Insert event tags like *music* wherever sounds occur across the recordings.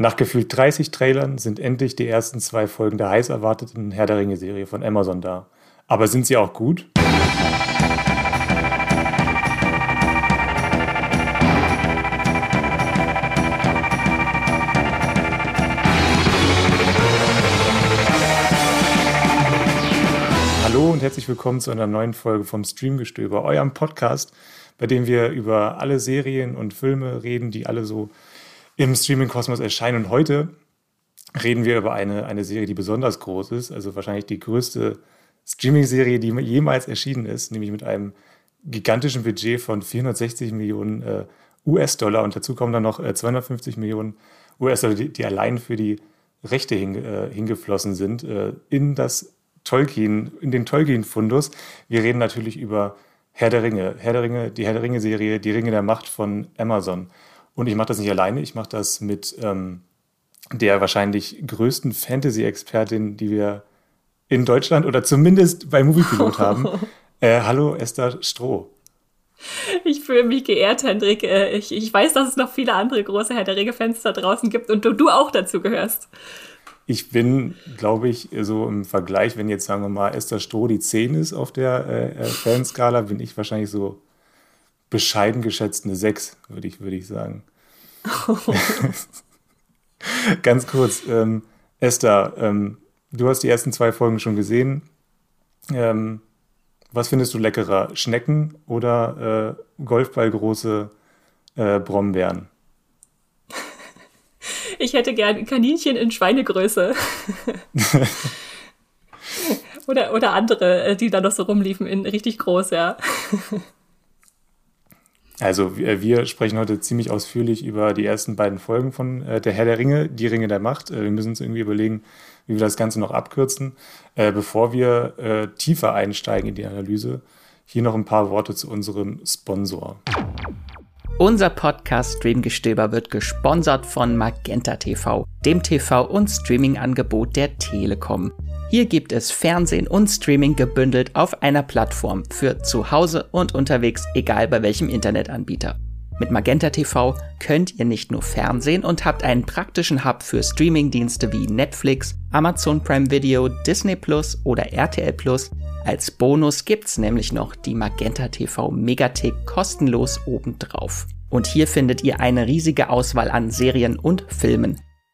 Nach gefühlt 30 Trailern sind endlich die ersten zwei Folgen der heiß erwarteten Herr der Ringe-Serie von Amazon da. Aber sind sie auch gut? Hallo und herzlich willkommen zu einer neuen Folge vom Streamgestöber, eurem Podcast, bei dem wir über alle Serien und Filme reden, die alle so im Streaming-Kosmos erscheinen. Und heute reden wir über eine, eine Serie, die besonders groß ist, also wahrscheinlich die größte Streaming-Serie, die jemals erschienen ist, nämlich mit einem gigantischen Budget von 460 Millionen äh, US-Dollar und dazu kommen dann noch äh, 250 Millionen US-Dollar, die, die, allein für die Rechte hin, äh, hingeflossen sind äh, in das Tolkien, in den Tolkien-Fundus. Wir reden natürlich über Herr der Ringe, Herr der Ringe, die Herr der Ringe-Serie, die Ringe der Macht von Amazon. Und ich mache das nicht alleine, ich mache das mit ähm, der wahrscheinlich größten Fantasy-Expertin, die wir in Deutschland oder zumindest bei Moviepilot *laughs* haben. Äh, hallo Esther Stroh. Ich fühle mich geehrt, Hendrik. Äh, ich, ich weiß, dass es noch viele andere große Herr der Ringe-Fans da draußen gibt und du, du auch dazu gehörst. Ich bin, glaube ich, so im Vergleich, wenn jetzt sagen wir mal Esther Stroh die 10 ist auf der äh, äh, Fanskala, bin ich wahrscheinlich so bescheiden geschätzt eine 6, würde ich, würd ich sagen. *laughs* Ganz kurz, ähm, Esther, ähm, du hast die ersten zwei Folgen schon gesehen. Ähm, was findest du leckerer, Schnecken oder äh, Golfballgroße äh, Brombeeren? *laughs* Ich hätte gern Kaninchen in Schweinegröße. *laughs* oder, oder andere, äh, die da noch so rumliefen, in richtig groß, ja. Also wir sprechen heute ziemlich ausführlich über die ersten beiden Folgen von äh, Der Herr der Ringe, die Ringe der Macht. Äh, wir müssen uns irgendwie überlegen, wie wir das Ganze noch abkürzen. Äh, bevor wir äh, tiefer einsteigen in die Analyse, hier noch ein paar Worte zu unserem Sponsor. Unser Podcast Streamgestöber wird gesponsert von Magenta TV, dem TV- und Streaming-Angebot der Telekom. Hier gibt es Fernsehen und Streaming gebündelt auf einer Plattform für zu Hause und unterwegs, egal bei welchem Internetanbieter. Mit Magenta TV könnt ihr nicht nur Fernsehen und habt einen praktischen Hub für Streamingdienste wie Netflix, Amazon Prime Video, Disney Plus oder RTL Plus. Als Bonus gibt's nämlich noch die Magenta TV Megathek kostenlos obendrauf. Und hier findet ihr eine riesige Auswahl an Serien und Filmen.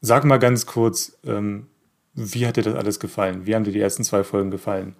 Sag mal ganz kurz, ähm, wie hat dir das alles gefallen? Wie haben dir die ersten zwei Folgen gefallen?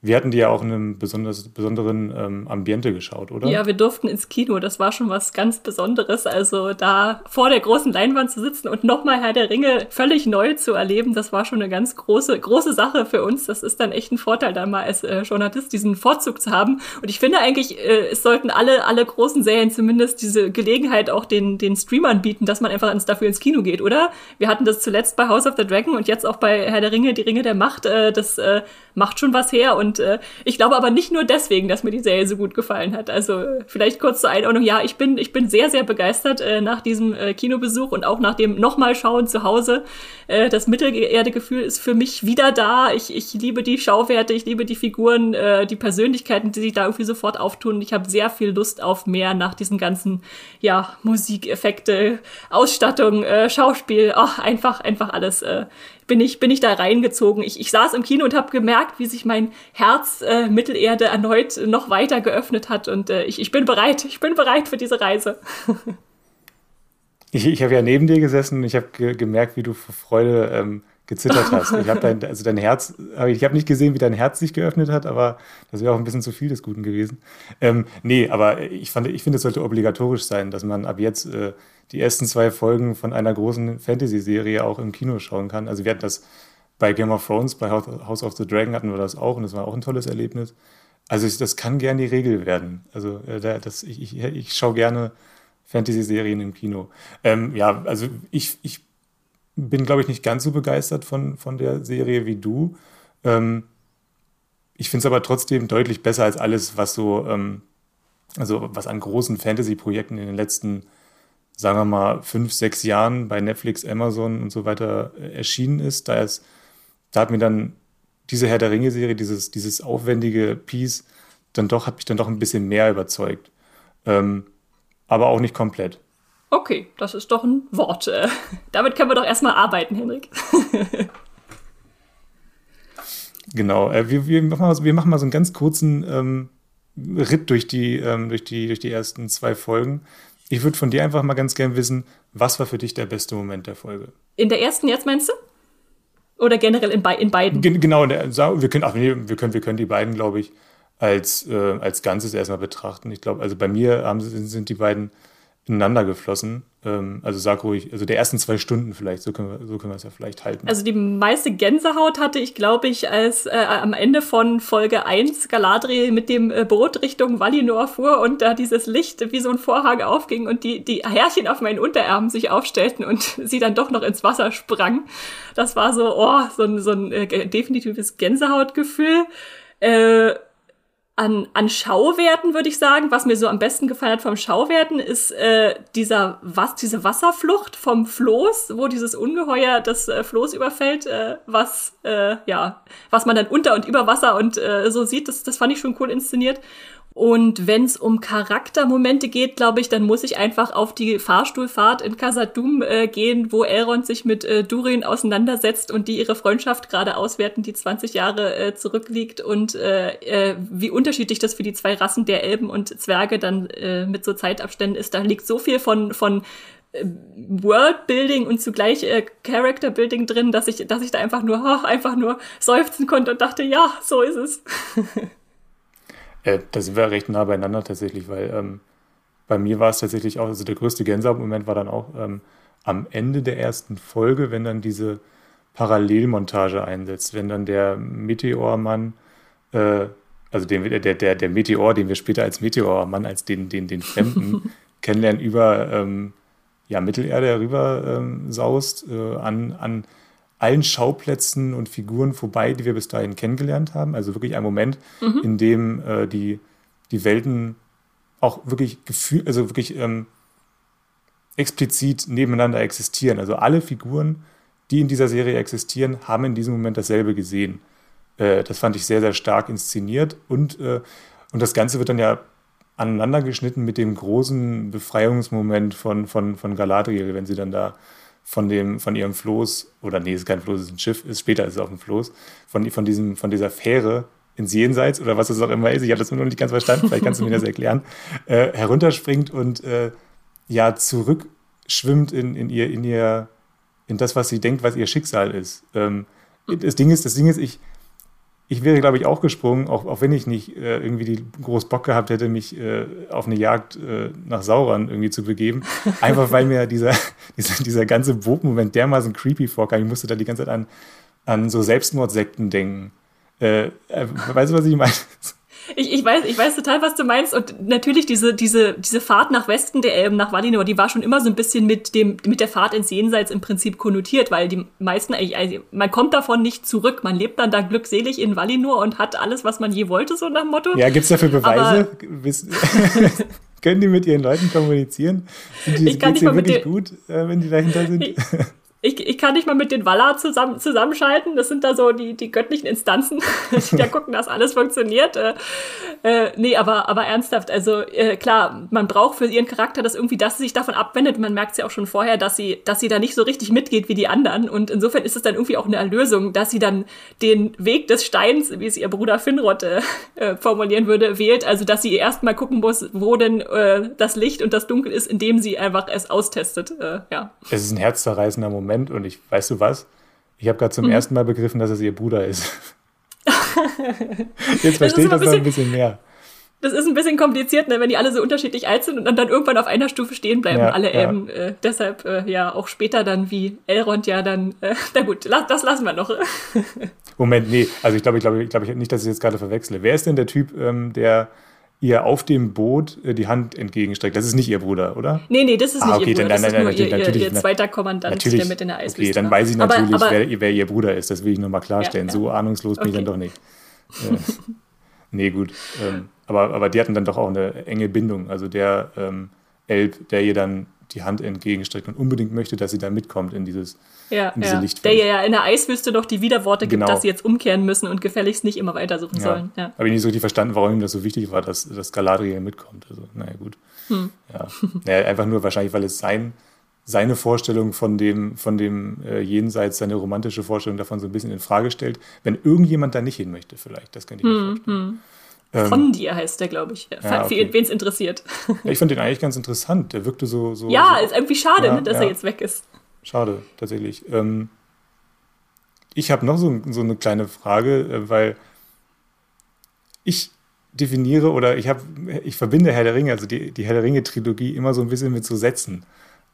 Wir hatten die ja auch in einem besonders, besonderen ähm, Ambiente geschaut, oder? Ja, wir durften ins Kino. Das war schon was ganz Besonderes. Also da vor der großen Leinwand zu sitzen und nochmal Herr der Ringe völlig neu zu erleben, das war schon eine ganz große, große Sache für uns. Das ist dann echt ein Vorteil, da mal als äh, Journalist diesen Vorzug zu haben. Und ich finde eigentlich, äh, es sollten alle, alle großen Serien zumindest diese Gelegenheit auch den, den Streamern bieten, dass man einfach ins, dafür ins Kino geht, oder? Wir hatten das zuletzt bei House of the Dragon und jetzt auch bei Herr der Ringe, die Ringe der Macht. Äh, das äh, macht schon was her und und äh, ich glaube aber nicht nur deswegen, dass mir die Serie so gut gefallen hat. Also vielleicht kurz zur Einordnung. Ja, ich bin, ich bin sehr, sehr begeistert äh, nach diesem äh, Kinobesuch und auch nach dem nochmal schauen zu Hause. Äh, das Mittelerde-Gefühl ist für mich wieder da. Ich, ich liebe die Schauwerte, ich liebe die Figuren, äh, die Persönlichkeiten, die sich da irgendwie sofort auftun. Ich habe sehr viel Lust auf mehr nach diesen ganzen, ja, Musikeffekte, Ausstattung, äh, Schauspiel, ach, einfach, einfach alles. Äh, bin ich, bin ich da reingezogen. Ich, ich saß im Kino und habe gemerkt, wie sich mein Herz äh, Mittelerde erneut noch weiter geöffnet hat. Und äh, ich, ich bin bereit, ich bin bereit für diese Reise. *laughs* ich ich habe ja neben dir gesessen und ich habe ge gemerkt, wie du vor Freude ähm, gezittert hast. Ich habe *laughs* dein, also dein Herz, ich habe nicht gesehen, wie dein Herz sich geöffnet hat, aber das wäre auch ein bisschen zu viel des Guten gewesen. Ähm, nee, aber ich fand, ich finde, es sollte obligatorisch sein, dass man ab jetzt äh, die ersten zwei Folgen von einer großen Fantasy-Serie auch im Kino schauen kann. Also wir hatten das bei Game of Thrones, bei House of the Dragon hatten wir das auch und das war auch ein tolles Erlebnis. Also das kann gern die Regel werden. Also äh, das, ich, ich, ich schaue gerne Fantasy-Serien im Kino. Ähm, ja, also ich, ich bin, glaube ich, nicht ganz so begeistert von, von der Serie wie du. Ähm, ich finde es aber trotzdem deutlich besser als alles, was so, ähm, also was an großen Fantasy-Projekten in den letzten, sagen wir mal, fünf, sechs Jahren bei Netflix, Amazon und so weiter äh, erschienen ist. Da, ist, da hat mir dann diese Herr der Ringe-Serie, dieses, dieses aufwendige Piece, dann doch, hat mich dann doch ein bisschen mehr überzeugt. Ähm, aber auch nicht komplett. Okay, das ist doch ein Wort. Äh, *laughs* damit können wir doch erstmal arbeiten, Henrik. *laughs* Genau, äh, wir, wir, machen mal, wir machen mal so einen ganz kurzen ähm, Ritt durch die, ähm, durch, die, durch die ersten zwei Folgen. Ich würde von dir einfach mal ganz gern wissen, was war für dich der beste Moment der Folge? In der ersten jetzt meinst du? Oder generell in, in beiden? Gen genau, der, wir, können, ach, nee, wir, können, wir können die beiden, glaube ich, als, äh, als Ganzes erstmal betrachten. Ich glaube, also bei mir haben, sind die beiden ineinander geflossen. Ähm, also sag ruhig, also der ersten zwei Stunden vielleicht, so können wir, so können wir es ja vielleicht halten. Also die meiste Gänsehaut hatte ich, glaube ich, als äh, am Ende von Folge 1 Galadriel mit dem äh, Boot Richtung Valinor fuhr und da dieses Licht wie so ein Vorhang aufging und die, die Härchen auf meinen Unterarmen sich aufstellten und *laughs* sie dann doch noch ins Wasser sprang. Das war so, oh, so ein, so ein äh, definitives Gänsehautgefühl. Äh, an, an Schauwerten würde ich sagen, was mir so am besten gefallen hat vom Schauwerten, ist äh, dieser was diese Wasserflucht vom Floß, wo dieses Ungeheuer das äh, Floß überfällt, äh, was äh, ja was man dann unter und über Wasser und äh, so sieht. Das, das fand ich schon cool inszeniert. Und wenn es um Charaktermomente geht, glaube ich, dann muss ich einfach auf die Fahrstuhlfahrt in Casadum äh, gehen, wo Elrond sich mit äh, Durin auseinandersetzt und die ihre Freundschaft gerade auswerten, die 20 Jahre äh, zurückliegt und äh, äh, wie unterschiedlich das für die zwei Rassen der Elben und Zwerge dann äh, mit so Zeitabständen ist. Da liegt so viel von, von äh, Worldbuilding und zugleich äh, Characterbuilding drin, dass ich, dass ich da einfach nur, oh, *laughs* einfach nur seufzen konnte und dachte, ja, so ist es. *laughs* Äh, da sind wir recht nah beieinander tatsächlich, weil ähm, bei mir war es tatsächlich auch, also der größte Gänsehaut-Moment war dann auch ähm, am Ende der ersten Folge, wenn dann diese Parallelmontage einsetzt, wenn dann der Meteormann, äh, also den, der, der, der Meteor, den wir später als Meteormann, als den, den, den Fremden *laughs* kennenlernen, über ähm, ja, Mittelerde herüber ähm, saust, äh, an, an allen Schauplätzen und Figuren vorbei, die wir bis dahin kennengelernt haben. Also wirklich ein Moment, mhm. in dem äh, die, die Welten auch wirklich gefühl, also wirklich ähm, explizit nebeneinander existieren. Also alle Figuren, die in dieser Serie existieren, haben in diesem Moment dasselbe gesehen. Äh, das fand ich sehr, sehr stark inszeniert und, äh, und das Ganze wird dann ja aneinander geschnitten mit dem großen Befreiungsmoment von, von, von Galadriel, wenn sie dann da von, dem, von ihrem Floß, oder nee, es ist kein Floß, es ist ein Schiff, ist, später ist es auch ein Floß, von, von, diesem, von dieser Fähre ins Jenseits oder was es auch immer ist, ich habe das noch nicht ganz verstanden, vielleicht kannst du mir das erklären, *laughs* äh, herunterspringt und äh, ja, zurückschwimmt in, in, ihr, in ihr, in das, was sie denkt, was ihr Schicksal ist. Ähm, das Ding ist, das Ding ist, ich, ich wäre, glaube ich, auch gesprungen, auch, auch wenn ich nicht äh, irgendwie die groß Bock gehabt hätte, mich äh, auf eine Jagd äh, nach Sauron irgendwie zu begeben. *laughs* Einfach weil mir dieser, *laughs* dieser, dieser ganze Bootmoment dermaßen creepy vorkam. Ich musste da die ganze Zeit an, an so Selbstmordsekten denken. Äh, äh, weißt du, was ich meine? Ich, ich, weiß, ich weiß total, was du meinst. Und natürlich diese, diese, diese Fahrt nach Westen der Elben, nach Valinor, die war schon immer so ein bisschen mit, dem, mit der Fahrt ins Jenseits im Prinzip konnotiert, weil die meisten, also man kommt davon nicht zurück. Man lebt dann da glückselig in Valinor und hat alles, was man je wollte, so nach dem Motto. Ja, gibt's dafür Beweise? *laughs* Können die mit ihren Leuten kommunizieren? Sind die, ich kann nicht mal wirklich gut, äh, wenn die dahinter sind? *laughs* Ich, ich, kann nicht mal mit den Valar zusammen, zusammenschalten. Das sind da so die, die göttlichen Instanzen, *laughs* die da gucken, dass alles funktioniert. Äh, äh, nee, aber, aber ernsthaft. Also äh, klar, man braucht für ihren Charakter das irgendwie, dass sie sich davon abwendet. Man merkt es ja auch schon vorher, dass sie, dass sie da nicht so richtig mitgeht wie die anderen. Und insofern ist es dann irgendwie auch eine Erlösung, dass sie dann den Weg des Steins, wie es ihr Bruder Finrod äh, äh, formulieren würde, wählt. Also dass sie erstmal gucken muss, wo denn äh, das Licht und das Dunkel ist, indem sie einfach es austestet. Äh, ja. Es ist ein herzzerreißender Moment. Moment und ich, weißt du was? Ich habe gerade zum mhm. ersten Mal begriffen, dass es ihr Bruder ist. *laughs* Jetzt verstehe ich das noch ein bisschen mehr. Das ist ein bisschen kompliziert, ne, wenn die alle so unterschiedlich alt sind und dann, dann irgendwann auf einer Stufe stehen bleiben, ja, alle ja. eben. Äh, deshalb äh, ja auch später dann wie Elrond ja dann. Äh, *laughs* na gut, la das lassen wir noch. Moment, nee, also ich glaube, ich glaube, ich glaube nicht, dass ich jetzt gerade verwechsle. Wer ist denn der Typ, ähm, der ihr auf dem Boot äh, die Hand entgegenstreckt. Das ist nicht ihr Bruder, oder? Nee, nee, das ist Ah, nicht okay, ihr Bruder. dann- das dann- ist nur dann- ihr, ihr, natürlich- zweiter Kommandant, Natürlich. der mit in der Eisliste Okay, dann weiß ich Aber- natürlich, aber, wer, wer ihr Bruder ist. Das will ich nur mal klarstellen. Ja, ja. So ahnungslos bin ich Okay. dann doch nicht. *laughs* Äh, nee, gut. Ähm, aber, aber die hatten dann doch auch eine enge Bindung. Also der ähm, Elb, der ihr dann die Hand entgegenstreckt und unbedingt möchte, dass sie da mitkommt in dieses. Ja, in diese ja. Lichtwelt. Der ja in der Eiswüste doch die Widerworte gibt, Genau. dass sie jetzt umkehren müssen und gefälligst nicht immer weitersuchen Ja. sollen. Ja. Habe ich nicht so richtig verstanden, warum ihm das so wichtig war, dass, dass Galadriel mitkommt. Also, naja, gut. Hm. Ja. Naja, einfach nur wahrscheinlich, weil es sein, seine Vorstellung von dem, von dem äh, Jenseits, seine romantische Vorstellung davon so ein bisschen in Frage stellt. Wenn irgendjemand da nicht hin möchte, vielleicht. Das könnte ich Hm, mir vorstellen. Ähm, Von dir heißt der, glaube ich. Ja, okay. Wen es interessiert. ja, ich fand den eigentlich ganz interessant. Der wirkte so. so Ja, so, ist irgendwie schade, Ja, ne, dass er jetzt weg ist. Schade, tatsächlich. Ähm, ich habe noch so, so eine kleine Frage, äh, weil ich definiere oder ich habe, ich verbinde Herr der Ringe, also die, die Herr der Ringe-Trilogie, immer so ein bisschen mit so Sätzen.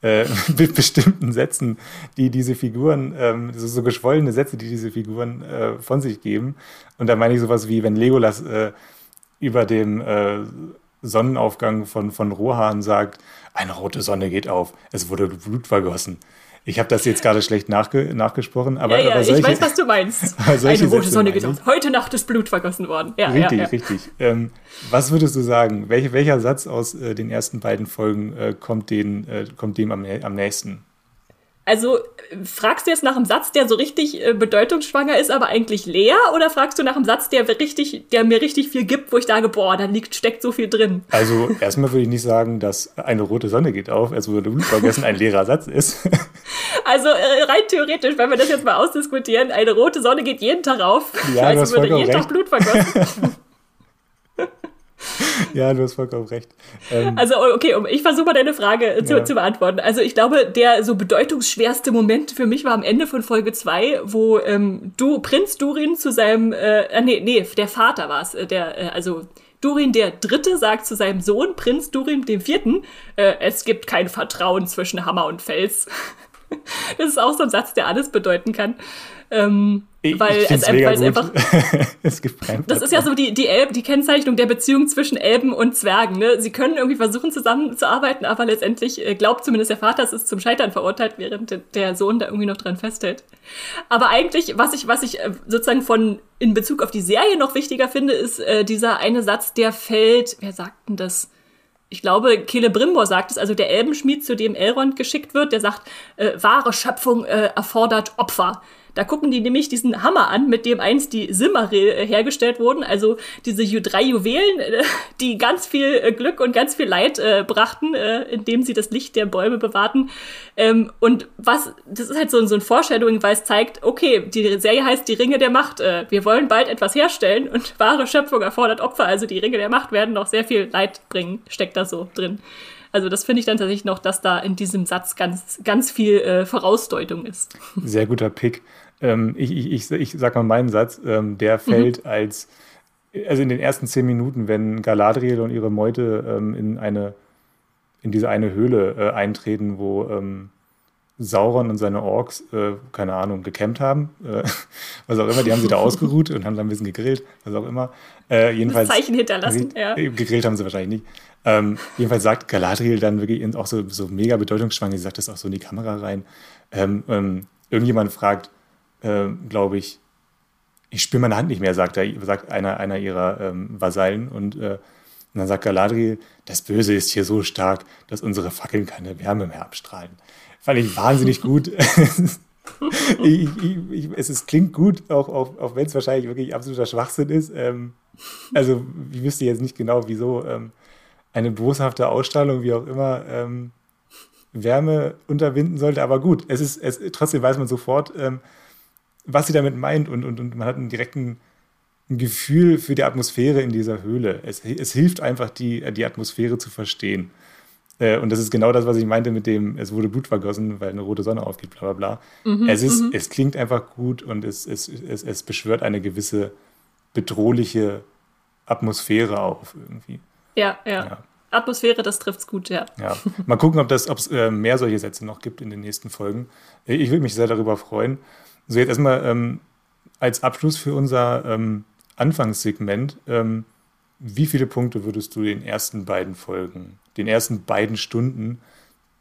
Äh, *laughs* mit bestimmten Sätzen, die diese Figuren, ähm, so, so geschwollene Sätze, die diese Figuren äh, von sich geben. Und da meine ich sowas wie, wenn Legolas äh, über dem äh, Sonnenaufgang von, von Rohan sagt, eine rote Sonne geht auf, es wurde Blut vergossen. Ich habe das jetzt gerade schlecht nachge nachgesprochen, aber, ja, ja, aber ich solche, weiß, was du meinst. *laughs* Eine rote Sonne geht ich. auf. Heute Nacht ist Blut vergossen worden. Ja, richtig, ja, richtig. Ähm, was würdest du sagen? Welche, welcher Satz aus äh, den ersten beiden Folgen äh, kommt, den, äh, kommt dem am, am nächsten? Also fragst du jetzt nach einem Satz, der so richtig äh, bedeutungsschwanger ist, aber eigentlich leer, oder fragst du nach einem Satz, der richtig, der mir richtig viel gibt, wo ich sage, boah, da liegt, steckt so viel drin. Also erstmal würde ich nicht sagen, dass eine rote Sonne geht auf, es wurde Blut vergessen ein leerer Satz ist. *laughs* Also äh, rein theoretisch, wenn wir das jetzt mal ausdiskutieren, eine rote Sonne geht jeden Tag auf. Ja, also würde jeden Tag recht. Blut vergossen. *laughs* *laughs* ja, du hast vollkommen recht. Ähm, Also, okay, ich versuche mal deine Frage äh, zu, Ja. zu beantworten. Also, ich glaube, der so bedeutungsschwerste Moment für mich war am Ende von Folge 2, wo ähm, du, Prinz Durin zu seinem, äh, äh, nee, nee, der Vater war es, äh, der, äh, also Durin der Dritte sagt zu seinem Sohn, Prinz Durin dem Vierten, äh, es gibt kein Vertrauen zwischen Hammer und Fels. *laughs* das ist auch so ein Satz, der alles bedeuten kann. Ähm, ich weil ich es, mega weil es einfach *laughs* es gibt kein das ist ja so die, die, Elb, die Kennzeichnung der Beziehung zwischen Elben und Zwergen. Ne? Sie können irgendwie versuchen, zusammenzuarbeiten, aber letztendlich äh, glaubt zumindest der Vater, es ist zum Scheitern verurteilt, während de- der Sohn da irgendwie noch dran festhält. Aber eigentlich, was ich, was ich äh, sozusagen von in Bezug auf die Serie noch wichtiger finde, ist äh, dieser eine Satz, der fällt, wer sagt denn das? Ich glaube, Celebrimbor sagt es, also der Elbenschmied, zu dem Elrond geschickt wird, der sagt, äh, wahre Schöpfung äh, erfordert Opfer. Da gucken die nämlich diesen Hammer an, mit dem einst die Silmaril äh, hergestellt wurden, also diese drei Juwelen, äh, die ganz viel äh, Glück und ganz viel Leid äh, brachten, äh, indem sie das Licht der Bäume bewahrten. Ähm, und was, das ist halt so, so ein Foreshadowing, weil es zeigt, okay, die Serie heißt die Ringe der Macht. Äh, wir wollen bald etwas herstellen und *laughs* wahre Schöpfung erfordert Opfer, also die Ringe der Macht werden noch sehr viel Leid bringen, steckt da so drin. Also das finde ich dann tatsächlich noch, dass da in diesem Satz ganz, ganz viel äh, Vorausdeutung ist. Sehr guter Pick. Ähm, ich, ich, ich, ich sag mal meinen Satz, ähm, der fällt als, also in den ersten zehn Minuten, wenn Galadriel und ihre Meute ähm, in eine, in diese eine Höhle äh, eintreten, wo ähm, Sauron und seine Orks, äh, keine Ahnung, gecampt haben, äh, *laughs* was auch immer, die haben sie da *laughs* ausgeruht und haben da ein bisschen gegrillt, was auch immer. Äh, jedenfalls, Das Zeichen hinterlassen, ja. Äh, Gegrillt haben sie wahrscheinlich nicht. Ähm, jedenfalls sagt Galadriel dann wirklich auch so, so mega bedeutungsschwanger, sie sagt das auch so in die Kamera rein. Ähm, ähm, irgendjemand fragt, äh, glaube ich, ich spüre meine Hand nicht mehr, sagt, er, sagt einer, einer ihrer ähm, Vasallen. Und, äh, und dann sagt Galadriel, das Böse ist hier so stark, dass unsere Fackeln keine Wärme mehr abstrahlen. Fand ich wahnsinnig gut. *laughs* ich, ich, ich, es ist, klingt gut, auch, auch, auch wenn es wahrscheinlich wirklich absoluter Schwachsinn ist. Ähm, also ich wüsste jetzt nicht genau, wieso ähm, eine boshafte Ausstrahlung, wie auch immer, ähm, Wärme unterbinden sollte. Aber gut, es ist, es, trotzdem weiß man sofort, ähm, was sie damit meint und, und, und man hat einen direkten ein Gefühl für die Atmosphäre in dieser Höhle. Es, es hilft einfach, die, die Atmosphäre zu verstehen. Äh, und das ist genau das, was ich meinte mit dem, es wurde Blut vergossen, weil eine rote Sonne aufgeht, bla bla bla. es, ist, es klingt einfach gut und es, es, es, es beschwört eine gewisse bedrohliche Atmosphäre auf irgendwie. Ja, ja. Ja. Atmosphäre, das trifft's gut, ja. Ja, mal gucken, ob es äh, mehr solche Sätze noch gibt in den nächsten Folgen. Äh, Ich würde mich sehr darüber freuen. So, jetzt erstmal ähm, als Abschluss für unser ähm, Anfangssegment ähm, wie viele Punkte würdest du den ersten beiden Folgen, den ersten beiden Stunden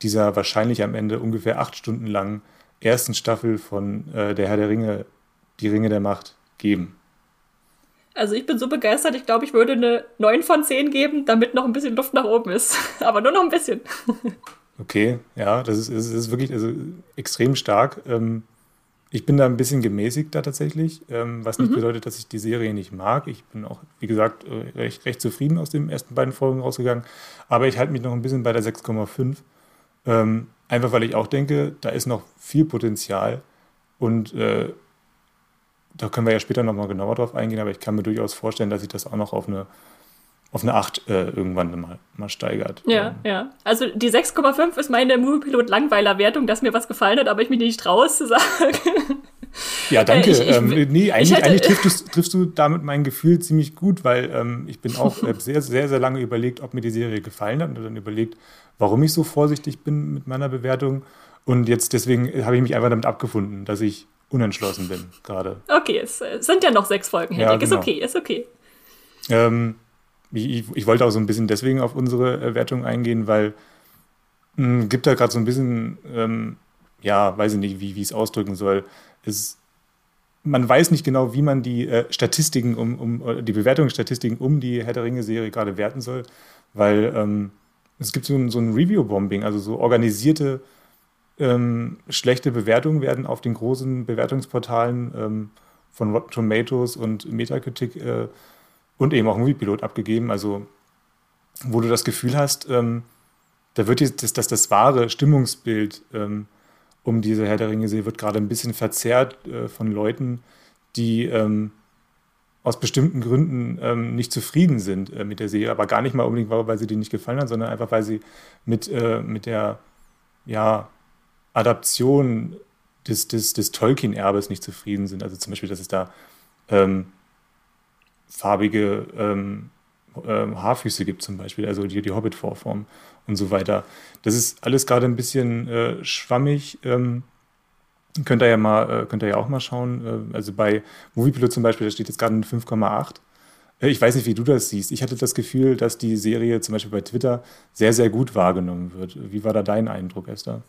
dieser wahrscheinlich am Ende ungefähr acht Stunden langen ersten Staffel von äh, Der Herr der Ringe, Die Ringe der Macht geben? Also ich bin so begeistert, ich glaube, ich würde eine 9 von 10 geben, damit noch ein bisschen Luft nach oben ist. *laughs* Aber nur noch ein bisschen. *laughs* okay, ja, das ist, das ist wirklich also, extrem stark. Ähm, ich bin da ein bisschen gemäßigt da tatsächlich, ähm, was nicht mhm. bedeutet, dass ich die Serie nicht mag. Ich bin auch, wie gesagt, äh, recht, recht zufrieden aus den ersten beiden Folgen rausgegangen. Aber ich halte mich noch ein bisschen bei der 6,5. Ähm, einfach weil ich auch denke, da ist noch viel Potenzial. Und äh, da können wir ja später nochmal genauer drauf eingehen, aber ich kann mir durchaus vorstellen, dass sich das auch noch auf eine, auf eine 8 äh, irgendwann mal, mal steigert. Ja, ähm. ja. Also die 6,5 ist meine Moviepilot Langweiler-Wertung, dass mir was gefallen hat, aber ich mich nicht traue zu sagen. Ja, danke. Äh, ich, ich, ähm, nee, eigentlich, hätte, eigentlich triffst, du, triffst, du, damit mein Gefühl ziemlich gut, weil ähm, ich bin auch äh, *laughs* sehr, sehr, sehr lange überlegt, ob mir die Serie gefallen hat und dann überlegt, warum ich so vorsichtig bin mit meiner Bewertung. Und jetzt deswegen habe ich mich einfach damit abgefunden, dass ich unentschlossen bin gerade. Okay, es sind ja noch sechs Folgen, Henrik. Ja, genau. Ist okay, ist okay. Ähm, ich, ich, wollte auch so ein bisschen deswegen auf unsere äh, Wertung eingehen, weil es hm, gibt da gerade so ein bisschen, ähm, ja, weiß ich nicht, wie ich es ausdrücken soll. Es, man weiß nicht genau, wie man die äh, Statistiken um, um die Bewertungsstatistiken um die Herr der Ringe-Serie gerade werten soll, weil ähm, es gibt so ein, so ein Review-Bombing, also so organisierte ähm, schlechte Bewertungen werden auf den großen Bewertungsportalen ähm, von Rotten Tomatoes und Metacritic äh, und eben auch Moviepilot abgegeben. Also, wo du das Gefühl hast, ähm, da wird jetzt das, das, das wahre Stimmungsbild ähm, um diese Herr der Ringe-Serie wird gerade ein bisschen verzerrt äh, von Leuten, die ähm, aus bestimmten Gründen ähm, nicht zufrieden sind äh, mit der Serie, aber gar nicht mal unbedingt, weil sie denen nicht gefallen hat, sondern einfach, weil sie mit, äh, mit der ja, Adaption des, des, des Tolkien-Erbes nicht zufrieden sind. Also zum Beispiel, dass es da ähm, farbige ähm, ähm, Haarfüße gibt zum Beispiel, also die, die Hobbit-Vorform und so weiter. Das ist alles gerade ein bisschen äh, schwammig. Ähm, könnt ihr ja mal, äh, könnt ihr ja auch mal schauen. Äh, also bei Moviepilot zum Beispiel, da steht jetzt gerade eine 5,8. Äh, ich weiß nicht, wie du das siehst. Ich hatte das Gefühl, dass die Serie zum Beispiel bei Twitter sehr, sehr gut wahrgenommen wird. Wie war da dein Eindruck, Esther?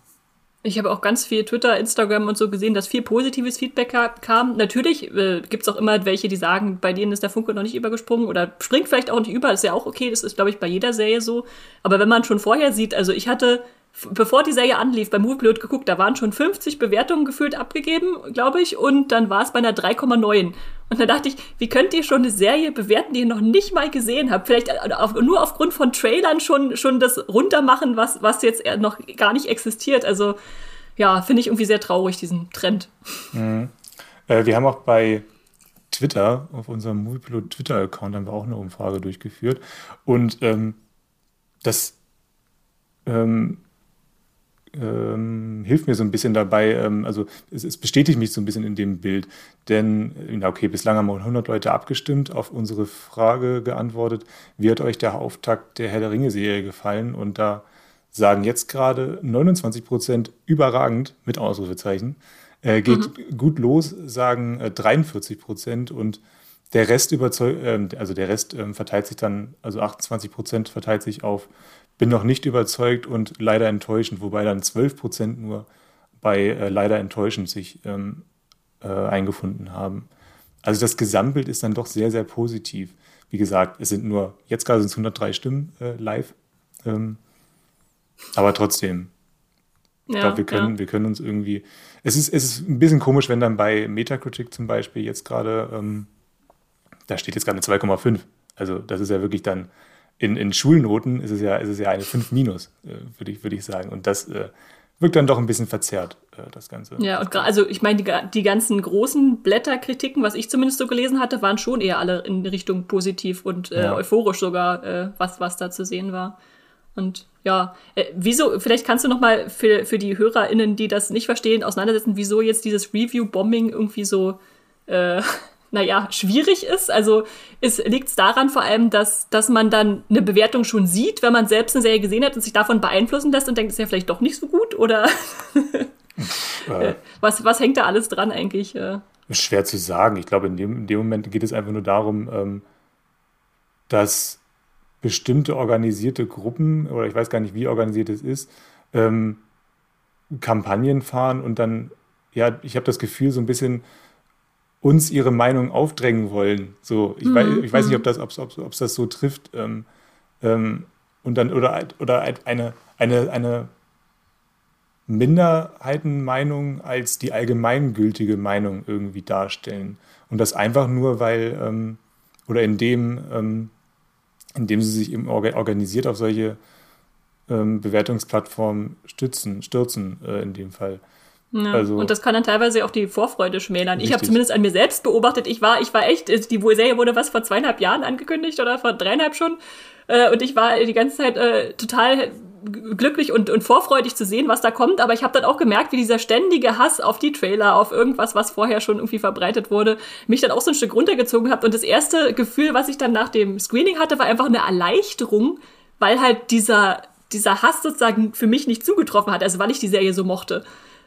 Ich habe auch ganz viel Twitter, Instagram und so gesehen, dass viel positives Feedback kam. Natürlich äh, gibt es auch immer welche, die sagen, bei denen ist der Funke noch nicht übergesprungen oder springt vielleicht auch nicht über. Das ist ja auch okay, das ist, glaube ich, bei jeder Serie so. Aber wenn man schon vorher sieht, also ich hatte bevor die Serie anlief, bei Moviepilot geguckt, da waren schon 50 Bewertungen gefühlt abgegeben, glaube ich, und dann war es bei einer 3,9. Und da dachte ich, wie könnt ihr schon eine Serie bewerten, die ihr noch nicht mal gesehen habt? Vielleicht auf, nur aufgrund von Trailern schon, schon das runtermachen, was, was jetzt noch gar nicht existiert. Also ja, finde ich irgendwie sehr traurig, diesen Trend. Mhm. Äh, wir haben auch bei Twitter, auf unserem Moviepilot Twitter-Account, haben wir auch eine Umfrage durchgeführt. Und ähm, das ähm, ähm, hilft mir so ein bisschen dabei, ähm, also es, es, bestätigt mich so ein bisschen in dem Bild, denn, äh, okay, bislang haben wir 100 Leute abgestimmt, auf unsere Frage geantwortet, wie hat euch der Auftakt der Herr der Ringe-Serie gefallen? Und da sagen jetzt gerade 29 Prozent überragend mit Ausrufezeichen. Äh, geht mhm. gut los, sagen äh, 43 Prozent und der Rest überzeugt, äh, also der Rest ähm, verteilt sich dann, also 28 Prozent verteilt sich auf bin noch nicht überzeugt und leider enttäuschend, wobei dann 12 Prozent nur bei äh, leider enttäuschend sich ähm, äh, eingefunden haben. Also das Gesamtbild ist dann doch sehr, sehr positiv. Wie gesagt, es sind nur, jetzt gerade sind es 103 Stimmen äh, live. Ähm, aber trotzdem, ich ja, glaube, wir können, ja. wir können uns irgendwie. Es ist, es ist ein bisschen komisch, wenn dann bei Metacritic zum Beispiel jetzt gerade, ähm, da steht jetzt gerade eine 2,5. Also das ist ja wirklich dann in, in Schulnoten ist es ja, ist es ja eine 5 minus, äh, würde ich, würd ich sagen. Und das äh, wirkt dann doch ein bisschen verzerrt, äh, das Ganze. Ja, und also ich meine, die, die ganzen großen Blätterkritiken, was ich zumindest so gelesen hatte, waren schon eher alle in Richtung positiv und äh, ja. euphorisch sogar, äh, was, was da zu sehen war. Und ja, äh, wieso, vielleicht kannst du noch mal für, für die HörerInnen, die das nicht verstehen, auseinandersetzen, wieso jetzt dieses Review-Bombing irgendwie so äh, naja, schwierig ist. Also es liegt daran vor allem, dass, dass man dann eine Bewertung schon sieht, wenn man selbst eine Serie gesehen hat und sich davon beeinflussen lässt und denkt, ist ja vielleicht doch nicht so gut oder äh, *laughs* was, was hängt da alles dran eigentlich? Schwer zu sagen. Ich glaube, in dem, in dem Moment geht es einfach nur darum, ähm, dass bestimmte organisierte Gruppen, oder ich weiß gar nicht, wie organisiert es ist, ähm, Kampagnen fahren und dann, ja, ich habe das Gefühl, so ein bisschen uns ihre Meinung aufdrängen wollen. So, ich, mhm. weiß, ich weiß nicht, ob das, ob, ob, ob das so trifft. Ähm, ähm, und dann, oder, oder eine, eine, eine Minderheitenmeinung als die allgemeingültige Meinung irgendwie darstellen. Und das einfach nur, weil, ähm, oder indem, ähm, indem sie sich eben organisiert auf solche ähm, Bewertungsplattformen stützen, stürzen äh, in dem Fall. Ja, also, und das kann dann teilweise auch die Vorfreude schmälern. Richtig. Ich habe zumindest an mir selbst beobachtet, ich war, ich war echt, die Serie wurde was vor zweieinhalb Jahren angekündigt oder vor dreieinhalb schon. Äh, und ich war die ganze Zeit äh, total glücklich und, und vorfreudig zu sehen, was da kommt. Aber ich habe dann auch gemerkt, wie dieser ständige Hass auf die Trailer, auf irgendwas, was vorher schon irgendwie verbreitet wurde, mich dann auch so ein Stück runtergezogen hat. Und das erste Gefühl, was ich dann nach dem Screening hatte, war einfach eine Erleichterung, weil halt dieser, dieser Hass sozusagen für mich nicht zugetroffen hat, also weil ich die Serie so mochte.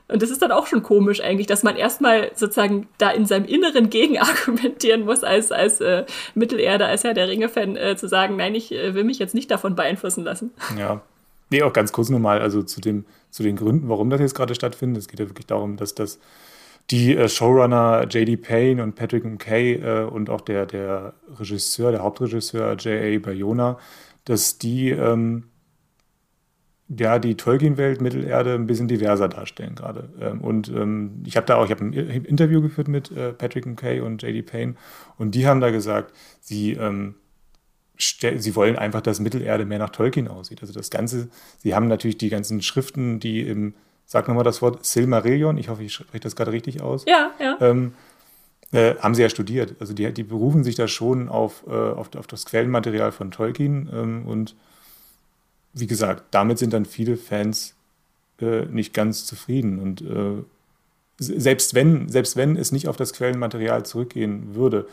Und das ist dann auch schon komisch eigentlich, dass man erstmal sozusagen da in seinem Inneren *laughs* gegen argumentieren muss, als, als äh, Mittelerde, als Herr der Ringe-Fan, äh, zu sagen, nein, ich äh, will mich jetzt nicht davon beeinflussen lassen. Ja. Nee, auch ganz kurz nochmal, also zu, dem, zu den Gründen, warum das jetzt gerade stattfindet. Es geht ja wirklich darum, dass das die äh, Showrunner J.D. Payne und Patrick McKay äh, und auch der, der Regisseur, der Hauptregisseur J.A. Bayona, dass die ähm, ja, die Tolkien-Welt Mittelerde ein bisschen diverser darstellen gerade. Ähm, und ähm, ich habe da auch, ich habe ein Interview geführt mit äh, Patrick McKay und JD Payne und die haben da gesagt, sie, ähm, sie wollen einfach, dass Mittelerde mehr nach Tolkien aussieht. Also das Ganze, sie haben natürlich die ganzen Schriften, die im, sag nochmal das Wort, Silmarillion, ich hoffe, ich spreche das gerade richtig aus. Ja, ja. Ähm, äh, haben sie ja studiert. Also die, die berufen sich da schon auf, äh, auf, auf das Quellenmaterial von Tolkien ähm, und wie gesagt, damit sind dann viele Fans äh, nicht ganz zufrieden. Und äh, selbst, wenn, selbst wenn es nicht auf das Quellenmaterial zurückgehen würde,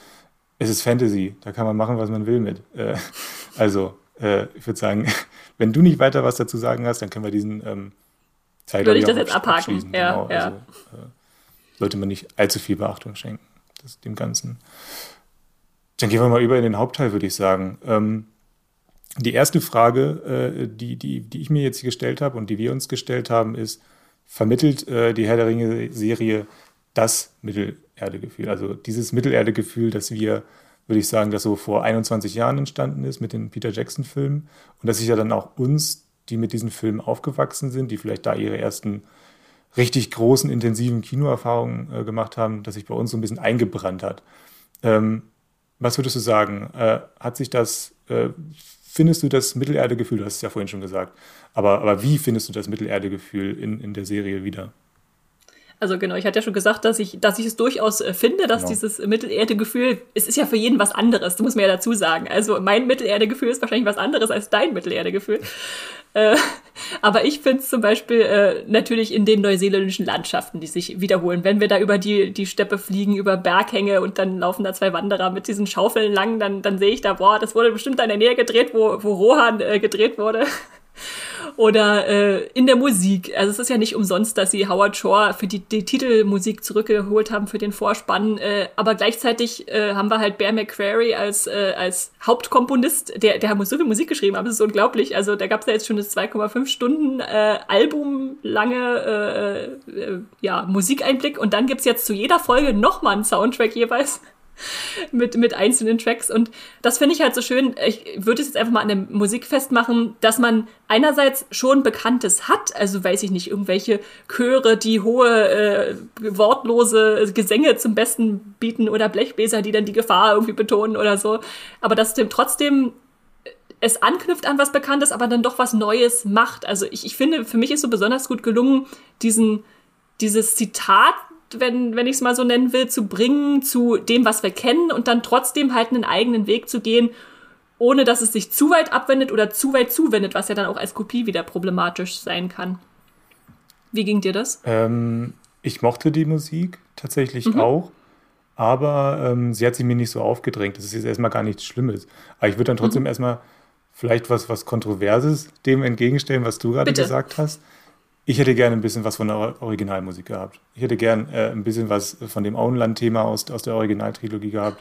es ist Fantasy, da kann man machen, was man will mit. Äh, *laughs* also, äh, ich würde sagen, *laughs* wenn du nicht weiter was dazu sagen hast, dann können wir diesen ähm, Teil Würde ich das jetzt abhaken, ja. Genau, ja. Also, äh, sollte man nicht allzu viel Beachtung schenken, das, dem Ganzen. Dann gehen wir mal über in den Hauptteil, würde ich sagen. Ähm, die erste Frage, äh, die, die, die ich mir jetzt gestellt habe und die wir uns gestellt haben, ist, vermittelt äh, die Herr der Ringe-Serie das Mittelerdegefühl? Also dieses Mittelerdegefühl, das wir, würde ich sagen, das so vor 21 Jahren entstanden ist mit den Peter Jackson-Filmen und dass sich ja dann auch uns, die mit diesen Filmen aufgewachsen sind, die vielleicht da ihre ersten richtig großen, intensiven Kinoerfahrungen äh, gemacht haben, dass sich bei uns so ein bisschen eingebrannt hat. Ähm, was würdest du sagen? Äh, hat sich das äh, findest du das Mittelerdegefühl? Du hast es ja vorhin schon gesagt. Aber, aber wie findest du das Mittelerdegefühl in, in der Serie wieder? Also genau, ich hatte ja schon gesagt, dass ich, dass ich es durchaus äh, finde, dass genau. dieses Mittelerde-Gefühl, es ist ja für jeden was anderes, das muss man ja dazu sagen. Also mein Mittelerde-Gefühl ist wahrscheinlich was anderes als dein Mittelerde-Gefühl. Äh, *laughs* aber ich finde es zum Beispiel äh, natürlich in den neuseeländischen Landschaften, die sich wiederholen. Wenn wir da über die, die Steppe fliegen, über Berghänge und dann laufen da zwei Wanderer mit diesen Schaufeln lang, dann, dann sehe ich da, boah, das wurde bestimmt in der Nähe gedreht, wo, wo Rohan äh, gedreht wurde *laughs* oder äh, in der Musik. Also es ist ja nicht umsonst, dass sie Howard Shore für die, die Titelmusik zurückgeholt haben für den Vorspann. Äh, aber gleichzeitig äh, haben wir halt Bear McQuarrie als, äh, als Hauptkomponist, der, der hat so viel Musik geschrieben, aber es ist unglaublich. Also da gab es ja jetzt schon das 2,5 Stunden äh, Album lange äh, äh, ja, Musikeinblick und dann gibt's jetzt zu jeder Folge nochmal einen Soundtrack jeweils. *laughs* mit, mit einzelnen Tracks. Und das finde ich halt so schön. Ich würde es jetzt einfach mal an der Musik festmachen, dass man einerseits schon Bekanntes hat, also weiß ich nicht, irgendwelche Chöre, die hohe, äh, wortlose Gesänge zum Besten bieten oder Blechbläser, die dann die Gefahr irgendwie betonen oder so. Aber dass dem trotzdem es anknüpft an was Bekanntes, aber dann doch was Neues macht. Also ich, ich finde, für mich ist so besonders gut gelungen, diesen, dieses Zitat wenn, wenn ich es mal so nennen will, zu bringen zu dem, was wir kennen und dann trotzdem halt einen eigenen Weg zu gehen, ohne dass es sich zu weit abwendet oder zu weit zuwendet, was ja dann auch als Kopie wieder problematisch sein kann. Wie ging dir das? Ähm, ich mochte die Musik tatsächlich mhm. auch, aber ähm, sie hat sich mir nicht so aufgedrängt. Das ist jetzt erstmal gar nichts Schlimmes. Aber ich würde dann trotzdem mhm. erstmal vielleicht was, was Kontroverses dem entgegenstellen, was du gerade gesagt hast. Ich hätte gerne ein bisschen was von der Originalmusik gehabt. Ich hätte gern äh, ein bisschen was von dem Auenland-Thema aus, aus der Originaltrilogie gehabt.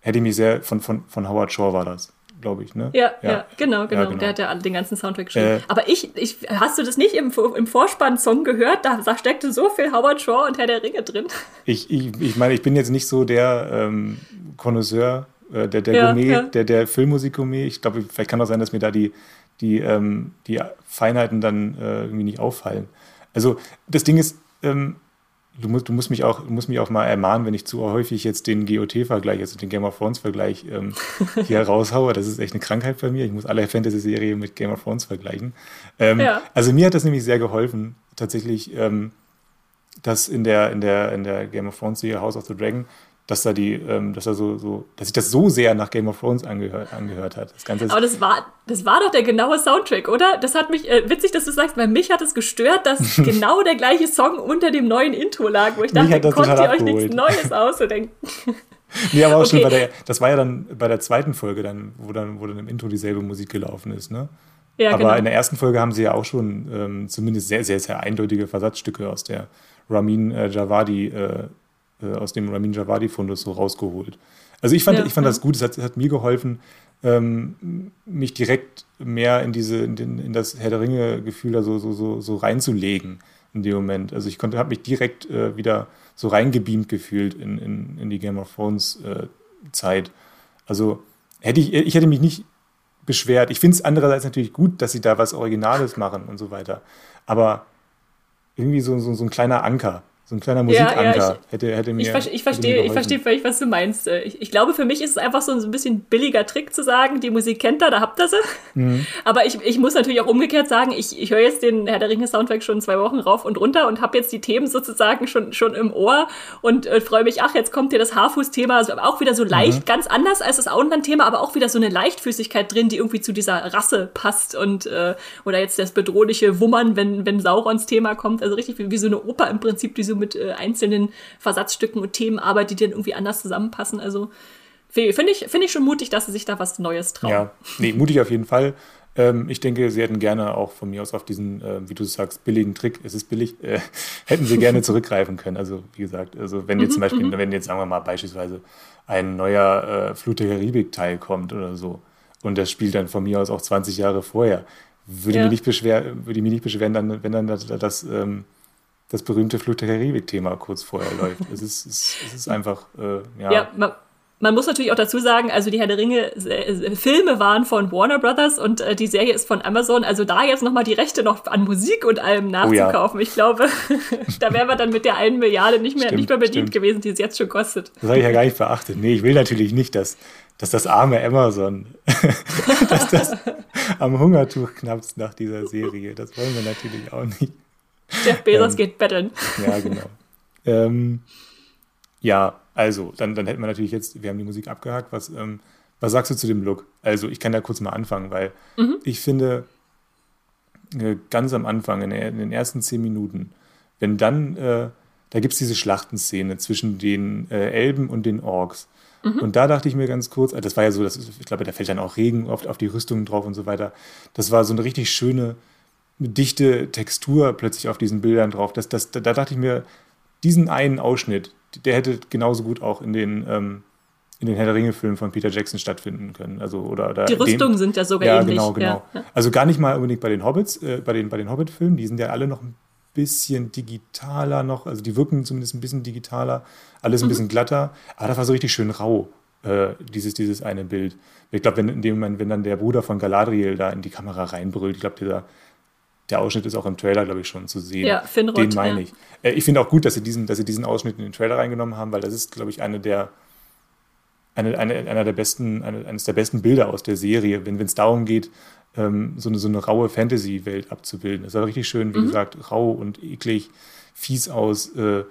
Hätte ich mich sehr, von, von, von Howard Shore war das. glaube ich, ne? Ja, ja, ja, genau, genau, ja, genau. Der hat ja den ganzen Soundtrack geschrieben. Äh, Aber ich, ich, hast du das nicht im, im Vorspann-Song gehört? Da, da steckte so viel Howard Shaw und Herr der Ringe drin. *laughs* Ich, ich, ich meine, ich bin jetzt nicht so der ähm, Connoisseur, äh, der, der ja, Gourmet, der, der Filmmusik-Gourmet. Ich glaube, vielleicht kann auch sein, dass mir da die, die, ähm, die Feinheiten dann äh, irgendwie nicht auffallen. Also das Ding ist, ähm, du musst, du musst mich auch, musst mich auch mal ermahnen, wenn ich zu häufig jetzt den GOT-Vergleich, also den Game of Thrones-Vergleich ähm, *laughs* hier raushaue. Das ist echt eine Krankheit bei mir. Ich muss alle Fantasy-Serien mit Game of Thrones vergleichen. Ähm, ja. Also mir hat das nämlich sehr geholfen, tatsächlich, ähm, dass in der, in der, in der Game of Thrones-Serie House of the Dragon dass da die, ähm, dass er so, so, dass sich das so sehr nach Game of Thrones angehört, angehört hat. Das Ganze Aber das war, das war doch der genaue Soundtrack, oder? Das hat mich, äh, witzig, dass du sagst, weil mich hat es gestört, dass *laughs* genau der gleiche Song unter dem neuen Intro lag, wo ich dachte, konnt ihr euch nichts Neues ausdenken. *laughs* nee, aber auch okay. schon bei der, das war ja dann bei der zweiten Folge dann, wo dann, wo dann im Intro dieselbe Musik gelaufen ist, ne? Ja, aber genau. in der ersten Folge haben sie ja auch schon ähm, zumindest sehr, sehr, sehr eindeutige Versatzstücke aus der Ramin äh, Javadi äh, äh, aus dem Ramin Javadi-Fundus so rausgeholt. Also ich fand, ja, ich fand ja. das gut, es hat, hat mir geholfen, ähm, mich direkt mehr in diese, in, den, in das Herr der Ringe-Gefühl da so, so, so, so reinzulegen in dem Moment. Also ich konnte, habe mich direkt äh, wieder so reingebeamt gefühlt in, in, in die Game of Thrones äh, Zeit. Also hätte ich, ich hätte mich nicht beschwert. Ich finde es andererseits natürlich gut, dass sie da was Originales machen und so weiter. Aber irgendwie so, so, so ein kleiner Anker. So ein kleiner Musikanker ja, ja, ich, hätte, hätte mir. Ich, ich verstehe, ich verstehe völlig, was du meinst. Ich, ich, glaube, für mich ist es einfach so ein bisschen billiger Trick zu sagen, die Musik kennt er, da habt ihr sie. Mhm. Aber ich, ich muss natürlich auch umgekehrt sagen, ich, ich höre jetzt den Herr der Ringe Soundtrack schon zwei Wochen rauf und runter und habe jetzt die Themen sozusagen schon, schon im Ohr und äh, freue mich, ach, jetzt kommt dir das Haarfuß-Thema, also auch wieder so leicht, mhm. ganz anders als das Auenland-Thema, aber auch wieder so eine Leichtfüßigkeit drin, die irgendwie zu dieser Rasse passt und äh, oder jetzt das bedrohliche Wummern, wenn, wenn Saurons Thema kommt, also richtig wie, wie so eine Oper im Prinzip, die so mit äh, einzelnen Versatzstücken und Themen arbeitet, die dann irgendwie anders zusammenpassen. Also finde ich, find ich schon mutig, dass sie sich da was Neues trauen. Ja, nee, mutig auf jeden Fall. Ähm, ich denke, sie hätten gerne auch von mir aus auf diesen, äh, wie du sagst, billigen Trick, es ist billig, äh, *laughs* hätten sie gerne *laughs* zurückgreifen können. Also, wie gesagt, also wenn jetzt zum mhm, Beispiel, mhm. wenn jetzt, sagen wir mal, beispielsweise ein neuer äh, Flut der Karibik-Teil kommt oder so und das spielt dann von mir aus auch 20 Jahre vorher, würde, ja. mich, nicht beschwer, würde ich mich nicht beschweren, dann, wenn dann das, das ähm, das berühmte Flut der Karibik-Thema kurz vorher läuft. Es ist, es, es ist einfach, äh, ja. ja man, man, muss natürlich auch dazu sagen, also die Herr der Ringe äh, Filme waren von Warner Brothers und äh, die Serie ist von Amazon. Also da jetzt nochmal die Rechte noch an Musik und allem nachzukaufen, oh ja. ich glaube, *laughs* da wären wir dann mit der einen Milliarde nicht mehr, stimmt, nicht mehr bedient stimmt. gewesen, die es jetzt schon kostet. Das habe ich ja gar nicht beachtet. Nee, ich will natürlich nicht, dass, dass das arme Amazon, *laughs* dass das am Hungertuch knappst nach dieser Serie. Das wollen wir natürlich auch nicht. Jeff Bezos ähm, geht betteln. Ja, genau. ähm, ja, also, dann, dann hätten wir natürlich jetzt, wir haben die Musik abgehakt. Was, ähm, was sagst du zu dem Look? Also, ich kann da kurz mal anfangen, weil mhm. ich finde, äh, ganz am Anfang, in, der, in, den ersten zehn Minuten, wenn dann, äh, da gibt es diese Schlachtenszene zwischen den äh, Elben und den Orks. Mhm. Und da dachte ich mir ganz kurz, das war ja so, das, ich glaube, da fällt dann auch Regen oft auf die Rüstungen drauf und so weiter. Das war so eine richtig schöne, dichte Textur plötzlich auf diesen Bildern drauf. Das, das, da, da dachte ich mir, diesen einen Ausschnitt, der hätte genauso gut auch in den, ähm, in den Herr der Ringe-Filmen von Peter Jackson stattfinden können. Also, oder, oder die Rüstungen sind ja sogar ja, ähnlich. Genau, genau. Ja. Also gar nicht mal unbedingt bei den Hobbits, äh, bei den, bei den Hobbit-Filmen, die sind ja alle noch ein bisschen digitaler noch, also die wirken zumindest ein bisschen digitaler, alles ein mhm. bisschen glatter, aber das war so richtig schön rau, äh, dieses, dieses eine Bild. Ich glaube, wenn in dem Moment, wenn dann der Bruder von Galadriel da in die Kamera reinbrüllt, ich glaube, dieser, der Ausschnitt ist auch im Trailer, glaube ich, schon zu sehen. Ja, Finrod, Den meine ja. ich. Äh, ich finde auch gut, dass sie, diesen, dass sie diesen Ausschnitt in den Trailer reingenommen haben, weil das ist, glaube ich, eine der, eine, eine, einer der besten, eine, eines der besten Bilder aus der Serie, wenn es darum geht, ähm, so, eine, so eine raue Fantasy-Welt abzubilden. Das sah richtig schön, wie mhm. gesagt, rau und eklig, fies aus. Äh,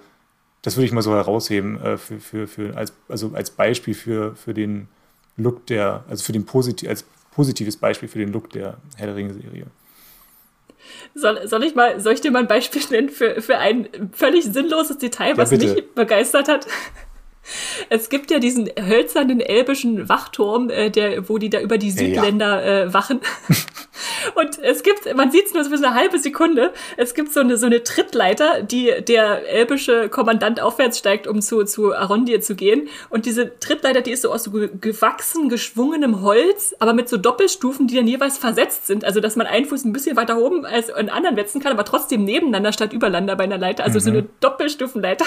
das würde ich mal so herausheben äh, für, für, für als, also als Beispiel für, für den Look der, also für den Posit als positives Beispiel für den Look der Herr der Ringe-Serie. Soll, soll ich mal, soll ich dir mal ein Beispiel nennen für, für ein völlig sinnloses Detail, was ja, mich begeistert hat? Es gibt ja diesen hölzernen elbischen Wachturm, äh, der, wo die da über die Südländer ja. äh, wachen. *laughs* Und es gibt, man sieht es nur so für so eine halbe Sekunde, es gibt so eine, so eine Trittleiter, die der elbische Kommandant aufwärts steigt, um zu, zu Arondir zu gehen. Und diese Trittleiter, die ist so aus so gewachsen, geschwungenem Holz, aber mit so Doppelstufen, die dann jeweils versetzt sind. Also, dass man einen Fuß ein bisschen weiter oben als einen anderen setzen kann, aber trotzdem nebeneinander statt übereinander bei einer Leiter. Also mhm. so eine Doppelstufenleiter.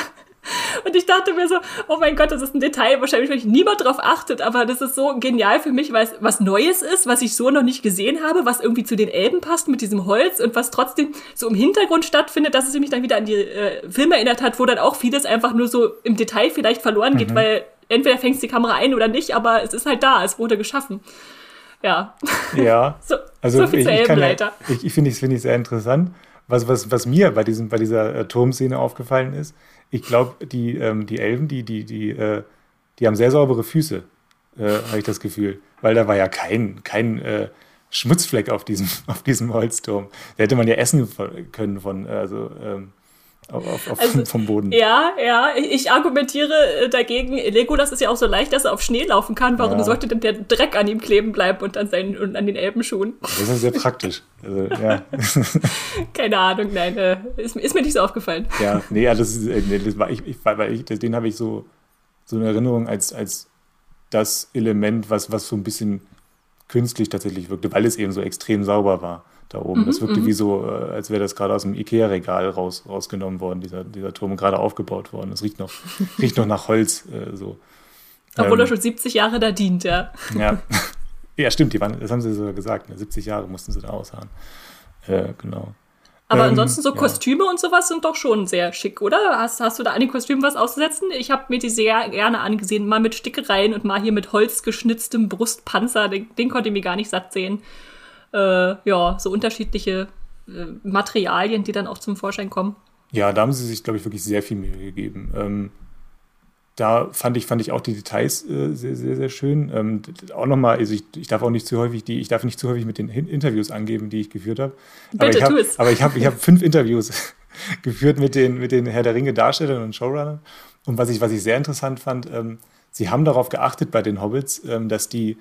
Und ich dachte mir so, oh mein Gott, das ist ein Detail, wahrscheinlich weil niemand drauf achtet, aber das ist so genial für mich, weil es was Neues ist, was ich so noch nicht gesehen habe, was irgendwie zu den Elben passt mit diesem Holz und was trotzdem so im Hintergrund stattfindet, dass es mich dann wieder an die äh, Filme erinnert hat, wo dann auch vieles einfach nur so im Detail vielleicht verloren geht, mhm. weil entweder fängst die Kamera ein oder nicht, aber es ist halt da, es wurde geschaffen. Ja. Ja. *laughs* so, also so viel ich, zur Elbenleiter. Ja, ich, ich finde es find sehr interessant. Was, was, was mir bei, diesem, bei dieser äh, Turmszene aufgefallen ist, ich glaube, die, ähm, die Elben, die, die, die, äh, die haben sehr saubere Füße, äh, habe ich das Gefühl. Weil da war ja kein, kein äh, Schmutzfleck auf diesem, *laughs* auf diesem Holzturm. Da hätte man ja essen können von, also ähm, auf, auf, also, *laughs* vom Boden. Ja, ja. Ich argumentiere äh, dagegen, Legolas ist ja auch so leicht, dass er auf Schnee laufen kann. Warum ja. sollte denn der Dreck an ihm kleben bleiben und an, seinen, und an den Elbenschuhen? Das ist sehr praktisch. Also, ja. *laughs* Keine Ahnung, nein. Äh, ist, ist, mir nicht so aufgefallen. Ja, nee, das, ist, äh, nee, das war ich, ich, weil ich, den habe ich so, so eine Erinnerung als, als das Element, was, was so ein bisschen künstlich tatsächlich wirkte, weil es eben so extrem sauber war da oben. Mhm, das wirkte mhm. wie so, äh, als wäre das gerade aus dem Ikea-Regal raus, rausgenommen worden, dieser, dieser Turm gerade aufgebaut worden. Es riecht noch, *laughs* riecht noch nach Holz. Äh, so. Obwohl ähm, er schon 70 Jahre da dient, ja. Ja, *laughs* ja stimmt, die waren, das haben sie sogar gesagt. Ne? 70 Jahre mussten sie da ausharren. Äh, genau. Aber ähm, ansonsten so Kostüme ja. und sowas sind doch schon sehr schick, oder? Hast, hast du da an den Kostümen was auszusetzen? Ich habe mir die sehr gerne angesehen, mal mit Stickereien und mal hier mit holzgeschnitztem Brustpanzer. Den, den konnte ich mir gar nicht satt sehen äh, ja, so unterschiedliche äh, Materialien, die dann auch zum Vorschein kommen. Ja, da haben sie sich, glaube ich, wirklich sehr viel Mühe gegeben. Ähm, da fand ich, fand ich auch die Details äh, sehr, sehr, sehr schön. Ähm, auch nochmal, also ich, ich darf auch nicht zu häufig die, ich darf nicht zu häufig mit den Interviews angeben, die ich geführt habe. Aber Bitte, tu es. Aber ich habe ich hab fünf Interviews *laughs* geführt mit den, mit den Herr der Ringe Darstellern und Showrunnern. Und was ich, was ich sehr interessant fand, ähm, sie haben darauf geachtet bei den Hobbits, ähm, dass die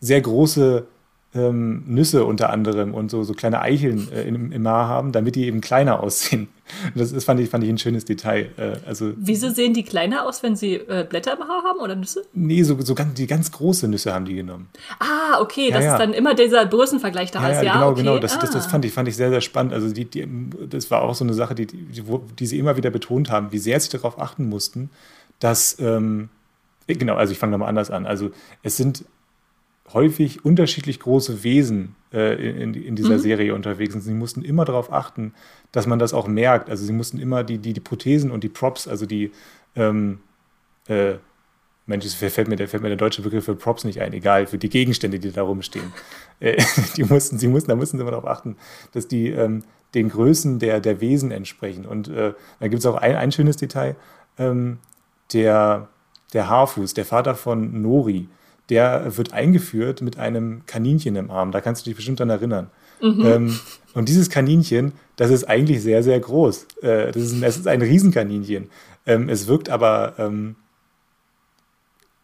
sehr große ähm, Nüsse unter anderem und so, so kleine Eicheln äh, im, im Haar haben, damit die eben kleiner *laughs* aussehen. Das, das fand, ich, fand ich ein schönes Detail. Äh, also, Wieso sehen die kleiner aus, wenn sie äh, Blätter im Haar haben oder Nüsse? Nee, so, so ganz, die ganz große Nüsse haben die genommen. Ah, okay, ja, das ja. ist dann immer dieser Größenvergleich da ja, ist. Ja, genau, okay. genau. Das, ah. das, das, ah. fand, ich, fand ich sehr, sehr spannend. Also die, die, das war auch so eine Sache, die, die, die sie immer wieder betont haben, wie sehr sie darauf achten mussten, dass, ähm, genau, also ich fange nochmal anders an. Also es sind häufig unterschiedlich große Wesen äh, in, in, dieser mhm. Serie unterwegs sind. Sie mussten immer darauf achten, dass man das auch merkt. Also sie mussten immer die, die, die Prothesen und die Props, also die ähm, äh, Mensch, es fällt mir, der, fällt mir der deutsche Begriff für Props nicht ein, egal, für die Gegenstände, die da rumstehen. *laughs* Äh, die mussten, sie mussten, da mussten sie immer darauf achten, dass die ähm, den Größen der, der Wesen entsprechen. Und äh, da gibt es auch ein, ein schönes Detail. Ähm, der, der Haarfuß, der Vater von Nori, der wird eingeführt mit einem Kaninchen im Arm. Da kannst du dich bestimmt daran erinnern. Mhm. Ähm, und dieses Kaninchen, das ist eigentlich sehr, sehr groß. Äh, das, ist ein, das ist ein Riesenkaninchen. Ähm, es wirkt aber ähm,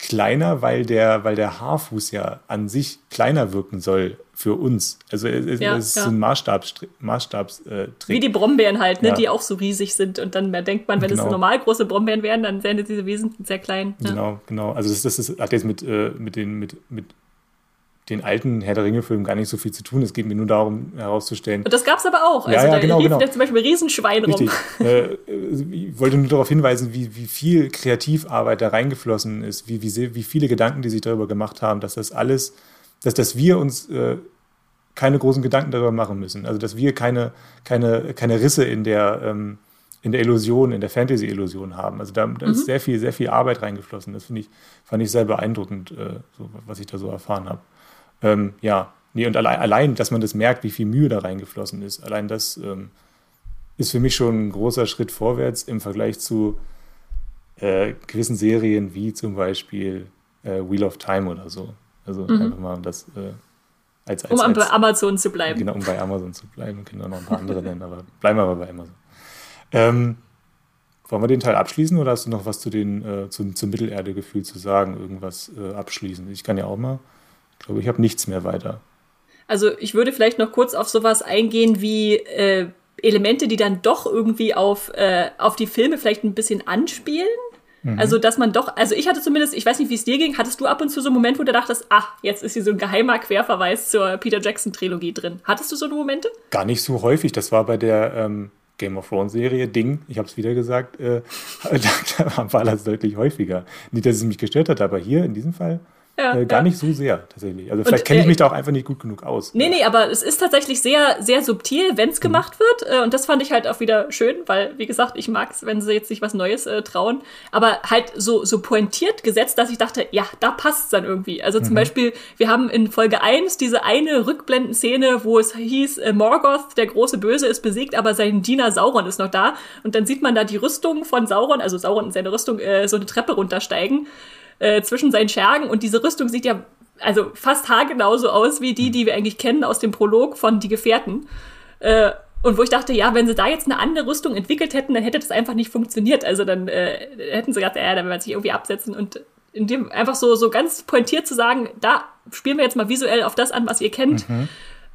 kleiner, weil der, weil der Haarfuß ja an sich kleiner wirken soll für uns. Also es, ja, es ist ja. ein Maßstabs, Maßstabstrick. Wie die Brombeeren halt, ne, ja. die auch so riesig sind. Und dann denkt man, wenn genau. es normal große Brombeeren wären, dann wären diese Wesen sehr klein. Genau, genau. Also das, das ist, hat jetzt mit, äh, mit, den, mit, mit den alten Herr der Ringe-Filmen gar nicht so viel zu tun. Es geht mir nur darum, herauszustellen. Und das gab es aber auch. Also ja, ja, da genau, lief genau. zum Beispiel Riesenschwein Richtig. rum. *laughs* äh, ich wollte nur darauf hinweisen, wie, wie viel Kreativarbeit da reingeflossen ist, wie, wie, wie viele Gedanken, die sich darüber gemacht haben, dass das alles, dass, dass wir uns äh, keine großen Gedanken darüber machen müssen. Also dass wir keine, keine, keine Risse in der, ähm, in der Illusion, in der Fantasy-Illusion haben. Also da, da mhm. ist sehr viel, sehr viel Arbeit reingeflossen. Das finde ich, fand ich sehr beeindruckend, äh, so, was ich da so erfahren habe. Ähm, ja, nee, und allein, allein, dass man das merkt, wie viel Mühe da reingeflossen ist, allein das ähm, ist für mich schon ein großer Schritt vorwärts im Vergleich zu äh, gewissen Serien wie zum Beispiel äh, Wheel of Time oder so. Also mhm. einfach mal das äh, als, als, Um als, bei Amazon zu bleiben. Genau, um bei Amazon zu bleiben. Wir können auch noch ein paar andere nennen, aber bleiben wir aber bei Amazon. Ähm, wollen wir den Teil abschließen oder hast du noch was zu den, äh, zum, zum Mittelerde-Gefühl zu sagen? Irgendwas äh, abschließen? Ich kann ja auch mal. Glaube, ich habe nichts mehr weiter. Also ich würde vielleicht noch kurz auf sowas eingehen wie äh, Elemente, die dann doch irgendwie auf, äh, auf die Filme vielleicht ein bisschen anspielen. Mhm. Also, dass man doch, also ich hatte zumindest, ich weiß nicht, wie es dir ging, hattest du ab und zu so einen Moment, wo du dachtest, ach, jetzt ist hier so ein geheimer Querverweis zur Peter Jackson-Trilogie drin. Hattest du so eine Momente? Gar nicht so häufig. Das war bei der ähm, Game of Thrones Serie, Ding, ich habe es wieder gesagt, äh, *laughs* da war das deutlich häufiger. Nicht, dass es mich gestört hat, aber hier in diesem Fall ja, äh, gar ja. nicht so sehr, tatsächlich. Also vielleicht kenne ich äh, mich da auch einfach nicht gut genug aus. Nee, nee, aber es ist tatsächlich sehr, sehr subtil, wenn es mhm. gemacht wird. Äh, und das fand ich halt auch wieder schön, weil, wie gesagt, ich mag es, wenn sie jetzt sich was Neues äh, trauen. Aber halt so, so pointiert gesetzt, dass ich dachte, ja, da passt es dann irgendwie. Also zum mhm. Beispiel, wir haben in Folge 1 diese eine Rückblendenszene, wo es hieß, äh, Morgoth, der große Böse, ist besiegt, aber sein Diener Sauron ist noch da. Und dann sieht man da die Rüstung von Sauron, also Sauron in seine Rüstung, äh, so eine Treppe runtersteigen äh, zwischen seinen Schergen und diese Rüstung sieht ja also fast haargenau so aus wie die, die wir eigentlich kennen aus dem Prolog von Die Gefährten. Äh, und wo ich dachte, ja, wenn sie da jetzt eine andere Rüstung entwickelt hätten, dann hätte das einfach nicht funktioniert. Also dann äh, hätten sie gesagt, ja, dann werden sie sich irgendwie absetzen und in dem einfach so, so ganz pointiert zu sagen, da spielen wir jetzt mal visuell auf das an, was ihr kennt, mhm.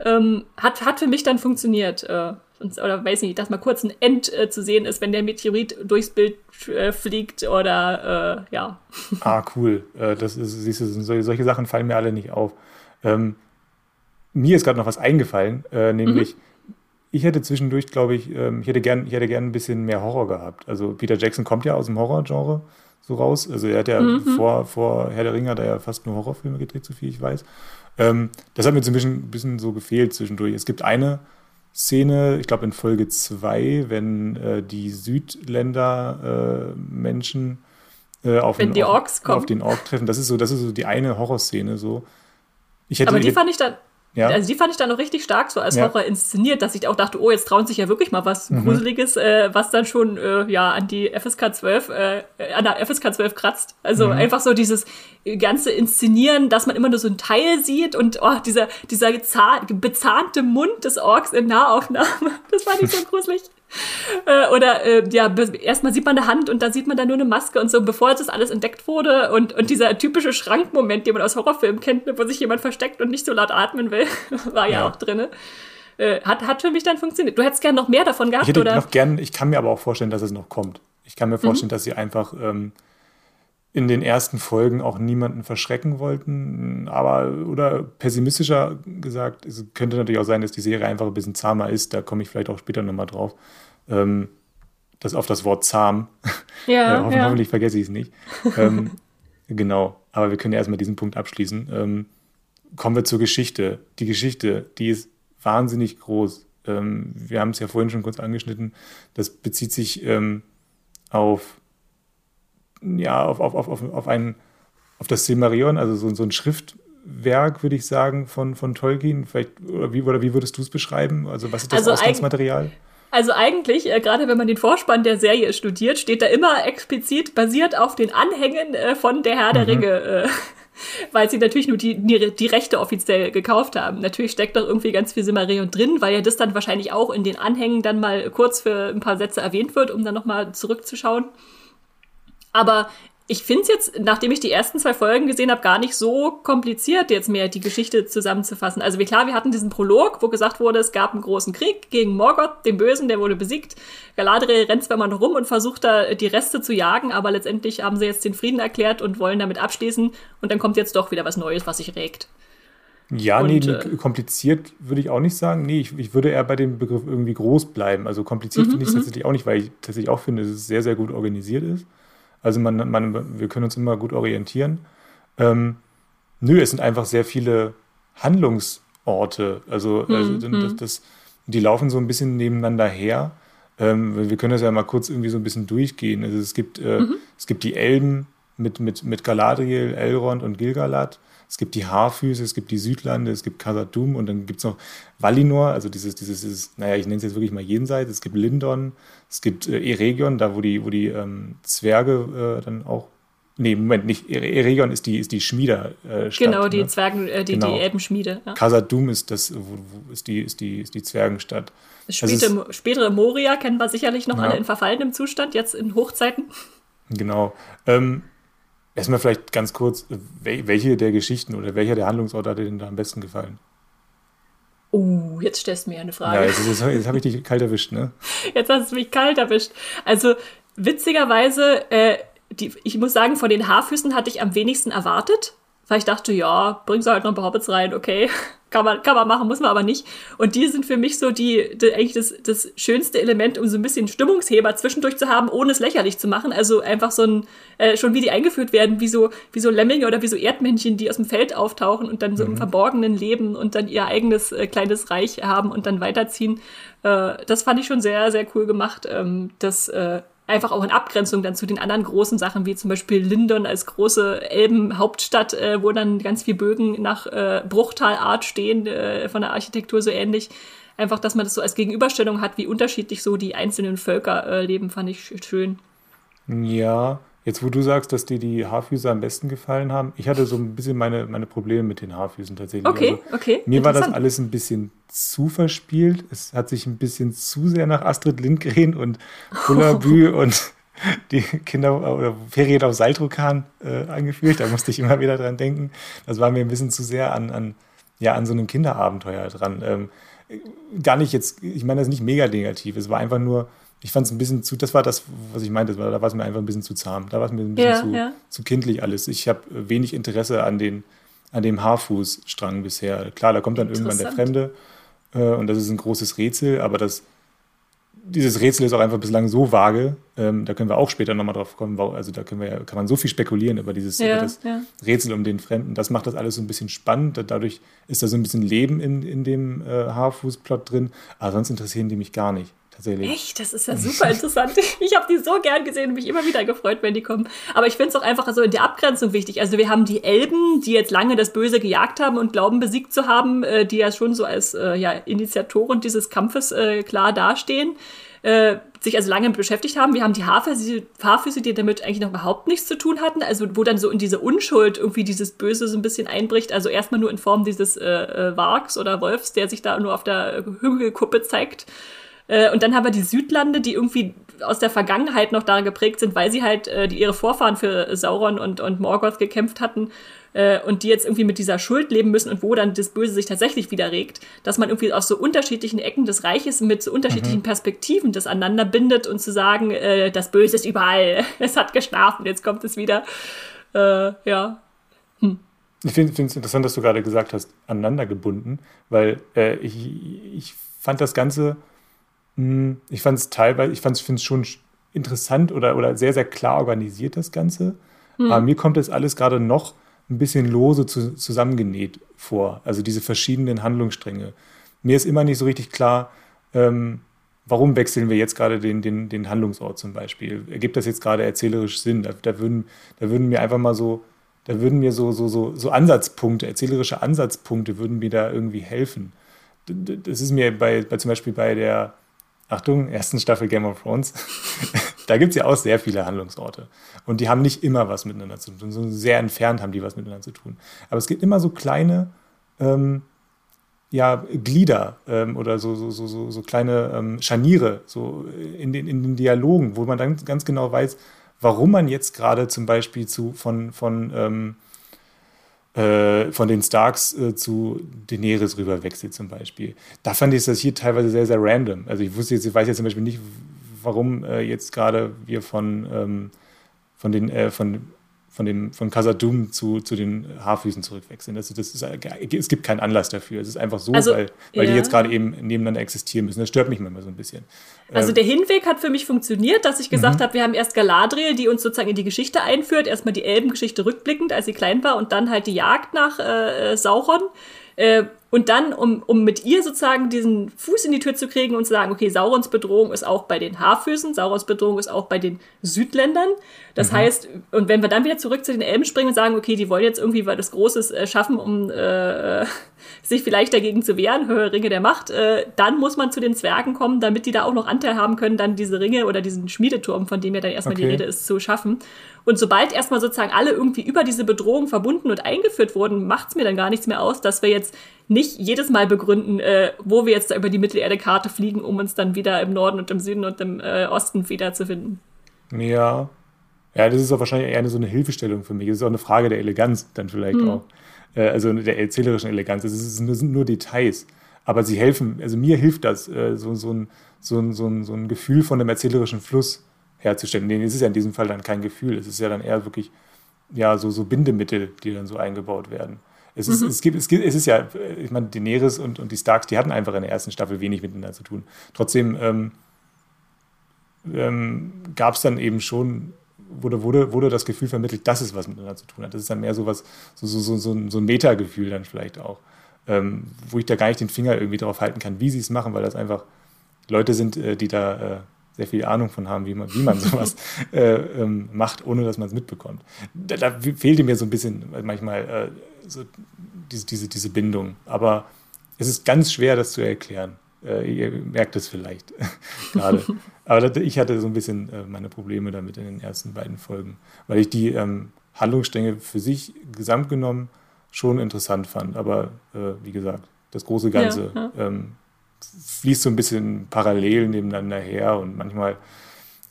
ähm, hat, hat für mich dann funktioniert. Äh, oder weiß nicht, dass mal kurz ein End äh, zu sehen ist, wenn der Meteorit durchs Bild äh, fliegt oder äh, ja. *laughs* Ah, cool. Äh, das ist, siehst du, solche, solche Sachen fallen mir alle nicht auf. Ähm, mir ist gerade noch was eingefallen, äh, nämlich mhm. ich hätte zwischendurch, glaube ich, ähm, ich hätte gern, ich hätte gern ein bisschen mehr Horror gehabt. Also Peter Jackson kommt ja aus dem Horror-Genre so raus. Also er hat ja mhm. vor, vor Herr der Ringe da ja fast nur Horrorfilme gedreht, so viel ich weiß. Ähm, das hat mir so ein bisschen, ein bisschen so gefehlt zwischendurch. Es gibt eine Szene, ich glaube in Folge 2, wenn äh, die Südländer äh, Menschen äh, auf, wenn den, die Orks auf, auf den Ork treffen. Das ist so, das ist so die eine Horrorszene so. Hätte, Aber die fand ich dann, ja. Also die fand ich dann noch richtig stark so als ja. Horror inszeniert, dass ich auch dachte, oh, jetzt trauen sich ja wirklich mal was mhm. Gruseliges, äh, was dann schon äh, ja an die FSK 12, äh, an der FSK 12 kratzt. Also mhm. einfach so dieses ganze Inszenieren, dass man immer nur so ein Teil sieht und oh, dieser, dieser bezahnte Mund des Orks in Nahaufnahme, *laughs* das fand ich so gruselig. Äh, oder äh, ja, erstmal sieht man eine Hand und dann sieht man da nur eine Maske und so, bevor das alles entdeckt wurde. Und, und dieser typische Schrankmoment, den man aus Horrorfilmen kennt, wo sich jemand versteckt und nicht so laut atmen will, *laughs* war ja, ja auch drin. Äh, hat, hat für mich dann funktioniert. Du hättest gern noch mehr davon gehabt, ich hätte oder? Noch gern, ich kann mir aber auch vorstellen, dass es noch kommt. Ich kann mir mhm. vorstellen, mhm. dass sie einfach ähm, in den ersten Folgen auch niemanden verschrecken wollten. Aber, oder pessimistischer gesagt, es könnte natürlich auch sein, dass die Serie einfach ein bisschen zahmer ist. Da komme ich vielleicht auch später nochmal drauf. Ähm, das auf das Wort zahm. Ja, *laughs* äh, hoffentlich, ja. hoffentlich vergesse ich es nicht. ähm, *laughs* genau, aber wir können ja erstmal diesen Punkt abschließen. Ähm, kommen wir zur Geschichte. Die Geschichte, die ist wahnsinnig groß. Ähm, wir haben es ja vorhin schon kurz angeschnitten. Das bezieht sich ähm, auf ja, auf, auf, auf, auf, ein, auf das Silmarillion, also so, so ein Schriftwerk, würde ich sagen, von, von Tolkien. Vielleicht, oder wie, oder wie würdest du es beschreiben? Also, was ist das also Ausgangsmaterial? Also eigentlich, äh, gerade wenn man den Vorspann der Serie studiert, steht da immer explizit basiert auf den Anhängen äh, von der Herr der mhm. Ringe, äh, *laughs* weil sie natürlich nur die, die, die, Rechte offiziell gekauft haben. Natürlich steckt doch irgendwie ganz viel Silmarillion drin, weil ja das dann wahrscheinlich auch in den Anhängen dann mal kurz für ein paar Sätze erwähnt wird, um dann nochmal zurückzuschauen. Aber ich finde es jetzt, nachdem ich die ersten zwei Folgen gesehen habe, gar nicht so kompliziert, jetzt mehr die Geschichte zusammenzufassen. Also wie klar, wir hatten diesen Prolog, wo gesagt wurde, es gab einen großen Krieg gegen Morgoth, den Bösen, der wurde besiegt. Galadriel rennt zwar mal noch rum und versucht da die Reste zu jagen, aber letztendlich haben sie jetzt den Frieden erklärt und wollen damit abschließen. Und dann kommt jetzt doch wieder was Neues, was sich regt. Ja, und, nee, äh, kompliziert würde ich auch nicht sagen. Nee, ich, ich, würde eher bei dem Begriff irgendwie groß bleiben. Also kompliziert mhm, finde ich es mhm. tatsächlich auch nicht, weil ich tatsächlich auch finde, dass es sehr, sehr gut organisiert ist. Also man, man, wir können uns immer gut orientieren. Ähm, nö, es sind einfach sehr viele Handlungsorte. Also, hm, also hm. Das, das, die laufen so ein bisschen nebeneinander her. Ähm, wir können das ja mal kurz irgendwie so ein bisschen durchgehen. Also es gibt, äh, mhm. es gibt die Elben mit, mit, mit Galadriel, Elrond und Gilgalad es gibt die Haarfüße, es gibt die Südlande, es gibt Khazad-dûm und dann gibt es noch Valinor, also dieses, dieses, dieses, naja, ich nenne es jetzt wirklich mal jenseits, es gibt Lindon, es gibt äh, Eregion, da wo die, wo die ähm, Zwerge äh, dann auch Nee, Moment, nicht. Eregion ist die, ist die Schmiederstadt. Äh, genau, die ne? Zwergen, äh, die, genau. die Elbenschmiede. Ja. Khazad-dûm ist, das, wo, wo ist, die, ist, die, ist die Zwergenstadt. Das späte, ist, spätere Moria kennen wir sicherlich noch ja. alle in verfallenem Zustand, jetzt in Hochzeiten. Genau. Ähm, erstmal vielleicht ganz kurz, welche der Geschichten oder welcher der Handlungsort hat dir denn da am besten gefallen? Oh, jetzt stellst du mir eine Frage. Ja, jetzt, jetzt, jetzt habe ich dich kalt erwischt, ne? Jetzt hast du mich kalt erwischt. Also, witzigerweise, äh, die, ich muss sagen, von den Haarfüßen hatte ich am wenigsten erwartet, weil ich dachte, ja, bring sie halt noch ein paar Hobbits rein, okay. Kann man, kann man machen, muss man aber nicht. Und die sind für mich so die, die eigentlich das, das schönste Element, um so ein bisschen Stimmungsheber zwischendurch zu haben, ohne es lächerlich zu machen. Also einfach so ein, äh, schon wie die eingeführt werden, wie so, wie so Lemminge oder wie so Erdmännchen, die aus dem Feld auftauchen und dann so mhm. im Verborgenen leben und dann ihr eigenes äh, kleines Reich haben und dann weiterziehen. Äh, das fand ich schon sehr, sehr cool gemacht. Ähm, das äh, einfach auch in Abgrenzung dann zu den anderen großen Sachen, wie zum Beispiel Lindon als große Elbenhauptstadt, äh, wo dann ganz viele Bögen nach äh, Bruchtalart stehen, äh, von der Architektur so ähnlich. Einfach, dass man das so als Gegenüberstellung hat, wie unterschiedlich so die einzelnen Völker äh, leben, fand ich schön. Ja, Jetzt, wo du sagst, dass dir die Haarfüße am besten gefallen haben, ich hatte so ein bisschen meine, meine Probleme mit den Haarfüßen tatsächlich. Okay, also, okay. Mir war das alles ein bisschen zu verspielt. Es hat sich ein bisschen zu sehr nach Astrid Lindgren und Bullabü *laughs* oh. und die Kinder oder Ferien auf Saltrokan äh, angefühlt. Da musste ich immer wieder dran denken. Das war mir ein bisschen zu sehr an, an, ja, an so einem Kinderabenteuer dran. Ähm, gar nicht jetzt, ich meine das ist nicht mega negativ. Es war einfach nur ich fand es ein bisschen zu, das war das, was ich meinte, da war es mir einfach ein bisschen zu zahm. Da war es mir ein bisschen ja, zu, ja. zu, kindlich alles. Ich habe wenig Interesse an, den, an dem Haarfußstrang bisher. Klar, da kommt dann irgendwann der Fremde äh, und das ist ein großes Rätsel, aber das, dieses Rätsel ist auch einfach bislang so vage, ähm, da können wir auch später nochmal drauf kommen, also da können wir, kann man so viel spekulieren über dieses ja, über das Rätsel um den Fremden. Das macht das alles so ein bisschen spannend. Dadurch ist da so ein bisschen Leben in, in dem äh, Haarfußplot drin, aber sonst interessieren die mich gar nicht tatsächlich. Echt? Das ist ja super interessant. *laughs* ich habe die so gern gesehen und mich immer wieder gefreut, wenn die kommen. Aber ich finde es auch einfach so in der Abgrenzung wichtig. Also wir haben die Elben, die jetzt lange das Böse gejagt haben und glauben besiegt zu haben, äh, die ja schon so als äh, ja, Initiatoren dieses Kampfes äh, klar dastehen. Äh, sich also lange beschäftigt haben. Wir haben die Haarfüße, Haarfüße, die damit eigentlich noch überhaupt nichts zu tun hatten, also wo dann so in diese Unschuld irgendwie dieses Böse so ein bisschen einbricht, also erstmal nur in Form dieses äh, äh, Wargs oder Wolfs, der sich da nur auf der Hügelkuppe zeigt. Äh, und dann haben wir die Südlande, die irgendwie aus der Vergangenheit noch daran geprägt sind, weil sie halt äh, die ihre Vorfahren für Sauron und, und Morgoth gekämpft hatten äh, und die jetzt irgendwie mit dieser Schuld leben müssen und wo dann das Böse sich tatsächlich wieder regt, dass man irgendwie aus so unterschiedlichen Ecken des Reiches mit so unterschiedlichen mhm. Perspektiven das aneinander bindet und zu sagen, äh, das Böse ist überall, *laughs* es hat geschlafen, jetzt kommt es wieder. Äh, ja. Hm. Ich finde es interessant, dass du gerade gesagt hast, aneinander gebunden, weil äh, ich, ich fand das Ganze ich fand es teilweise, ich finde es schon interessant oder, oder sehr, sehr klar organisiert, das Ganze. Mhm. Aber mir kommt das alles gerade noch ein bisschen lose zu, zusammengenäht vor. Also diese verschiedenen Handlungsstränge. Mir ist immer nicht so richtig klar, ähm, warum wechseln wir jetzt gerade den, den, den Handlungsort zum Beispiel? Ergibt das jetzt gerade erzählerisch Sinn? Da, da, würden, da würden mir einfach mal so, da würden mir so, so, so, so Ansatzpunkte, erzählerische Ansatzpunkte würden mir da irgendwie helfen. Das ist mir bei, bei zum Beispiel bei der Achtung, ersten Staffel Game of Thrones, *laughs* da gibt es ja auch sehr viele Handlungsorte. Und die haben nicht immer was miteinander zu tun. So sehr entfernt haben die was miteinander zu tun. Aber es gibt immer so kleine ähm, ja, Glieder ähm, oder so, so, so, so, kleine ähm, Scharniere so in, den, in den Dialogen, wo man dann ganz genau weiß, warum man jetzt gerade zum Beispiel zu, von, von ähm, äh, von den Starks äh, zu Daenerys rüber wechselt zum Beispiel. Da fand ich das hier teilweise sehr, sehr random. Also ich wusste jetzt, ich weiß jetzt zum Beispiel nicht, warum äh, jetzt gerade wir von, ähm, von den, äh, von von, dem, von Casadum zu, zu den Haarfüßen zurückwechseln. Also das ist, es gibt keinen Anlass dafür. Es ist einfach so, also, weil, weil ja. die jetzt gerade eben nebeneinander existieren müssen. Das stört mich manchmal so ein bisschen. Also ähm, der Hinweg hat für mich funktioniert, dass ich gesagt mhm. habe, wir haben erst Galadriel, die uns sozusagen in die Geschichte einführt. Erstmal die Elbengeschichte rückblickend, als sie klein war und dann halt die Jagd nach äh, Sauron. Äh, Und dann, um, um mit ihr sozusagen diesen Fuß in die Tür zu kriegen und zu sagen, okay, Saurons Bedrohung ist auch bei den Haarfüßen, Saurons Bedrohung ist auch bei den Südländern. Das mhm. heißt, und wenn wir dann wieder zurück zu den Elben springen und sagen, okay, die wollen jetzt irgendwie was Großes äh, schaffen, um äh, *laughs* sich vielleicht dagegen zu wehren, höhere Ringe der Macht, äh, dann muss man zu den Zwergen kommen, damit die da auch noch Anteil haben können, dann diese Ringe oder diesen Schmiedeturm, von dem ja dann erstmal okay. die Rede ist, zu schaffen. Und sobald erstmal sozusagen alle irgendwie über diese Bedrohung verbunden und eingeführt wurden, macht es mir dann gar nichts mehr aus, dass wir jetzt nicht jedes Mal begründen, äh, wo wir jetzt da über die Mittelerde-Karte fliegen, um uns dann wieder im Norden und im Süden und im äh, Osten wiederzufinden. Ja. Ja, das ist auch wahrscheinlich eher so eine Hilfestellung für mich. Das ist auch eine Frage der Eleganz dann vielleicht hm. auch. Äh, also der erzählerischen Eleganz. Es sind nur Details. Aber sie helfen, also mir hilft das, äh, so, so, ein, so, ein, so, ein, so ein Gefühl von einem erzählerischen Fluss herzustellen. Nee, es ist ja in diesem Fall dann kein Gefühl. Es ist ja dann eher wirklich ja, so, so Bindemittel, die dann so eingebaut werden. Es ist, mhm. es, gibt, es, gibt, es ist ja, ich meine, Daenerys und, und die Starks, die hatten einfach in der ersten Staffel wenig miteinander zu tun. Trotzdem ähm, ähm, gab es dann eben schon, wurde, wurde, wurde das Gefühl vermittelt, dass es was miteinander zu tun hat. Das ist dann mehr so was, so, so, so, so, ein, so ein Metagefühl dann vielleicht auch, ähm, wo ich da gar nicht den Finger irgendwie drauf halten kann, wie sie es machen, weil das einfach Leute sind, äh, die da äh, sehr viel Ahnung von haben, wie man, wie man *laughs* sowas äh, ähm, macht, ohne dass man es mitbekommt. Da, da, fehlte mir so ein bisschen manchmal äh, so diese, diese, diese Bindung. Aber es ist ganz schwer, das zu erklären. Äh, ihr merkt es vielleicht *laughs* gerade. Aber ich hatte so ein bisschen äh, meine Probleme damit in den ersten beiden Folgen, weil ich die ähm, Handlungsstränge für sich gesamt genommen schon interessant fand. Aber äh, wie gesagt, das große Ganze ja, ja. Ähm, fließt so ein bisschen parallel nebeneinander her und manchmal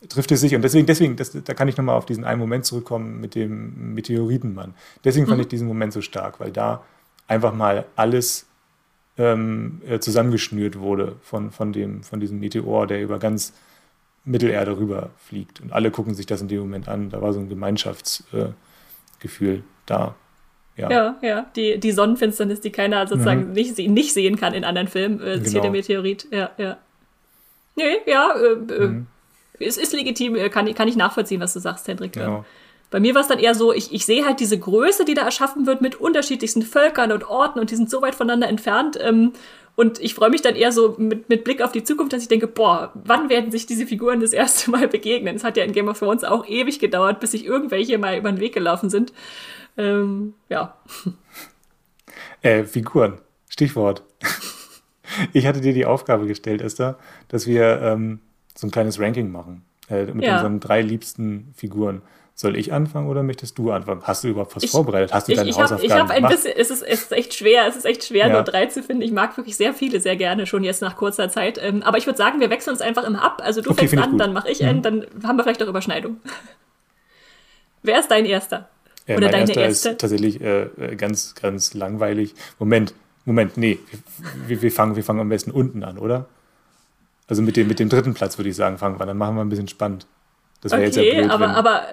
trifft es sich. Und deswegen, deswegen das, da kann ich nochmal auf diesen einen Moment zurückkommen mit dem Meteoritenmann. Deswegen fand mhm. ich diesen Moment so stark, weil da einfach mal alles ähm, äh, zusammengeschnürt wurde von, von, dem, von diesem Meteor, der über ganz Mittelerde rüber fliegt. Und alle gucken sich das in dem Moment an. Da war so ein Gemeinschaftsgefühl äh, da. Ja. ja, ja, Die, die Sonnenfinsternis, die keiner sozusagen mhm. nicht, nicht sehen kann in anderen Filmen. Äh, genau. der Meteorit, ja, ja. Nee, ja, äh, äh mhm es ist legitim, äh, kann, kann ich nachvollziehen, was du sagst, Hendrik. Genau. Bei mir war es dann eher so, ich, ich sehe halt diese Größe, die da erschaffen wird mit unterschiedlichsten Völkern und Orten und die sind so weit voneinander entfernt. Ähm, und ich freue mich dann eher so mit, mit Blick auf die Zukunft, dass ich denke, boah, wann werden sich diese Figuren das erste Mal begegnen? Es hat ja in Game of Thrones auch ewig gedauert, bis sich irgendwelche mal über den Weg gelaufen sind. Ähm, ja. *laughs* Äh, Figuren, Stichwort. *laughs* Ich hatte dir die Aufgabe gestellt, Esther, dass wir ähm, so ein kleines Ranking machen äh, mit ja. unseren drei liebsten Figuren. Soll ich anfangen oder möchtest du anfangen? Hast du überhaupt was ich, vorbereitet? Hast du deine ich, ich Hausaufgaben hab, Ich habe ein bisschen, es ist, es ist echt schwer, es ist echt schwer, ja. nur drei zu finden. Ich mag wirklich sehr viele, sehr gerne, schon jetzt nach kurzer Zeit. Ähm, aber ich würde sagen, wir wechseln uns einfach immer ab. Also du okay, fängst an, dann mache ich einen, mhm. dann haben wir vielleicht auch Überschneidung. *laughs* Wer ist dein erster? Äh, oder deine erster erste? ist tatsächlich äh, äh, ganz, ganz langweilig. Moment, Moment, nee. Wir, wir, fangen, wir fangen am besten unten an, oder? Also mit dem, mit dem dritten Platz würde ich sagen, fangen wir. Dann machen wir ein bisschen spannend. Das wäre okay, jetzt ja blöd, aber, wenn, aber